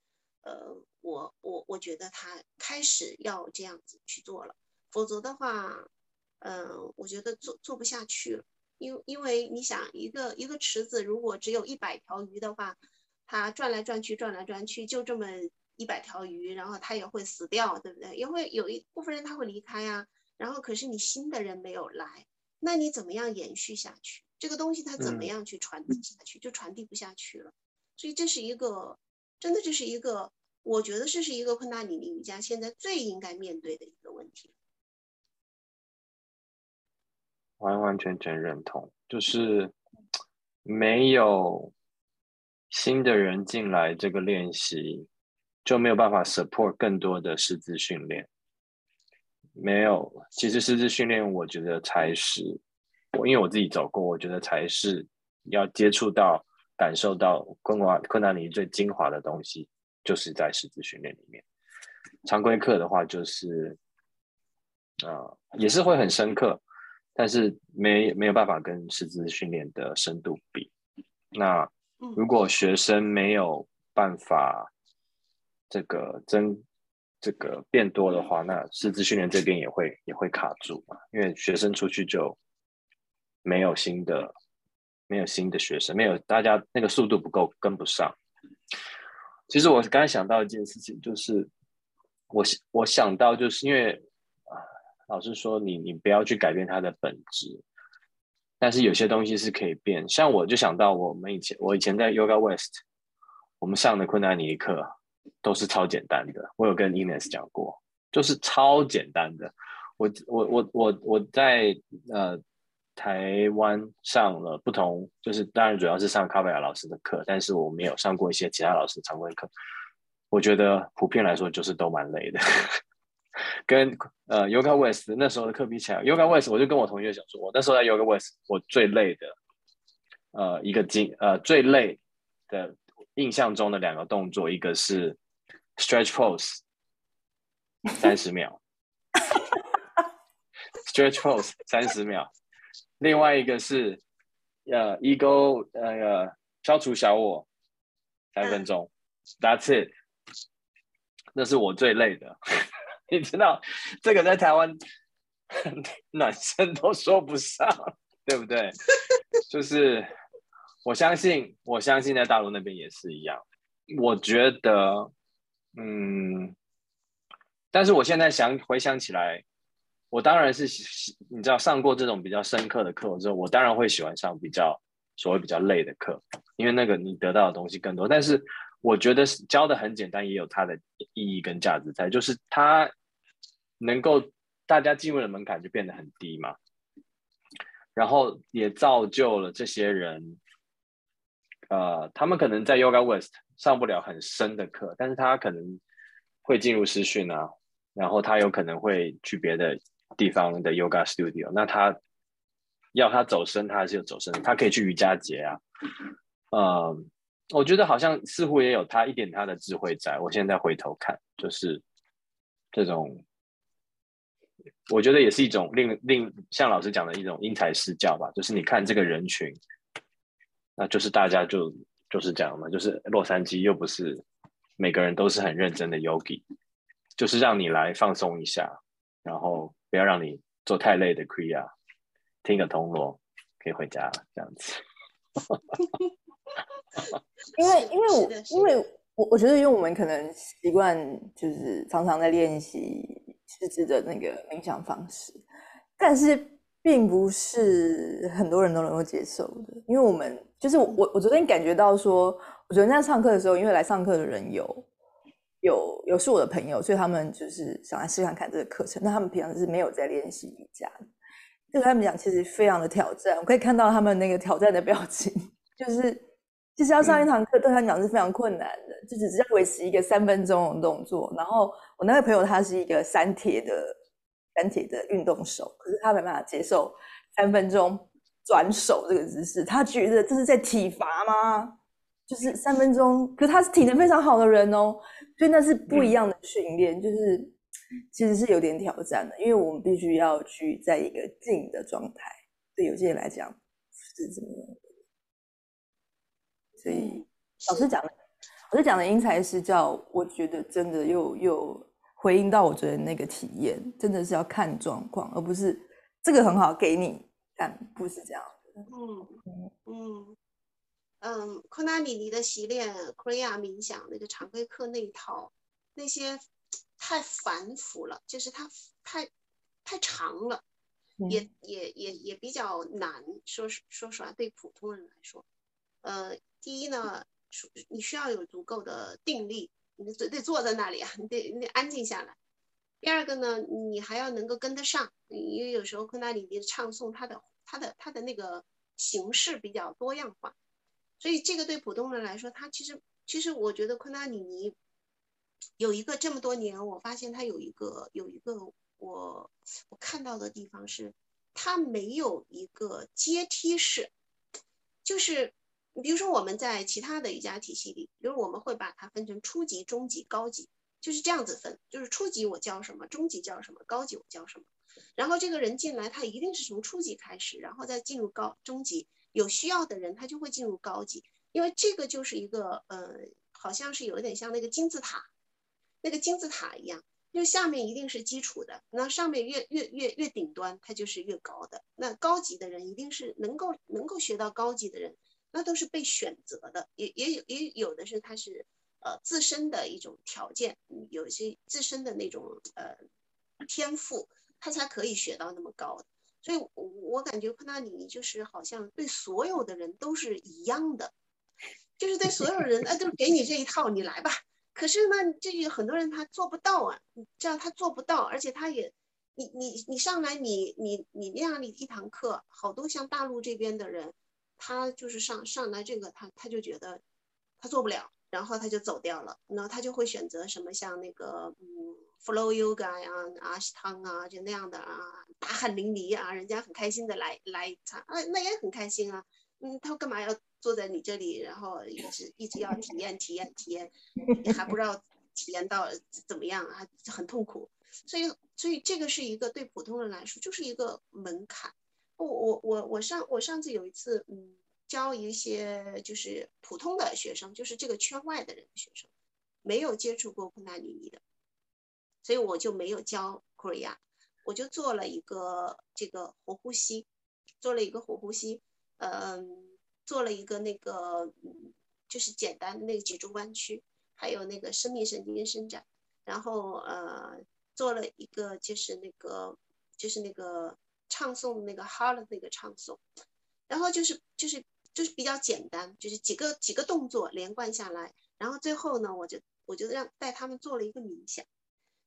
B: 呃，我我我觉得他开始要这样子去做了，否则的话，嗯，我觉得做做不下去了，因因为你想一个一个池子如果只有一百条鱼的话，它转来转去转来转去就这么一百条鱼，然后它也会死掉，对不对？也会有一部分人他会离开呀，然后可是你新的人没有来，那你怎么样延续下去？这个东西它怎么样去传递下去，就传递不下去了。所以这是一个，真的这是一个，我觉得这是一个昆达里尼瑜伽现在最应该面对的一个问题。
A: 完完全全认同，就是没有新的人进来这个练习，就没有办法 support 更多的师资训练。没有，其实师资训练，我觉得才是。我因为我自己走过，我觉得才是要接触到、感受到昆华昆达里最精华的东西，就是在师资训练里面。常规课的话，就是啊，也是会很深刻，但是没没有办法跟师资训练的深度比。那如果学生没有办法这个增这个变多的话，那师资训练这边也会也会卡住嘛，因为学生出去就。没有新的，没有新的学生，没有大家那个速度不够，跟不上。其实我刚才想到一件事情，就是我我想到就是因为啊，老师说你你不要去改变它的本质，但是有些东西是可以变。像我就想到我们以前我以前在 Yoga West，我们上的昆达尼课都是超简单的。我有跟 Ines 讲过，就是超简单的。我我我我我在呃。台湾上了不同，就是当然主要是上卡贝亚老师的课，但是我们有上过一些其他老师常规课。我觉得普遍来说就是都蛮累的，跟呃 Yoga West 那时候的课比起来，Yoga West 我就跟我同学讲说，我那时候在 Yoga West 我最累的，呃一个经呃最累的印象中的两个动作，一个是 Stretch Pose *laughs* 三十秒，Stretch Pose 三十秒。另外一个是，呃，ego，呃，消除小我，三分钟，That's it。那是我最累的，*laughs* 你知道，这个在台湾 *laughs* 男生都说不上，对不对？*laughs* 就是我相信，我相信在大陆那边也是一样。我觉得，嗯，但是我现在想回想起来。我当然是，你知道上过这种比较深刻的课之后，我当然会喜欢上比较所谓比较累的课，因为那个你得到的东西更多。但是我觉得教的很简单，也有它的意义跟价值在，就是它能够大家进入的门槛就变得很低嘛，然后也造就了这些人，呃，他们可能在 Yoga West 上不了很深的课，但是他可能会进入私训啊，然后他有可能会去别的地方的 Yoga Studio，那他要他走深，他还是有走深，他可以去瑜伽节啊，嗯。我觉得好像似乎也有他一点他的智慧在。我现在回头看，就是这种，我觉得也是一种另另像老师讲的一种因材施教吧。就是你看这个人群，那就是大家就就是这样嘛。就是洛杉矶又不是每个人都是很认真的 yogi，就是让你来放松一下，然后不要让你做太累的 kriya，听个铜锣可以回家这样子。*laughs*
C: 因为，因为我，因为我，我觉得，因为我们可能习惯就是常常在练习实质的那个冥想方式，但是并不是很多人都能够接受的。因为我们就是我，我昨天感觉到说，我昨天在上课的时候，因为来上课的人有有有是我的朋友，所以他们就是想来试看看这个课程。那他们平常是没有在练习瑜伽的，对他们讲其实非常的挑战。我可以看到他们那个挑战的表情，*laughs* 就是。其实要上一堂课对他讲是非常困难的，就只是要维持一个三分钟的动作。然后我那位朋友他是一个三铁的三铁的运动手，可是他没办法接受三分钟转手这个姿势，他觉得这是在体罚吗？就是三分钟，可是他是体能非常好的人哦，所以那是不一样的训练，就是其实是有点挑战的，因为我们必须要去在一个静的状态，对有些人来讲是怎么样？所以老师讲的，老师讲的因材施教，我觉得真的又又回应到我觉得那个体验，真的是要看状况，而不是这个很好给你，但不是这样
B: 嗯嗯嗯，昆达里尼的习练、克瑞亚冥想那个常规课那一套，那些太繁复了，就是它太太长了，也也也也比较难。说说实话，对普通人来说，呃。第一呢，你需要有足够的定力，你得得坐在那里啊，你得你得安静下来。第二个呢，你还要能够跟得上，因为有时候昆达里尼唱诵它的它的它的那个形式比较多样化，所以这个对普通人来说，它其实其实我觉得昆达里尼有一个这么多年，我发现它有一个有一个我我看到的地方是，它没有一个阶梯式，就是。比如说，我们在其他的瑜伽体系里，比如我们会把它分成初级、中级、高级，就是这样子分。就是初级我教什么，中级教什么，高级我教什么。然后这个人进来，他一定是从初级开始，然后再进入高中级。有需要的人，他就会进入高级，因为这个就是一个呃，好像是有一点像那个金字塔，那个金字塔一样，就下面一定是基础的，那上面越越越越顶端，它就是越高的。那高级的人一定是能够能够学到高级的人。那都是被选择的，也也有也有的是他是呃自身的一种条件，有些自身的那种呃天赋，他才可以学到那么高的。所以，我我感觉昆达里尼就是好像对所有的人都是一样的，就是对所有人，哎，都给你这一套，你来吧。可是呢，这个很多人他做不到啊，这样他做不到，而且他也，你你你上来你你你那样的一堂课，好多像大陆这边的人。他就是上上来这个，他他就觉得他做不了，然后他就走掉了。那他就会选择什么像那个嗯，flow yoga 呀、阿西汤啊，就那样的啊，大汗淋漓啊，人家很开心的来来参啊，那也很开心啊。嗯，他干嘛要坐在你这里，然后一直一直要体验体验体验，你还不知道体验到怎么样啊，很痛苦。所以所以这个是一个对普通人来说就是一个门槛。我我我我上我上次有一次，嗯，教一些就是普通的学生，就是这个圈外的人的学生，没有接触过昆达里尼的，所以我就没有教 Korea，我就做了一个这个活呼吸，做了一个活呼吸，嗯，做了一个那个，就是简单的那个脊柱弯曲，还有那个生命神经伸展，然后呃，做了一个就是那个就是那个。唱诵那个 hard 那个唱诵，然后就是就是就是比较简单，就是几个几个动作连贯下来，然后最后呢，我就我就让带他们做了一个冥想。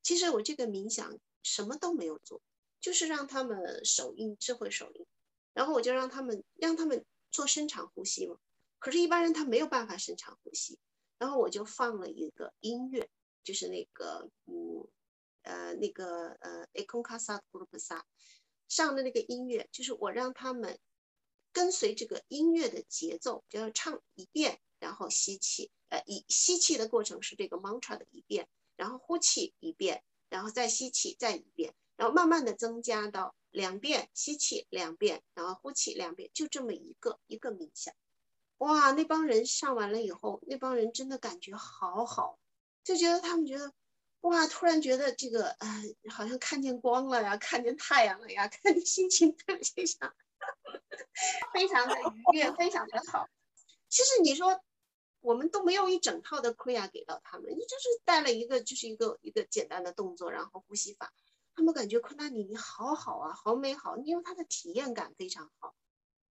B: 其实我这个冥想什么都没有做，就是让他们手印智慧手印，然后我就让他们让他们做深长呼吸嘛。可是，一般人他没有办法深长呼吸，然后我就放了一个音乐，就是那个嗯呃那个呃 e k o n k a s a g r u p s a 上的那个音乐，就是我让他们跟随这个音乐的节奏，就要唱一遍，然后吸气，呃，一吸气的过程是这个 mantra 的一遍，然后呼气一遍，然后再吸气再一遍，然后慢慢的增加到两遍吸气两遍，然后呼气两遍，就这么一个一个冥想。哇，那帮人上完了以后，那帮人真的感觉好好，就觉得他们觉得，哇，突然觉得这个，呃，好像看见光了呀，看见太阳了呀，看见心情特别想，*laughs* 非常的愉悦，非常的好。其实你说，我们都没有一整套的 Kriya 给到他们，你就是带了一个，就是一个一个简单的动作，然后呼吸法，他们感觉昆达里尼好好啊，好美好，因为他的体验感非常好。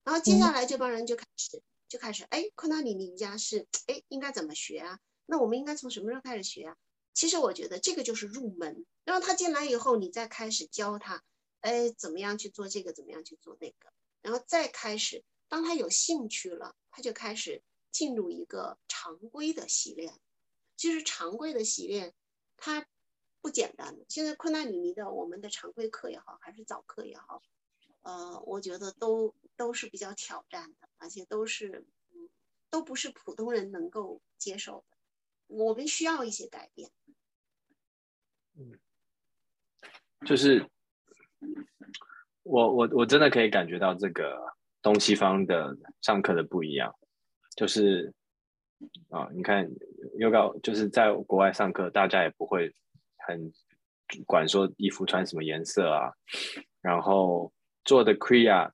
B: 然后接下来这帮人就开始。就开始哎，昆达里尼瑜伽是哎，应该怎么学啊？那我们应该从什么时候开始学啊？其实我觉得这个就是入门，让他进来以后，你再开始教他，哎，怎么样去做这个，怎么样去做那个，然后再开始，当他有兴趣了，他就开始进入一个常规的习练。其实常规的习练，它不简单的。现在困难里尼的我们的常规课也好，还是早课也好，呃，我觉得都都是比较挑战的。而且都是，都不是普通人能够接受的。我们需要一些改变。
A: 嗯，就是我我我真的可以感觉到这个东西方的上课的不一样。就是啊，你看，Yoga 就是在国外上课，大家也不会很管说衣服穿什么颜色啊，然后做的 Kriya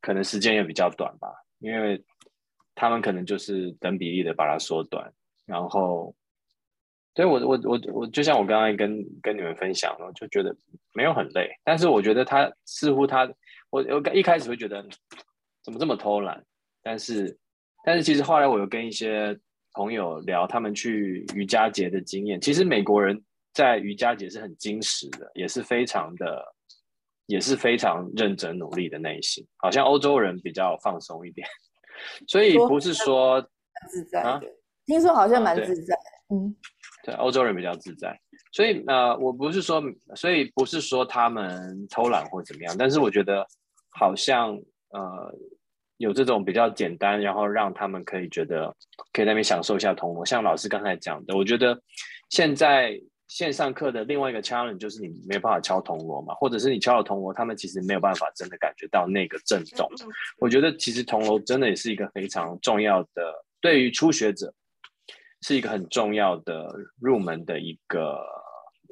A: 可能时间也比较短吧。因为他们可能就是等比例的把它缩短，然后，对我我我我就像我刚刚跟跟你们分享了，就觉得没有很累，但是我觉得他似乎他我我一开始会觉得怎么这么偷懒，但是但是其实后来我有跟一些朋友聊他们去瑜伽节的经验，其实美国人在瑜伽节是很矜持的，也是非常的。也是非常认真努力的内心，好像欧洲人比较放松一点，所以不是说
C: 自在啊，听说好像蛮自在，嗯，
A: 对，欧洲人比较自在，所以呃，我不是说，所以不是说他们偷懒或怎么样，但是我觉得好像呃有这种比较简单，然后让他们可以觉得可以在那边享受一下铜锣，像老师刚才讲的，我觉得现在。线上课的另外一个 challenge 就是你没有办法敲铜锣嘛，或者是你敲了铜锣，他们其实没有办法真的感觉到那个震动。我觉得其实铜锣真的也是一个非常重要的，对于初学者是一个很重要的入门的一个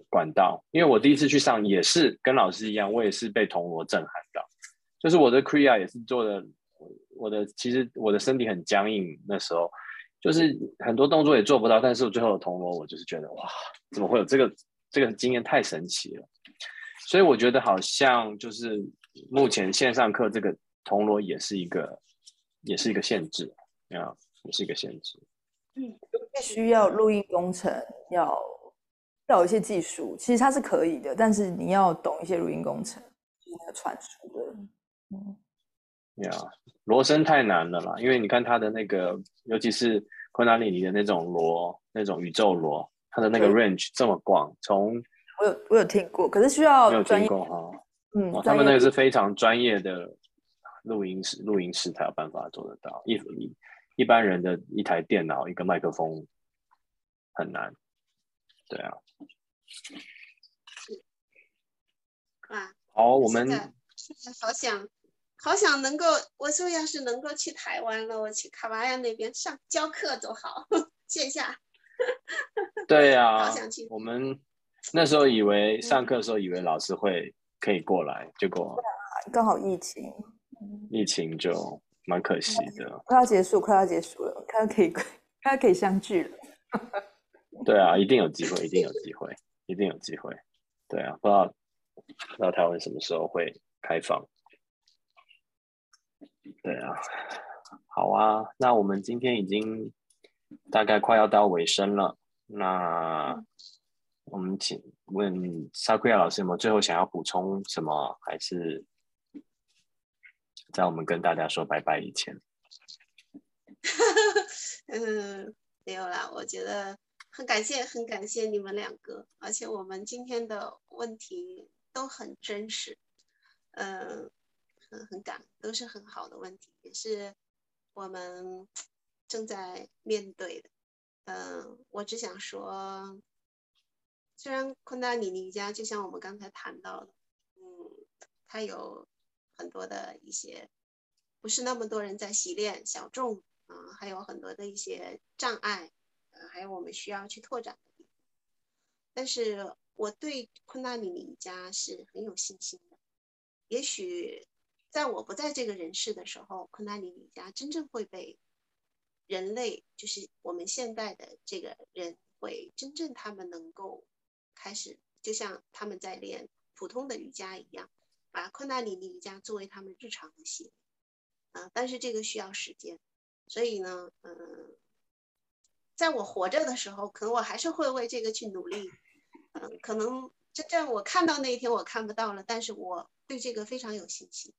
A: 管道。因为我第一次去上也是跟老师一样，我也是被铜锣震撼到，就是我的 kriya 也是做的，我的其实我的身体很僵硬，那时候。就是很多动作也做不到，但是我最后的铜锣，我就是觉得哇，怎么会有这个这个经验太神奇了。所以我觉得好像就是目前线上课这个铜锣也是一个也是一个限制啊，也是一个限制。
C: 嗯，需要录音工程，要要有一些技术，其实它是可以的，但是你要懂一些录音工程，那个传输的，
A: 嗯。呀，罗声太难了啦，因为你看他的那个，尤其是昆达里尼的那种罗，那种宇宙罗，它的那个 range 这么广，从
C: 我有我有听过，可是需要
A: 没有听过哈，
C: 嗯，
A: 他们那个是非常专业的录音室，录音室才有办法做得到，一一一般人的一台电脑一个麦克风很难，对啊，
B: 啊，
A: 好，我们
B: 好想。好想能够，我说要是能够去台湾了，我去卡巴亚那边上教课多好，*laughs* 线下。
A: 对呀，
B: 好想去。
A: 我们那时候以为上课的时候以为老师会可以过来，结果
C: 刚好疫情，
A: 疫情就蛮可惜的。
C: 快要结束，快要结束了，看可以，*laughs* 看可以相聚了。
A: 对啊，一定有机会，一定有机会，一定有机会。对啊，不知道不知道台湾什么时候会开放。对啊，好啊，那我们今天已经大概快要到尾声了，那我们请问沙奎亚老师有没有最后想要补充什么？还是在我们跟大家说拜拜以前？*laughs*
B: 嗯，没有啦，我觉得很感谢，很感谢你们两个，而且我们今天的问题都很真实，嗯，很很感，都是很好的问题，也是我们正在面对的。嗯，我只想说，虽然昆达里尼家就像我们刚才谈到的，嗯，它有很多的一些不是那么多人在习练，小众。啊，还有很多的一些障碍，呃，还有我们需要去拓展的地方。但是我对昆达里尼瑜伽是很有信心的。也许在我不在这个人世的时候，昆达里尼瑜伽真正会被人类，就是我们现代的这个人，会真正他们能够开始，就像他们在练普通的瑜伽一样，把困难里尼瑜伽作为他们日常的习。啊，但是这个需要时间。所以呢，嗯，在我活着的时候，可能我还是会为这个去努力。嗯，可能真正我看到那一天我看不到了，但是我对这个非常有信心，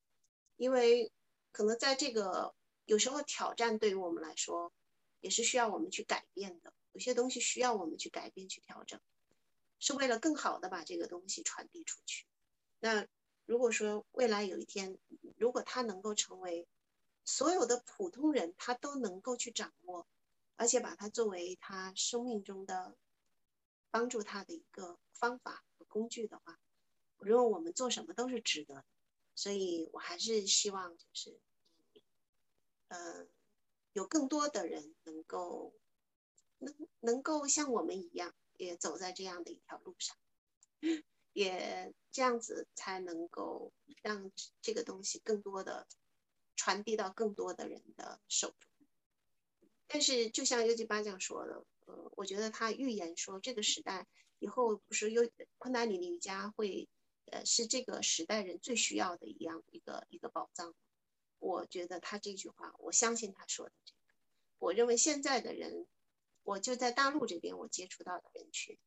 B: 因为可能在这个有时候挑战对于我们来说，也是需要我们去改变的。有些东西需要我们去改变、去调整，是为了更好的把这个东西传递出去。那如果说未来有一天，如果它能够成为，所有的普通人，他都能够去掌握，而且把它作为他生命中的帮助他的一个方法和工具的话，我认为我们做什么都是值得的。所以我还是希望，就是，呃，有更多的人能够能能够像我们一样，也走在这样的一条路上，也这样子才能够让这个东西更多的。传递到更多的人的手中，但是就像优吉巴讲说的，呃，我觉得他预言说这个时代以后不是优昆达里尼瑜伽会，呃，是这个时代人最需要的一样一个一个宝藏。我觉得他这句话，我相信他说的这个。我认为现在的人，我就在大陆这边我接触到的人群，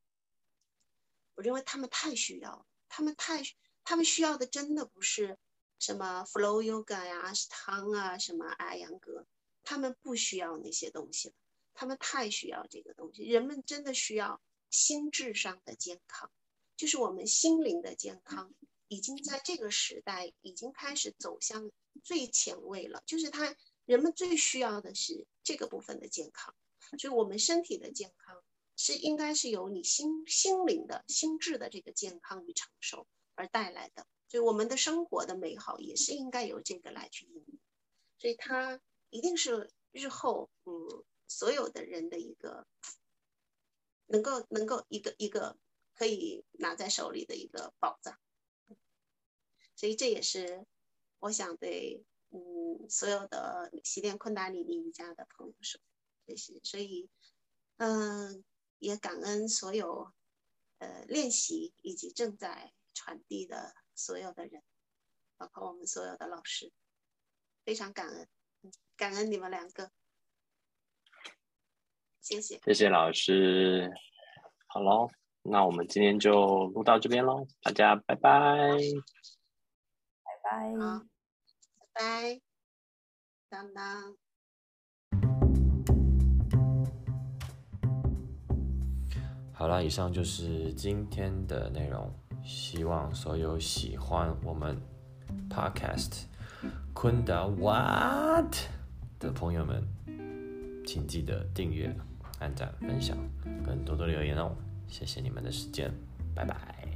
B: 我认为他们太需要，他们太他们需要的真的不是。什么 Flow Yoga 呀、阿斯汤啊、什么艾扬格，他们不需要那些东西了，他们太需要这个东西。人们真的需要心智上的健康，就是我们心灵的健康，已经在这个时代已经开始走向最前卫了。就是他人们最需要的是这个部分的健康，所以我们身体的健康是应该是由你心心灵的心智的这个健康与长寿而带来的。所以我们的生活的美好也是应该由这个来去引领，所以它一定是日后嗯所有的人的一个能够能够一个一个可以拿在手里的一个宝藏，所以这也是我想对嗯所有的习练昆达里尼瑜伽的朋友说，这是所以嗯也感恩所有呃练习以及正在传递的。所有的人，包括我们所有的老师，非常感恩，感恩你们两个，谢谢，
A: 谢谢老师，好喽，那我们今天就录到这边喽，大家拜拜，
C: 拜拜，
B: 好，拜拜，当当，
D: 好了，以上就是今天的内容。希望所有喜欢我们 Podcast 昆达 What 的朋友们，请记得订阅、按赞、分享，跟多多留言哦！谢谢你们的时间，拜拜。